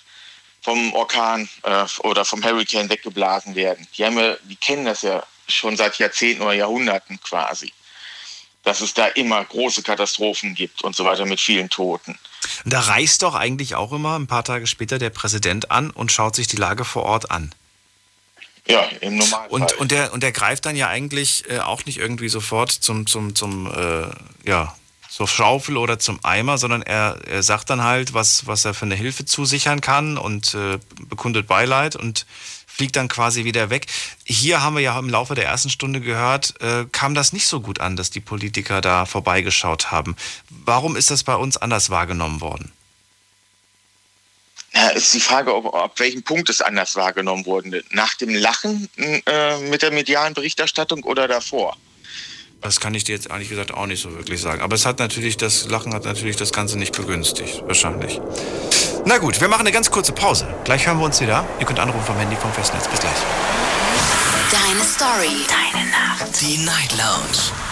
vom Orkan äh, oder vom Hurricane weggeblasen werden. Die, haben ja, die kennen das ja schon seit Jahrzehnten oder Jahrhunderten quasi. Dass es da immer große Katastrophen gibt und so weiter mit vielen Toten.
Und da reist doch eigentlich auch immer ein paar Tage später der Präsident an und schaut sich die Lage vor Ort an.
Ja, im Normalfall.
Und, und, der, und der greift dann ja eigentlich äh, auch nicht irgendwie sofort zum, zum, zum äh, ja, zur Schaufel oder zum Eimer, sondern er, er sagt dann halt, was, was er für eine Hilfe zusichern kann und äh, bekundet Beileid und fliegt dann quasi wieder weg. Hier haben wir ja im Laufe der ersten Stunde gehört, äh, kam das nicht so gut an, dass die Politiker da vorbeigeschaut haben. Warum ist das bei uns anders wahrgenommen worden?
Ja, ist die Frage, ob, ab welchem Punkt es anders wahrgenommen wurde. Nach dem Lachen äh, mit der medialen Berichterstattung oder davor?
Das kann ich dir jetzt ehrlich gesagt auch nicht so wirklich sagen. Aber es hat natürlich, das Lachen hat natürlich das Ganze nicht begünstigt. Wahrscheinlich. Na gut, wir machen eine ganz kurze Pause. Gleich hören wir uns wieder. Ihr könnt anrufen vom Handy vom Festnetz. Bis gleich.
Deine Story. Deine Nacht.
Die Night Lounge.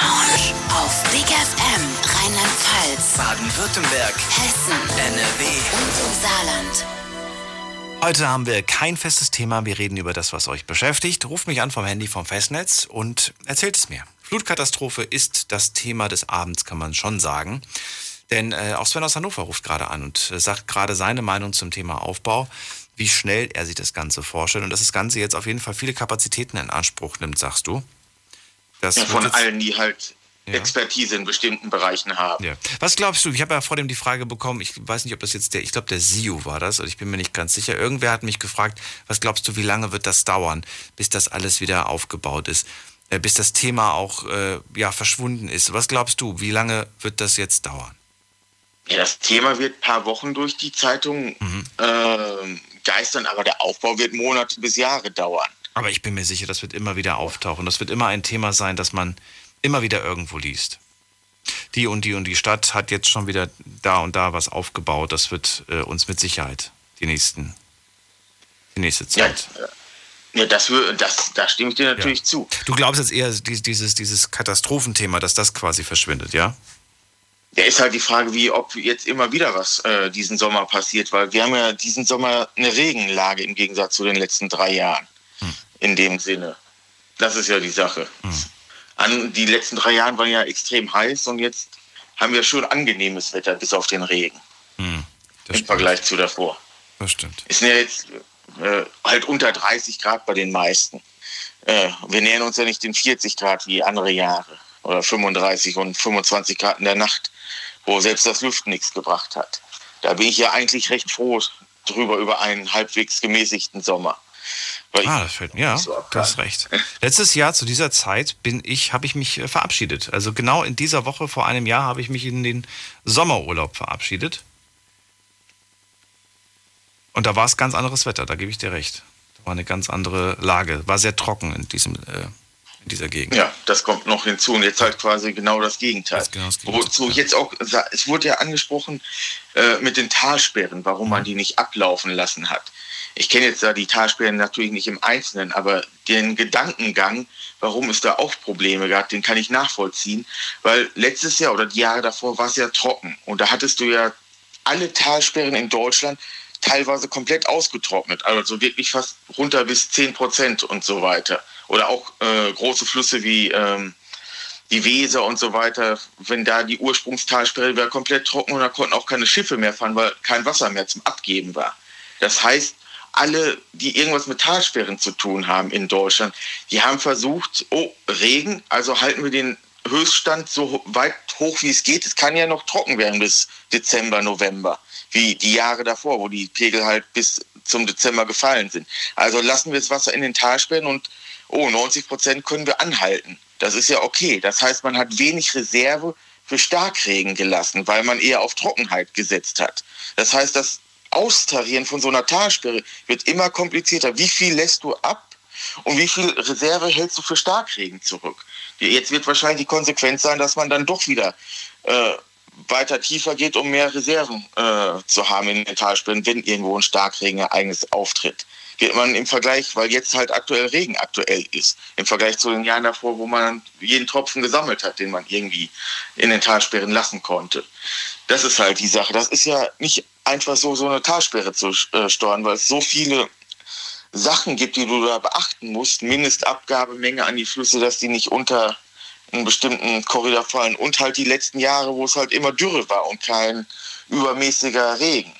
Lounge. Auf Big FM Rheinland-Pfalz,
Baden-Württemberg,
Hessen,
NRW
und im Saarland.
Heute haben wir kein festes Thema. Wir reden über das, was euch beschäftigt. Ruft mich an vom Handy vom Festnetz und erzählt es mir. Flutkatastrophe ist das Thema des Abends, kann man schon sagen. Denn äh, auch Sven aus Hannover ruft gerade an und äh, sagt gerade seine Meinung zum Thema Aufbau, wie schnell er sich das Ganze vorstellt und dass das Ganze jetzt auf jeden Fall viele Kapazitäten in Anspruch nimmt, sagst du. Das
Ja, von allen, die halt Expertise in bestimmten Bereichen haben.
Ja. Was glaubst du? Ich habe ja vor dem die Frage bekommen, ich weiß nicht, ob das jetzt der, ich glaube, der SIU war das, oder ich bin mir nicht ganz sicher. Irgendwer hat mich gefragt, was glaubst du, wie lange wird das dauern, bis das alles wieder aufgebaut ist? Äh, bis das Thema auch äh, ja, verschwunden ist. Was glaubst du, wie lange wird das jetzt dauern?
Ja, das Thema wird ein paar Wochen durch die Zeitung äh, geistern, aber der Aufbau wird Monate bis Jahre dauern.
Aber ich bin mir sicher, das wird immer wieder auftauchen. Das wird immer ein Thema sein, das man immer wieder irgendwo liest. Die und die und die Stadt hat jetzt schon wieder da und da was aufgebaut. Das wird äh, uns mit Sicherheit die nächsten, die nächste Zeit.
Ja, das, wür- das, da stimme ich dir natürlich zu.
Du glaubst jetzt eher dies- dieses, dieses Katastrophenthema, dass das quasi verschwindet, ja?
Ja, ist halt die Frage, wie ob jetzt immer wieder was äh, diesen Sommer passiert, weil wir haben ja diesen Sommer eine Regenlage im Gegensatz zu den letzten drei Jahren. In dem Sinne. Das ist ja die Sache. An, die letzten drei Jahre waren ja extrem heiß und jetzt haben wir schon angenehmes Wetter, bis auf den Regen. Im Vergleich zu davor.
Das stimmt.
Es sind ja jetzt äh, halt unter 30 Grad bei den meisten. Äh, wir nähern uns ja nicht den 40 Grad wie andere Jahre. oder 35 und 25 Grad in der Nacht, wo selbst das Lüften nichts gebracht hat. Da bin ich ja eigentlich recht froh drüber über einen halbwegs gemäßigten Sommer.
Ah, das fällt mir, ja, so du hast recht. Letztes Jahr zu dieser Zeit bin ich, habe ich mich äh, verabschiedet. Also genau in dieser Woche vor einem Jahr habe ich mich in den Sommerurlaub verabschiedet. Und da war es ganz anderes Wetter, da gebe ich dir recht. Da war eine ganz andere Lage. War sehr trocken in, diesem, äh, in dieser Gegend.
Ja, das kommt noch hinzu. Und jetzt halt quasi genau das Gegenteil. Das genau das Gegenteil. Wozu jetzt auch, es wurde ja angesprochen äh, mit den Talsperren, warum man die nicht ablaufen lassen hat. Ich kenne jetzt da die Talsperren natürlich nicht im Einzelnen, aber den Gedankengang, warum es da auch Probleme gab, den kann ich nachvollziehen. Weil letztes Jahr oder die Jahre davor war es ja trocken. Und da hattest du ja alle Talsperren in Deutschland teilweise komplett ausgetrocknet, also wirklich fast runter bis 10 Prozent und so weiter. Oder auch äh, große Flüsse wie ähm, die Weser und so weiter, wenn da die Ursprungstalsperre war komplett trocken und da konnten auch keine Schiffe mehr fahren, weil kein Wasser mehr zum Abgeben war. Das heißt, alle, die irgendwas mit Talsperren zu tun haben in Deutschland, die haben versucht, oh, Regen, also halten wir den Höchststand so weit hoch wie es geht. Es kann ja noch trocken werden bis Dezember, November wie die Jahre davor, wo die Pegel halt bis zum Dezember gefallen sind. Also lassen wir das Wasser in den Talsperren und oh, 90 Prozent können wir anhalten. Das ist ja okay. Das heißt, man hat wenig Reserve für Starkregen gelassen, weil man eher auf Trockenheit gesetzt hat. Das heißt, das Austarieren von so einer Talsperre wird immer komplizierter. Wie viel lässt du ab und wie viel Reserve hältst du für Starkregen zurück? Jetzt wird wahrscheinlich die Konsequenz sein, dass man dann doch wieder äh, weiter tiefer geht, um mehr Reserven äh, zu haben in den Talsperren, wenn irgendwo ein Starkregenereignis auftritt. Geht man im Vergleich, weil jetzt halt aktuell Regen aktuell ist, im Vergleich zu den Jahren davor, wo man jeden Tropfen gesammelt hat, den man irgendwie in den Talsperren lassen konnte. Das ist halt die Sache. Das ist ja nicht einfach so, so eine Talsperre zu äh, steuern, weil es so viele Sachen gibt, die du da beachten musst. Mindestabgabemenge an die Flüsse, dass die nicht unter einen bestimmten Korridor fallen und halt die letzten Jahre, wo es halt immer Dürre war und kein übermäßiger Regen.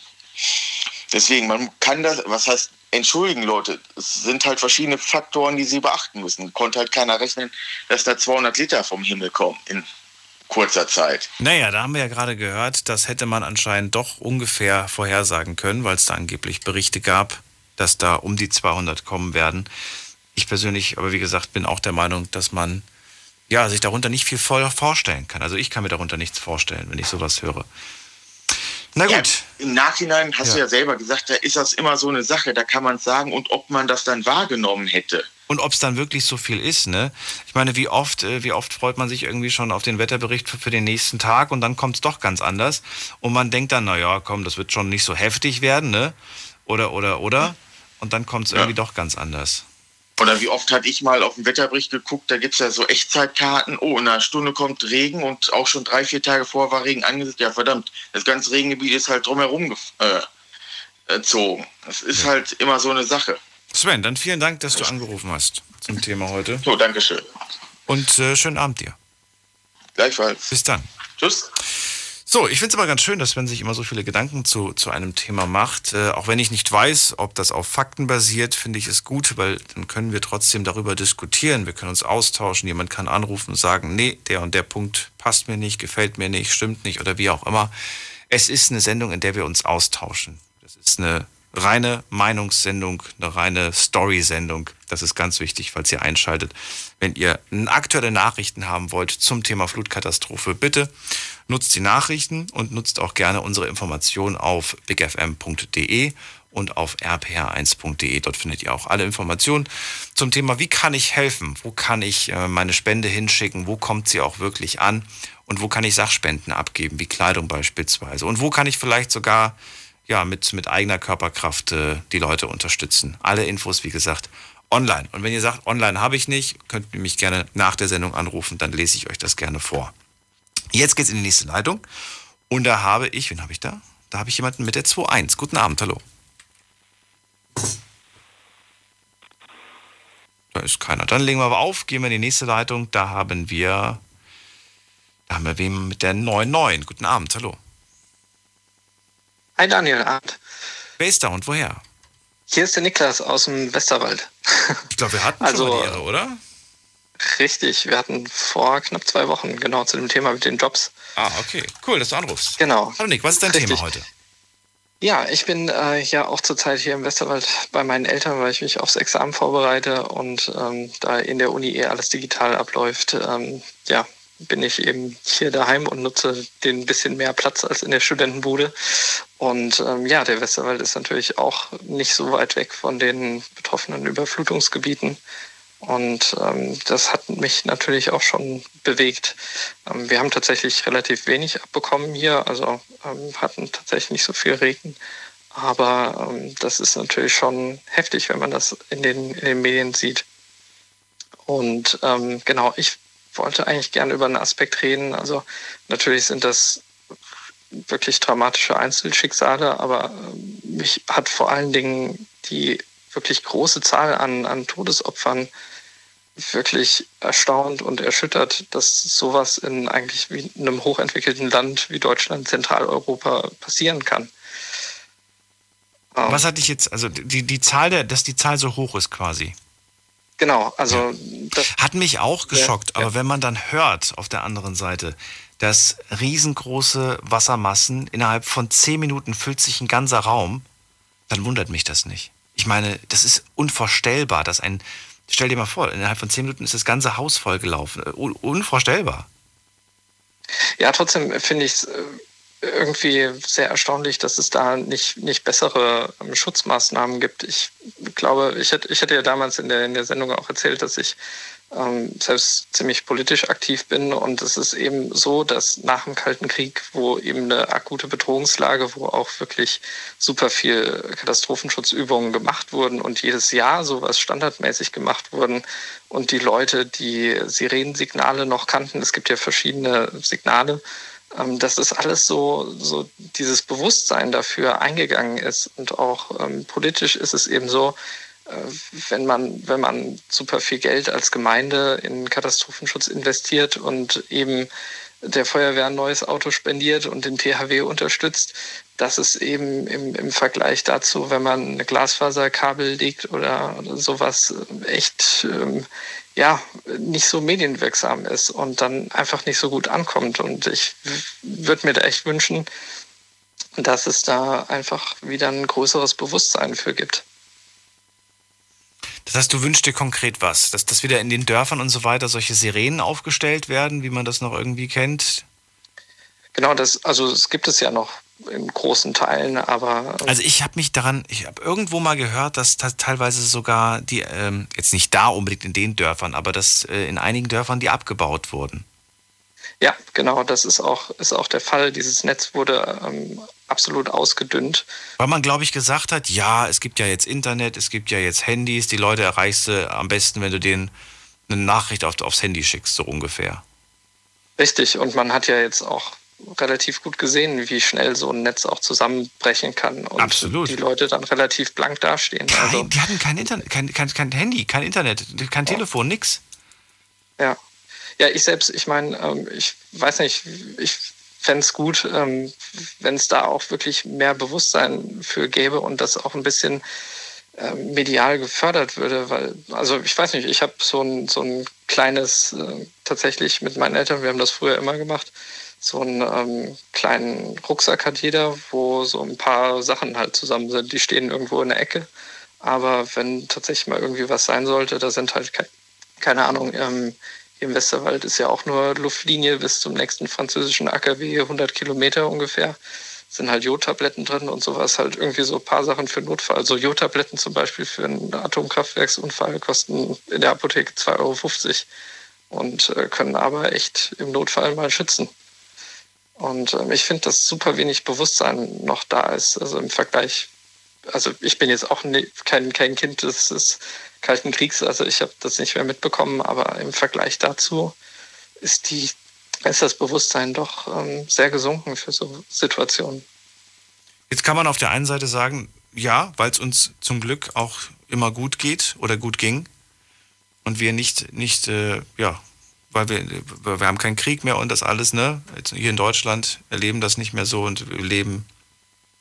Deswegen, man kann das, was heißt, entschuldigen Leute, es sind halt verschiedene Faktoren, die sie beachten müssen. Konnte halt keiner rechnen, dass da 200 Liter vom Himmel kommen in kurzer Zeit.
Naja, da haben wir ja gerade gehört, das hätte man anscheinend doch ungefähr vorhersagen können, weil es da angeblich Berichte gab, dass da um die 200 kommen werden. Ich persönlich, aber wie gesagt, bin auch der Meinung, dass man ja, sich darunter nicht viel vorstellen kann. Also ich kann mir darunter nichts vorstellen, wenn ich sowas höre.
Na gut. Ja, Im Nachhinein hast ja. du ja selber gesagt, da ist das immer so eine Sache, da kann man sagen, und ob man das dann wahrgenommen hätte.
Und ob es dann wirklich so viel ist, ne? Ich meine, wie oft, äh, wie oft freut man sich irgendwie schon auf den Wetterbericht für, für den nächsten Tag und dann kommt es doch ganz anders. Und man denkt dann, naja, komm, das wird schon nicht so heftig werden, ne? Oder, oder, oder. Und dann kommt es irgendwie ja. doch ganz anders.
Oder wie oft hatte ich mal auf den Wetterbericht geguckt, da gibt es ja so Echtzeitkarten, oh, in einer Stunde kommt Regen und auch schon drei, vier Tage vor war Regen angesetzt. Ja, verdammt, das ganze Regengebiet ist halt drumherum äh, gezogen. Das ist halt immer so eine Sache.
Sven, dann vielen Dank, dass du angerufen hast zum Thema heute.
So, danke schön.
Und äh, schönen Abend dir.
Gleichfalls.
Bis dann.
Tschüss.
So, ich finde es aber ganz schön, dass man sich immer so viele Gedanken zu, zu einem Thema macht. Äh, auch wenn ich nicht weiß, ob das auf Fakten basiert, finde ich es gut, weil dann können wir trotzdem darüber diskutieren. Wir können uns austauschen. Jemand kann anrufen und sagen, nee, der und der Punkt passt mir nicht, gefällt mir nicht, stimmt nicht oder wie auch immer. Es ist eine Sendung, in der wir uns austauschen. Das ist eine reine Meinungssendung, eine reine Story-Sendung. Das ist ganz wichtig, falls ihr einschaltet. Wenn ihr aktuelle Nachrichten haben wollt zum Thema Flutkatastrophe, bitte nutzt die Nachrichten und nutzt auch gerne unsere Informationen auf bigfm.de und auf rpr1.de. Dort findet ihr auch alle Informationen zum Thema, wie kann ich helfen? Wo kann ich äh, meine Spende hinschicken? Wo kommt sie auch wirklich an? Und wo kann ich Sachspenden abgeben, wie Kleidung beispielsweise? Und wo kann ich vielleicht sogar ja, mit, mit eigener Körperkraft äh, die Leute unterstützen? Alle Infos, wie gesagt, online. Und wenn ihr sagt, online habe ich nicht, könnt ihr mich gerne nach der Sendung anrufen, dann lese ich euch das gerne vor. Jetzt geht's in die nächste Leitung. Und da habe ich, wen habe ich da? Da habe ich jemanden mit der 2.1. Guten Abend, hallo. Da ist keiner. Dann legen wir aber auf, gehen wir in die nächste Leitung. Da haben wir, da haben wir wen mit der 9.9. Guten Abend, hallo.
Hi Daniel, Abend.
Wer ist da und woher?
Hier ist der Niklas aus dem Westerwald.
Ich glaube, wir hatten also, schon mal die Ehre, oder?
Richtig, wir hatten vor knapp zwei Wochen genau zu dem Thema mit den Jobs.
Ah, okay. Cool, dass du anrufst.
Genau.
Hallo Nick, was ist dein
Richtig.
Thema heute?
Ja, ich bin äh, ja auch zurzeit hier im Westerwald bei meinen Eltern, weil ich mich aufs Examen vorbereite und ähm, da in der Uni eh alles digital abläuft, ähm, ja, bin ich eben hier daheim und nutze den bisschen mehr Platz als in der Studentenbude. Und ähm, ja, der Westerwald ist natürlich auch nicht so weit weg von den betroffenen Überflutungsgebieten. Und ähm, das hat mich natürlich auch schon bewegt. Ähm, wir haben tatsächlich relativ wenig abbekommen hier, also ähm, hatten tatsächlich nicht so viel Regen. Aber ähm, das ist natürlich schon heftig, wenn man das in den, in den Medien sieht. Und ähm, genau, ich wollte eigentlich gerne über einen Aspekt reden. Also natürlich sind das wirklich dramatische Einzelschicksale, aber ähm, mich hat vor allen Dingen die wirklich große Zahl an, an Todesopfern wirklich erstaunt und erschüttert, dass sowas in eigentlich wie einem hochentwickelten Land wie Deutschland, Zentraleuropa passieren kann.
Was hat dich jetzt, also die, die Zahl der, dass die Zahl so hoch ist quasi?
Genau, also das
Hat mich auch geschockt,
Ja, ja.
aber wenn man dann hört auf der anderen Seite, dass riesengroße Wassermassen innerhalb von zehn Minuten füllt sich ein ganzer Raum, dann wundert mich das nicht. Ich meine, das ist unvorstellbar, dass ein, stell dir mal vor, innerhalb von zehn Minuten ist das ganze Haus vollgelaufen. Äh, Un unvorstellbar.
Ja, trotzdem finde ich es irgendwie sehr erstaunlich, dass es da nicht, nicht bessere ähm, Schutzmaßnahmen gibt. Ich glaube, ich hätte, ich hätte ja damals in der, in der Sendung auch erzählt, dass ich ähm, selbst ziemlich politisch aktiv bin. Und es ist eben so, dass nach dem Kalten Krieg, wo eben eine akute Bedrohungslage, wo auch wirklich super viel Katastrophenschutzübungen gemacht wurden und jedes Jahr sowas standardmäßig gemacht wurden und die Leute die Sirenensignale noch kannten, es gibt ja verschiedene Signale, ähm, dass das alles so, so dieses Bewusstsein dafür eingegangen ist. Und auch ähm, politisch ist es eben so, wenn man, wenn man super viel Geld als Gemeinde in Katastrophenschutz investiert und eben der Feuerwehr ein neues Auto spendiert und den THW unterstützt, dass es eben im, im Vergleich dazu, wenn man eine Glasfaserkabel legt oder, oder sowas, äh, echt ähm, ja, nicht so medienwirksam ist und dann einfach nicht so gut ankommt. Und ich würde mir da echt wünschen, dass es da einfach wieder ein größeres Bewusstsein für gibt.
Das heißt, du wünschst dir konkret was? Dass, dass wieder in den Dörfern und so weiter solche Sirenen aufgestellt werden, wie man das noch irgendwie kennt?
Genau, das, also es gibt es ja noch in großen Teilen, aber ähm,
Also ich habe mich daran, ich habe irgendwo mal gehört, dass, dass teilweise sogar die, ähm, jetzt nicht da unbedingt in den Dörfern, aber dass äh, in einigen Dörfern die abgebaut wurden.
ja, genau, das ist auch, ist auch der Fall. Dieses Netz wurde ähm, absolut ausgedünnt.
Weil man, glaube ich, gesagt hat, ja, es gibt ja jetzt Internet, es gibt ja jetzt Handys, die Leute erreichst du am besten, wenn du denen eine Nachricht auf, aufs Handy schickst, so ungefähr.
Richtig, und man hat ja jetzt auch relativ gut gesehen, wie schnell so ein Netz auch zusammenbrechen kann und
Absolut.
die Leute dann relativ blank dastehen. Also,
Die hatten kein Internet, kein, kein, kein Handy, kein Internet, kein Telefon, nix.
Ja. Ja, ich selbst, ich meine, ähm, ich weiß nicht, ich fände es gut, ähm, wenn es da auch wirklich mehr Bewusstsein für gäbe und das auch ein bisschen ähm, medial gefördert würde, weil, also ich weiß nicht, ich habe so ein, so ein kleines, äh, tatsächlich mit meinen Eltern, wir haben das früher immer gemacht, so einen ähm, kleinen Rucksack hat jeder, wo so ein paar Sachen halt zusammen sind. Die stehen irgendwo in der Ecke. Aber wenn tatsächlich mal irgendwie was sein sollte, da sind halt, ke keine Ahnung, ähm, im Westerwald ist ja auch nur Luftlinie bis zum nächsten französischen AKW, 100 Kilometer ungefähr. Sind halt Jodtabletten drin und sowas, halt irgendwie so ein paar Sachen für Notfall. Also Jodtabletten zum Beispiel für einen Atomkraftwerksunfall kosten in der Apotheke 2,50 Euro und äh, können aber echt im Notfall mal schützen. Und ähm, ich finde, dass super wenig Bewusstsein noch da ist. Also im Vergleich, also ich bin jetzt auch ne, kein, kein Kind des, des Kalten Kriegs, also ich habe das nicht mehr mitbekommen, aber im Vergleich dazu ist, die, ist das Bewusstsein doch ähm, sehr gesunken für so Situationen.
Jetzt kann man auf der einen Seite sagen, ja, weil es uns zum Glück auch immer gut geht oder gut ging und wir nicht, nicht äh, ja, weil wir, wir haben keinen Krieg mehr und das alles, ne? Jetzt hier in Deutschland erleben das nicht mehr so und wir leben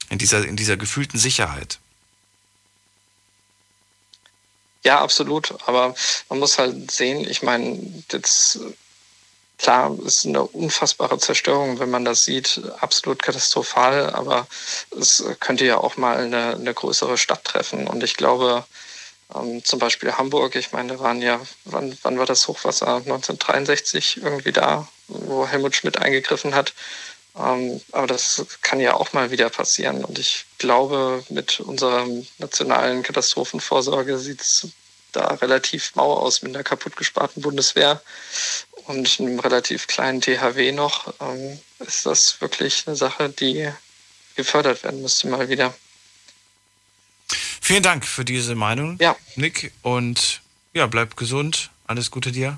in dieser, in dieser gefühlten Sicherheit.
Ja, absolut. Aber man muss halt sehen, ich meine, jetzt klar ist eine unfassbare Zerstörung, wenn man das sieht, absolut katastrophal, aber es könnte ja auch mal eine, eine größere Stadt treffen. Und ich glaube, ähm, zum Beispiel Hamburg, ich meine, da waren ja, wann, wann war das Hochwasser? 1963 irgendwie da, wo Helmut Schmidt eingegriffen hat. Ähm, aber das kann ja auch mal wieder passieren. Und ich glaube, mit unserer nationalen Katastrophenvorsorge sieht es da relativ mau aus mit einer kaputtgesparten Bundeswehr und einem relativ kleinen THW noch. Ähm, ist das wirklich eine Sache, die gefördert werden müsste mal wieder.
Vielen Dank für diese Meinung,
ja.
Nick. Und ja, bleib gesund. Alles Gute dir.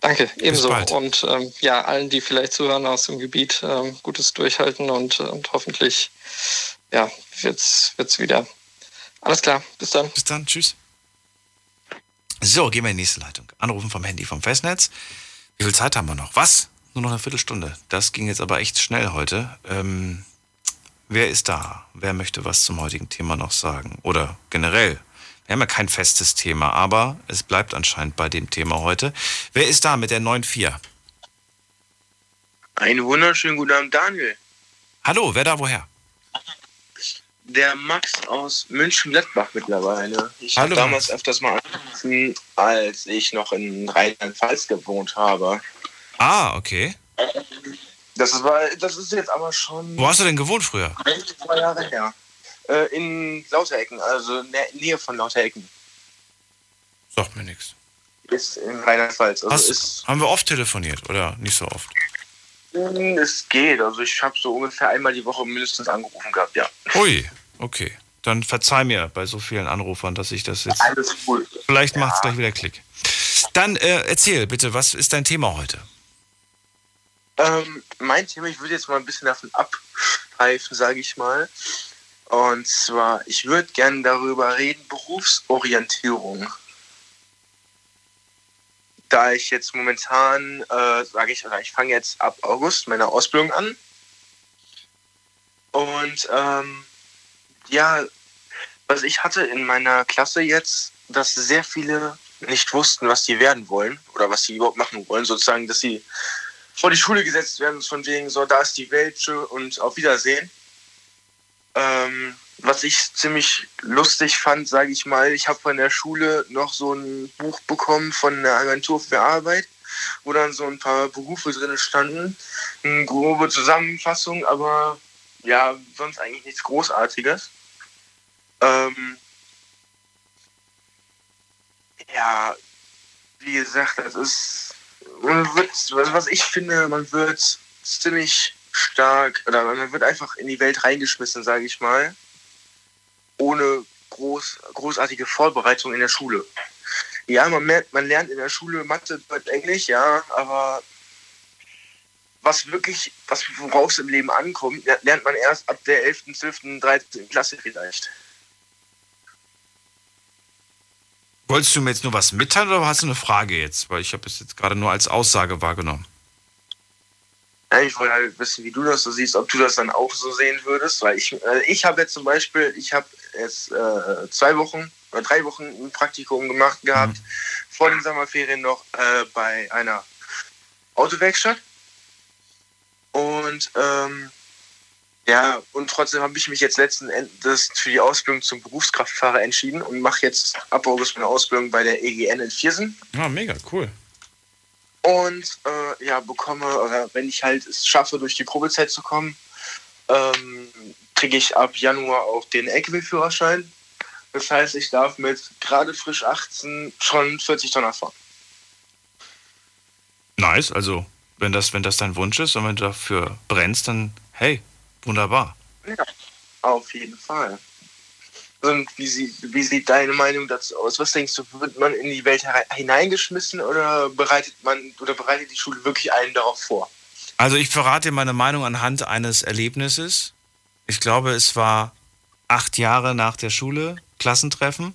Danke, ebenso. Und ähm, ja, allen, die vielleicht zuhören aus dem Gebiet, ähm, gutes Durchhalten und, und hoffentlich ja, wird's, wird's wieder. Alles klar, bis dann.
Bis dann, tschüss. So, gehen wir in die nächste Leitung. Anrufen vom Handy vom Festnetz. Wie viel Zeit haben wir noch? Was? Nur noch eine Viertelstunde. Das ging jetzt aber echt schnell heute. Ähm, wer ist da? Wer möchte was zum heutigen Thema noch sagen? Oder generell? Wir haben ja kein festes Thema, aber es bleibt anscheinend bei dem Thema heute. Wer ist da mit der 9.4?
Einen wunderschönen guten Abend, Daniel.
Hallo, wer da woher?
Der Max aus München-Gladbach mittlerweile. Ich habe damals öfters mal angerufen, als ich noch in Rheinland-Pfalz gewohnt habe.
Ah, okay.
Das, war, das ist jetzt aber schon
Wo hast du denn gewohnt früher?
ein, zwei Jahre her. Äh, in Lauterecken, also in der Nähe von Lauterecken.
Sagt mir nichts.
Ist in Rheinland-Pfalz. Also
Hast-
ist,
haben wir oft telefoniert oder nicht so oft?
Mm, es geht. Also ich habe so ungefähr einmal die Woche mindestens angerufen gehabt, ja.
Ui, okay. Dann verzeih mir bei so vielen Anrufern, dass ich das jetzt.
Alles gut.
Vielleicht macht es gleich wieder Klick. Dann äh, erzähl bitte, was ist dein Thema heute?
Ähm, mein Thema, ich würde jetzt mal ein bisschen davon abstreifen, sage ich mal. Und zwar, ich würde gerne darüber reden, Berufsorientierung. Da ich jetzt momentan, äh, sage ich, oder ich fange jetzt ab August meine Ausbildung an. Und ähm, ja, was ich hatte in meiner Klasse jetzt, dass sehr viele nicht wussten, was sie werden wollen oder was sie überhaupt machen wollen, sozusagen, dass sie vor die Schule gesetzt werden, von wegen so, da ist die Welt und auf Wiedersehen. Ähm, was ich ziemlich lustig fand, sage ich mal, ich habe von der Schule noch so ein Buch bekommen von der Agentur für Arbeit, wo dann so ein paar Berufe drin standen. Eine grobe Zusammenfassung, aber ja, sonst eigentlich nichts Großartiges. Ähm, ja, wie gesagt, das ist, man wird, was ich finde, man wird ziemlich stark, oder man wird einfach in die Welt reingeschmissen, sage ich mal, ohne groß, großartige Vorbereitung in der Schule. Ja, man, merkt, man lernt in der Schule Mathe, Deutsch, Englisch, ja, aber was wirklich, was worauf es im Leben ankommt, lernt man erst ab der 11., 12., 13. Klasse vielleicht.
Wolltest du mir jetzt nur was mitteilen oder hast du eine Frage jetzt? Weil ich habe es jetzt gerade nur als Aussage wahrgenommen.
Ja, ich wollte halt wissen, wie du das so siehst, ob du das dann auch so sehen würdest, weil ich, äh, ich habe jetzt zum Beispiel, ich habe jetzt äh, zwei Wochen oder drei Wochen ein Praktikum gemacht gehabt, vor den Sommerferien noch äh, bei einer Autowerkstatt. Und ähm, ja, und trotzdem habe ich mich jetzt letzten Endes für die Ausbildung zum Berufskraftfahrer entschieden und mache jetzt ab August meine Ausbildung bei der EGN in Viersen.
Ja, mega, cool.
Und äh, ja, bekomme, oder wenn ich halt es schaffe, durch die Probezeit zu kommen, ähm, kriege ich ab Januar auch den LKW-Führerschein. Das heißt, ich darf mit gerade frisch 18 schon 40 Tonner fahren.
Nice, also wenn das, wenn das dein Wunsch ist und wenn du dafür brennst, dann hey, wunderbar.
Ja, auf jeden Fall. Und wie, sie, wie sieht deine Meinung dazu aus? Was denkst du, wird man in die Welt hineingeschmissen oder bereitet man oder bereitet die Schule wirklich einen darauf vor?
Also ich verrate dir meine Meinung anhand eines Erlebnisses. Ich glaube, es war acht Jahre nach der Schule, Klassentreffen.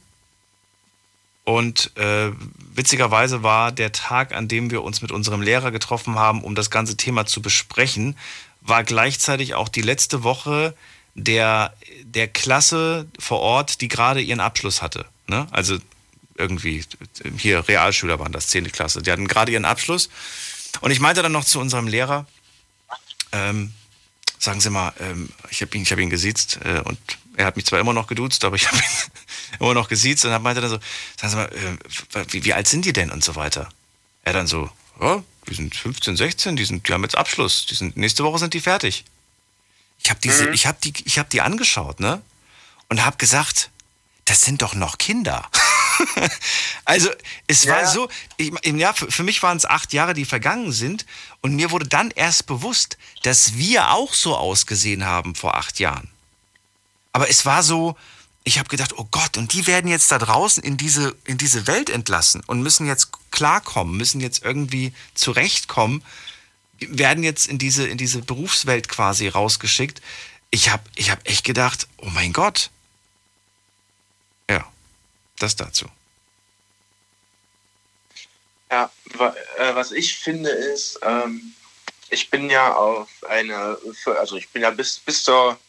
Und äh, witzigerweise war der Tag, an dem wir uns mit unserem Lehrer getroffen haben, um das ganze Thema zu besprechen, war gleichzeitig auch die letzte Woche der, der Klasse vor Ort, die gerade ihren Abschluss hatte. Ne? Also irgendwie, hier Realschüler waren das, 10. Klasse. Die hatten gerade ihren Abschluss. Und ich meinte dann noch zu unserem Lehrer, ähm, sagen Sie mal, ähm, ich habe ihn, hab ihn gesiezt äh, und er hat mich zwar immer noch geduzt, aber ich habe ihn immer noch gesiezt und meinte dann so, sagen Sie mal, äh, wie, wie, alt sind die denn und so weiter. Er dann so, ja, die sind 15, 16, die, sind, die haben jetzt Abschluss, die sind, nächste Woche sind die fertig. Ich habe diese, mhm. ich habe die, ich habe die angeschaut, ne? Und habe gesagt, das sind doch noch Kinder. also es ja. war so, ich, ja, für, für mich waren es acht Jahre, die vergangen sind. Und mir wurde dann erst bewusst, dass wir auch so ausgesehen haben vor acht Jahren. Aber es war so, ich habe gedacht, oh Gott, und die werden jetzt da draußen in diese, in diese Welt entlassen und müssen jetzt klarkommen, müssen jetzt irgendwie zurechtkommen, werden jetzt in diese, in diese Berufswelt quasi rausgeschickt. Ich habe ich hab echt gedacht, oh mein Gott. Ja, das dazu.
Ja, äh, was ich finde ist, ähm, ich bin ja auf eine, also ich bin ja bis, bis zur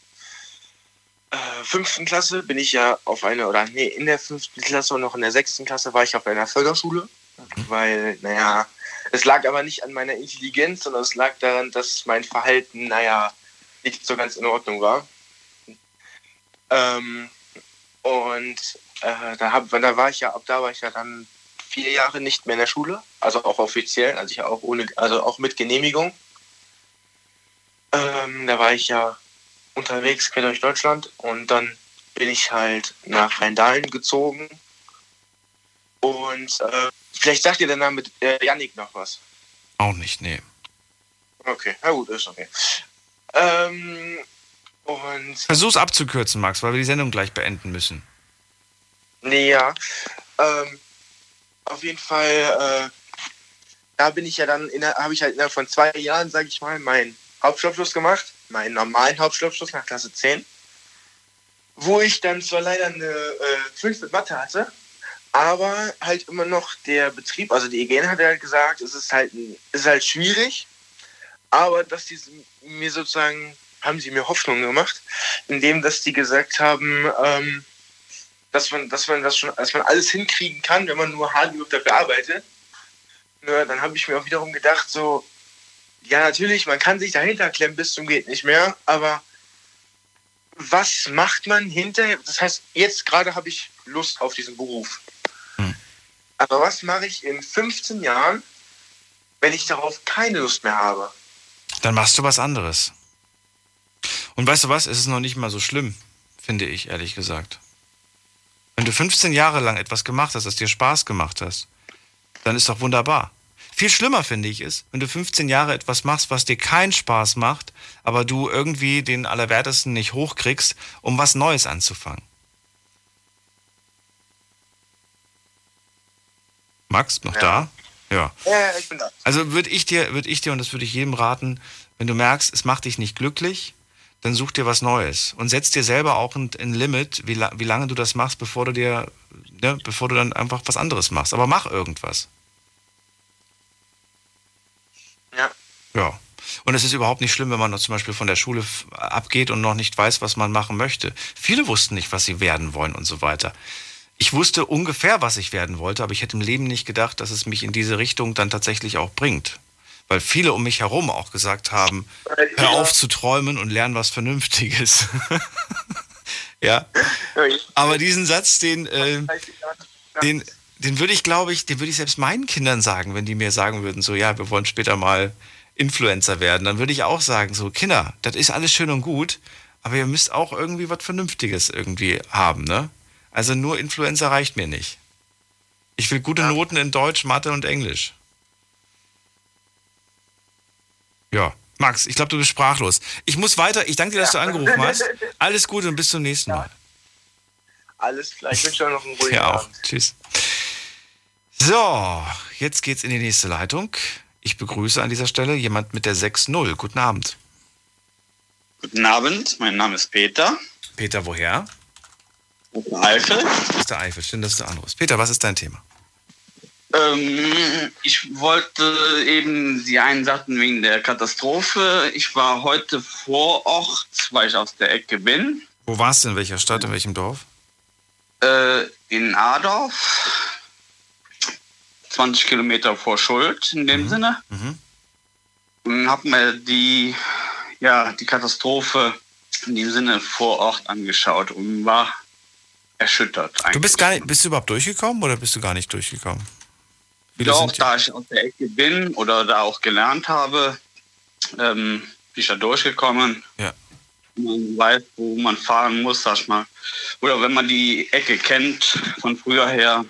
äh, fünften Klasse bin ich ja auf eine, oder nee, in der fünften Klasse und noch in der sechsten Klasse war ich auf einer Förderschule, mhm. weil, naja, es lag aber nicht an meiner Intelligenz, sondern es lag daran, dass mein Verhalten, naja, nicht so ganz in Ordnung war. Ähm, und äh, da, hab, da war ich ja, ab da war ich ja dann vier Jahre nicht mehr in der Schule, also auch offiziell, also ich auch ohne, also auch mit Genehmigung. Ähm, da war ich ja unterwegs quer durch Deutschland und dann bin ich halt nach Rheindahlen gezogen. Und äh, vielleicht sagt ihr der Name äh, Yannick noch was.
Auch nicht, nee.
Okay, na gut, ist okay. Ähm, und
Versuch's abzukürzen, Max, weil wir die Sendung gleich beenden müssen.
Nee, ja. Ähm, auf jeden Fall, äh, da bin ich ja dann, habe ich halt innerhalb von zwei Jahren, sage ich mal, meinen Hauptschulabschluss gemacht, meinen normalen Hauptschulabschluss nach Klasse 10, wo ich dann zwar leider eine äh, 5 mit Mathe hatte, aber halt immer noch der Betrieb, also die EGN hat halt gesagt, es ist halt, es ist halt schwierig, aber dass die mir sozusagen, haben sie mir Hoffnung gemacht, indem dass die gesagt haben, ähm, dass man, dass man das schon, dass man alles hinkriegen kann, wenn man nur hart genug dafür arbeitet. Nur dann habe ich mir auch wiederum gedacht, so, ja, natürlich, man kann sich dahinter klemmen bis zum geht nicht mehr, aber was macht man hinterher? Das heißt, jetzt gerade habe ich Lust auf diesen Beruf. Aber was mache ich in 15 Jahren, wenn ich darauf keine Lust mehr habe?
Dann machst du was anderes. Und weißt du was? Es ist noch nicht mal so schlimm, finde ich, ehrlich gesagt. Wenn du 15 Jahre lang etwas gemacht hast, das dir Spaß gemacht hast, dann ist doch wunderbar. Viel schlimmer finde ich es, wenn du 15 Jahre etwas machst, was dir keinen Spaß macht, aber du irgendwie den Allerwertesten nicht hochkriegst, um was Neues anzufangen. Max, noch ja. da?
Ja. Ja, ich bin da.
Also würde ich dir, würde ich dir, und das würde ich jedem raten, wenn du merkst, es macht dich nicht glücklich, dann such dir was Neues und setz dir selber auch ein, ein Limit, wie, wie lange du das machst, bevor du dir, ne, bevor du dann einfach was anderes machst. Aber mach irgendwas.
Ja.
Ja. Und es ist überhaupt nicht schlimm, wenn man zum Beispiel von der Schule abgeht und noch nicht weiß, was man machen möchte. Viele wussten nicht, was sie werden wollen und so weiter. Ich wusste ungefähr, was ich werden wollte, aber ich hätte im Leben nicht gedacht, dass es mich in diese Richtung dann tatsächlich auch bringt weil viele um mich herum auch gesagt haben, hör auf zu träumen und lern was Vernünftiges. ja. Aber diesen Satz, den, äh, den, den würde ich, glaube ich, den würde ich selbst meinen Kindern sagen, wenn die mir sagen würden, so, ja, wir wollen später mal Influencer werden. Dann würde ich auch sagen, so, Kinder, das ist alles schön und gut, aber ihr müsst auch irgendwie was Vernünftiges irgendwie haben, ne? Also nur Influencer reicht mir nicht. Ich will gute Noten in Deutsch, Mathe und Englisch. Ja. Max, ich glaube, du bist sprachlos. Ich muss weiter. Ich danke dir, dass du angerufen hast. Alles Gute und bis zum nächsten Mal.
Alles klar. Ich wünsche euch noch einen ruhigen
Ja, auch. Abend. Tschüss. So, jetzt geht's in die nächste Leitung. Ich begrüße an dieser Stelle jemand mit der 6.0. Guten Abend.
Guten Abend, mein Name ist Peter.
Peter, woher?
Aus der Eifel.
Aus der Eifel, schön, dass du anrufst. Peter, was ist dein Thema?
Ähm, ich wollte eben, Sie einen sagten wegen der Katastrophe. Ich war heute vor Ort, weil ich aus der Ecke bin.
Wo warst du? In welcher Stadt? In welchem Dorf?
äh, in Adorf, 20 Kilometer vor Schuld in dem Sinne. Und habe mir die, ja, die Katastrophe in dem Sinne vor Ort angeschaut und war erschüttert.
Du bist gar nicht, bist du überhaupt durchgekommen oder bist du gar nicht durchgekommen? Viele
Doch, da ich aus der Ecke bin oder da auch gelernt habe, ähm, bin ich da durchgekommen.
Ja.
Man weiß, wo man fahren muss, sag ich mal. Oder wenn man die Ecke kennt von früher her,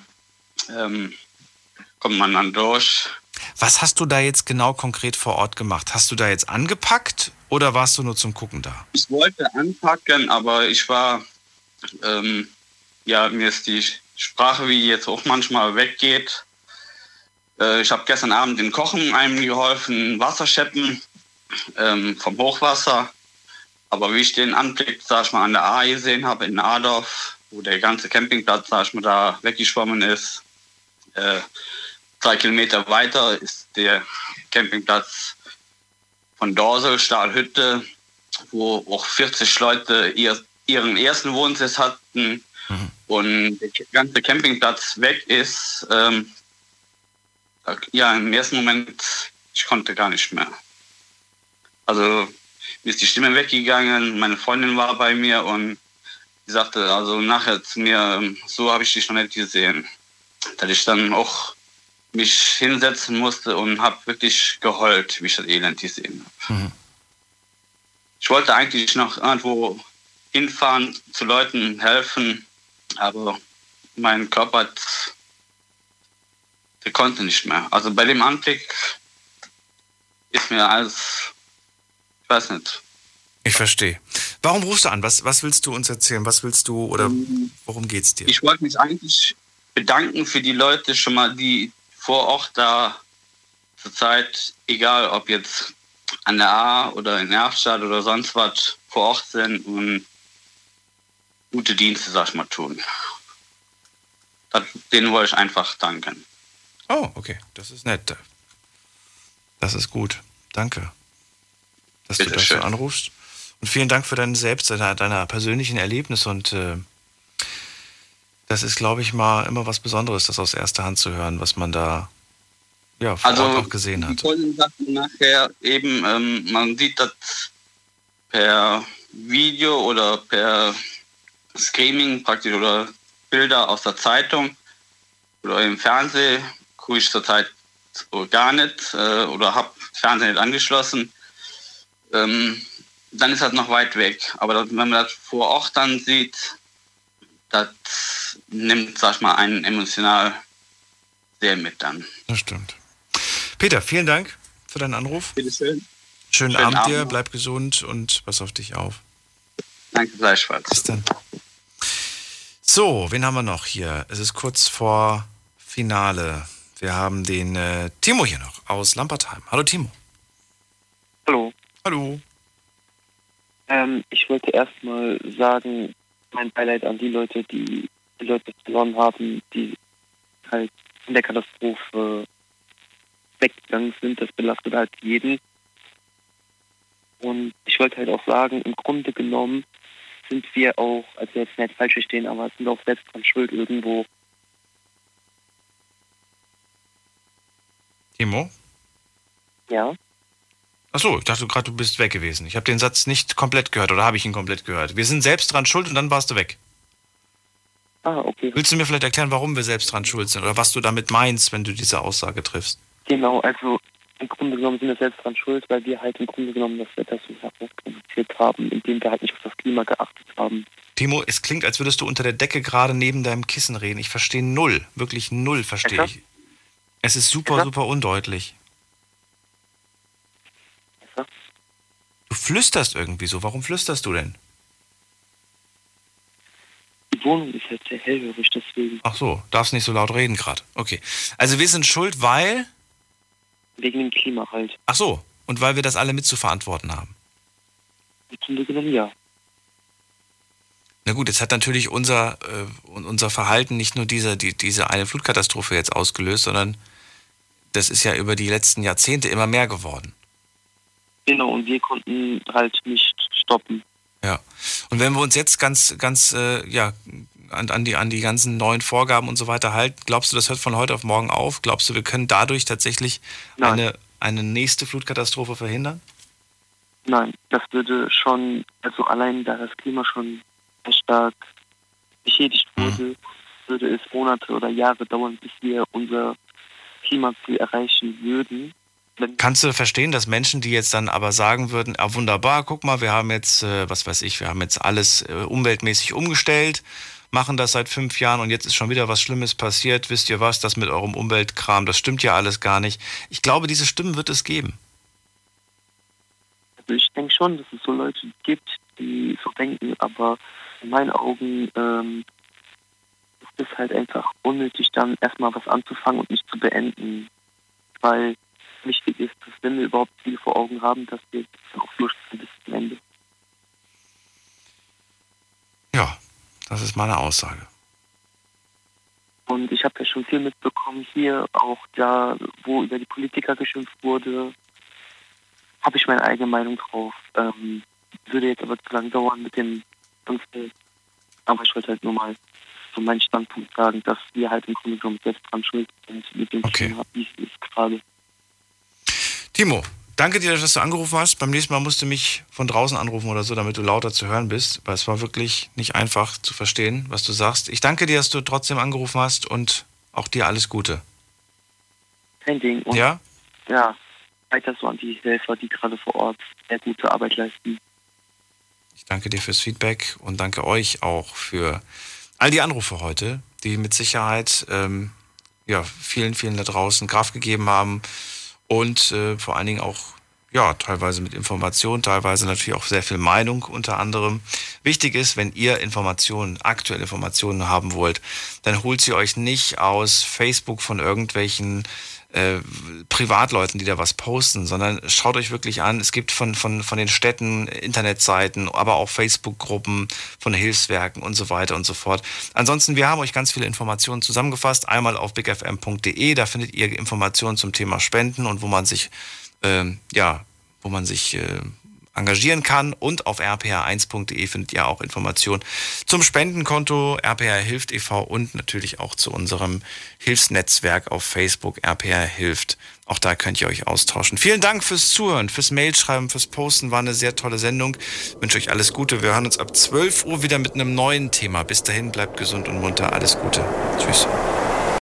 ähm, kommt man dann durch.
Was hast du da jetzt genau konkret vor Ort gemacht? Hast du da jetzt angepackt oder warst du nur zum Gucken da?
Ich wollte anpacken, aber ich war, ähm, ja, mir ist die Sprache, wie jetzt auch manchmal weggeht. Äh, ich habe gestern Abend den Kochen einem geholfen, Wasserscheppen ähm, vom Hochwasser. Aber wie ich den Anblick, sag ich mal, an der A gesehen habe in Adorf, wo der ganze Campingplatz, sag ich mal, da weggeschwommen ist, äh, drei Kilometer weiter ist der Campingplatz von Dorsel, Stahlhütte, wo auch 40 Leute ihr, ihren ersten Wohnsitz hatten und der ganze Campingplatz weg ist. Ähm, ja, im ersten Moment, ich konnte gar nicht mehr. Also mir ist die Stimme weggegangen, meine Freundin war bei mir und sie sagte also nachher zu mir, ähm, so habe ich dich noch nicht gesehen. Dass ich dann auch mich hinsetzen musste und habe wirklich geheult, wie ich das Elend gesehen habe. Ich wollte eigentlich noch irgendwo hinfahren, zu Leuten helfen, aber mein Körper, hat- der konnte nicht mehr. Also bei dem Anblick ist mir alles, ich weiß nicht.
Ich verstehe. Warum rufst du an? Was, was willst du uns erzählen? Was willst du oder worum geht's dir?
Ich wollte mich eigentlich bedanken für die Leute schon mal, die vor Ort da zurzeit, egal ob jetzt an der A oder in Erfstadt oder sonst was, vor Ort sind und gute Dienste, sag ich mal, tun. Das, denen wollte ich einfach danken.
Oh, okay. Das ist nett. Das ist gut. Danke, dass du dazu anrufst. Und vielen Dank für deine selbst, deiner, deiner persönlichen Erlebnisse. Und äh, das ist, glaube ich, mal immer was Besonderes, das aus erster Hand zu hören, was man da ja, vor
Also,
Ort auch gesehen
Die
hat.
Sagte nachher eben, ähm, man sieht das per Video oder per Streaming praktisch oder Bilder aus der Zeitung oder im Fernsehen, gucke ich zurzeit gar nicht äh, oder habe Fernsehen nicht angeschlossen. Ähm, dann ist das noch weit weg. Aber das, wenn man das vor Ort dann sieht, das nimmt, sag ich mal, einen emotional sehr mit dann.
Das stimmt. Peter, vielen Dank für deinen Anruf.
Bitteschön.
Schönen,
Schönen
Abend,
Abend
dir, bleib gesund und pass auf dich auf.
Danke gleichfalls.
Bis dann. So, wen haben wir noch hier? Es ist kurz vor Finale. Wir haben den äh, Timo hier noch aus Lampertheim. Hallo Timo.
Hallo.
Hallo.
Ähm, ich wollte erstmal sagen, mein Beileid an die Leute, die die Leute verloren haben, die halt in der Katastrophe weggegangen sind. Das belastet halt jeden. Und ich wollte halt auch sagen, im Grunde genommen sind wir auch, also jetzt nicht falsch verstehen, aber sind auch selbst dran schuld irgendwo.
Timo?
Ja.
Achso, ich dachte gerade, du bist weg gewesen. Ich habe den Satz nicht komplett gehört oder habe ich ihn komplett gehört? Wir sind selbst dran schuld und dann warst du weg.
Ah, okay.
Willst du mir vielleicht erklären, warum wir selbst dran schuld sind oder was du damit meinst, wenn du diese Aussage triffst?
Genau, also im Grunde genommen sind wir selbst dran schuld, weil wir halt im Grunde genommen das Wetter so herausproduziert haben, indem wir halt nicht auf das Klima geachtet haben.
Timo, es klingt, als würdest du unter der Decke gerade neben deinem Kissen reden. Ich verstehe null, wirklich null verstehe ich. Es ist super, super undeutlich. Du flüsterst irgendwie so. Warum flüsterst du denn?
Die Wohnung ist halt sehr hellhörig, deswegen.
Ach so, darfst nicht so laut reden gerade. Okay. Also wir sind schuld, weil.
Wegen dem Klima halt.
Ach so. Und weil wir das alle mit zu verantworten haben.
Grunde genommen ja.
Na gut, jetzt hat natürlich unser, äh, unser Verhalten nicht nur diese, die, diese eine Flutkatastrophe jetzt ausgelöst, sondern das ist ja über die letzten Jahrzehnte immer mehr geworden.
Genau, und wir konnten halt nicht stoppen.
Ja. Und wenn wir uns jetzt ganz, ganz, äh, ja, an, an, die, an die ganzen neuen Vorgaben und so weiter halten? Glaubst du, das hört von heute auf morgen auf? Glaubst du, wir können dadurch tatsächlich eine, eine nächste Flutkatastrophe verhindern?
Nein, das würde schon, also allein da das Klima schon sehr stark beschädigt wurde, würde es Monate oder Jahre dauern, bis wir unser Klimaziel erreichen würden.
Kannst du verstehen, dass Menschen, die jetzt dann aber sagen würden, ah wunderbar, guck mal, wir haben jetzt, äh, was weiß ich, wir haben jetzt alles äh, umweltmäßig umgestellt, machen das seit fünf Jahren und jetzt ist schon wieder was Schlimmes passiert, wisst ihr was, das mit eurem Umweltkram, das stimmt ja alles gar nicht. Ich glaube, diese Stimmen wird es geben.
Also ich denke schon, dass es so Leute gibt, die so denken, aber in meinen Augen ähm, ist es halt einfach unnötig, dann erstmal was anzufangen und nicht zu beenden. Weil wichtig ist, dass wenn wir überhaupt Ziele vor Augen haben, dass wir auch durchziehen bis zum Ende.
Ja, das ist meine Aussage.
Und ich habe ja schon viel mitbekommen hier, auch da, wo über die Politiker geschimpft wurde, habe ich meine eigene Meinung drauf. Ähm, würde jetzt aber zu lange dauern mit dem ganzen, aber ich wollte halt nur mal so meinen Standpunkt sagen, dass wir halt im Grunde genommen selbst dran schuld sind mit dem okay. Thema, wie es ist gerade.
Timo, danke dir, dass du angerufen hast. Beim nächsten Mal musst du mich von draußen anrufen oder so, damit du lauter zu hören bist, weil es war wirklich nicht einfach zu verstehen, was du sagst. Ich danke dir, dass du trotzdem angerufen hast und auch dir alles Gute.
Kein Ding. Und
ja?
Ja, weiter so an die Helfer, die gerade vor Ort sehr gute Arbeit leisten.
Ich danke dir fürs Feedback und danke euch auch für all die Anrufe heute, die mit Sicherheit ähm, ja, vielen, vielen da draußen Kraft gegeben haben und äh, vor allen Dingen auch ja, teilweise mit Informationen, teilweise natürlich auch sehr viel Meinung unter anderem. Wichtig ist, wenn ihr Informationen, aktuelle Informationen haben wollt, dann holt sie euch nicht aus Facebook von irgendwelchen äh, Privatleuten, die da was posten, sondern schaut euch wirklich an. Es gibt von, von, von den Städten Internetseiten, aber auch Facebook-Gruppen von Hilfswerken und so weiter und so fort. Ansonsten, wir haben euch ganz viele Informationen zusammengefasst. Einmal auf bigfm.de, da findet ihr Informationen zum Thema Spenden und wo man sich, äh, ja, wo man sich äh, engagieren kann. Und auf rpr1.de findet ihr auch Informationen zum Spendenkonto RPR Hilft e.V. und natürlich auch zu unserem Hilfsnetzwerk auf Facebook RPR Hilft. Auch da könnt ihr euch austauschen. Vielen Dank fürs Zuhören, fürs Mailschreiben, fürs Posten. War eine sehr tolle Sendung. Ich wünsche euch alles Gute. Wir hören uns ab 12 Uhr wieder mit einem neuen Thema. Bis dahin, bleibt gesund und munter. Alles Gute. Tschüss.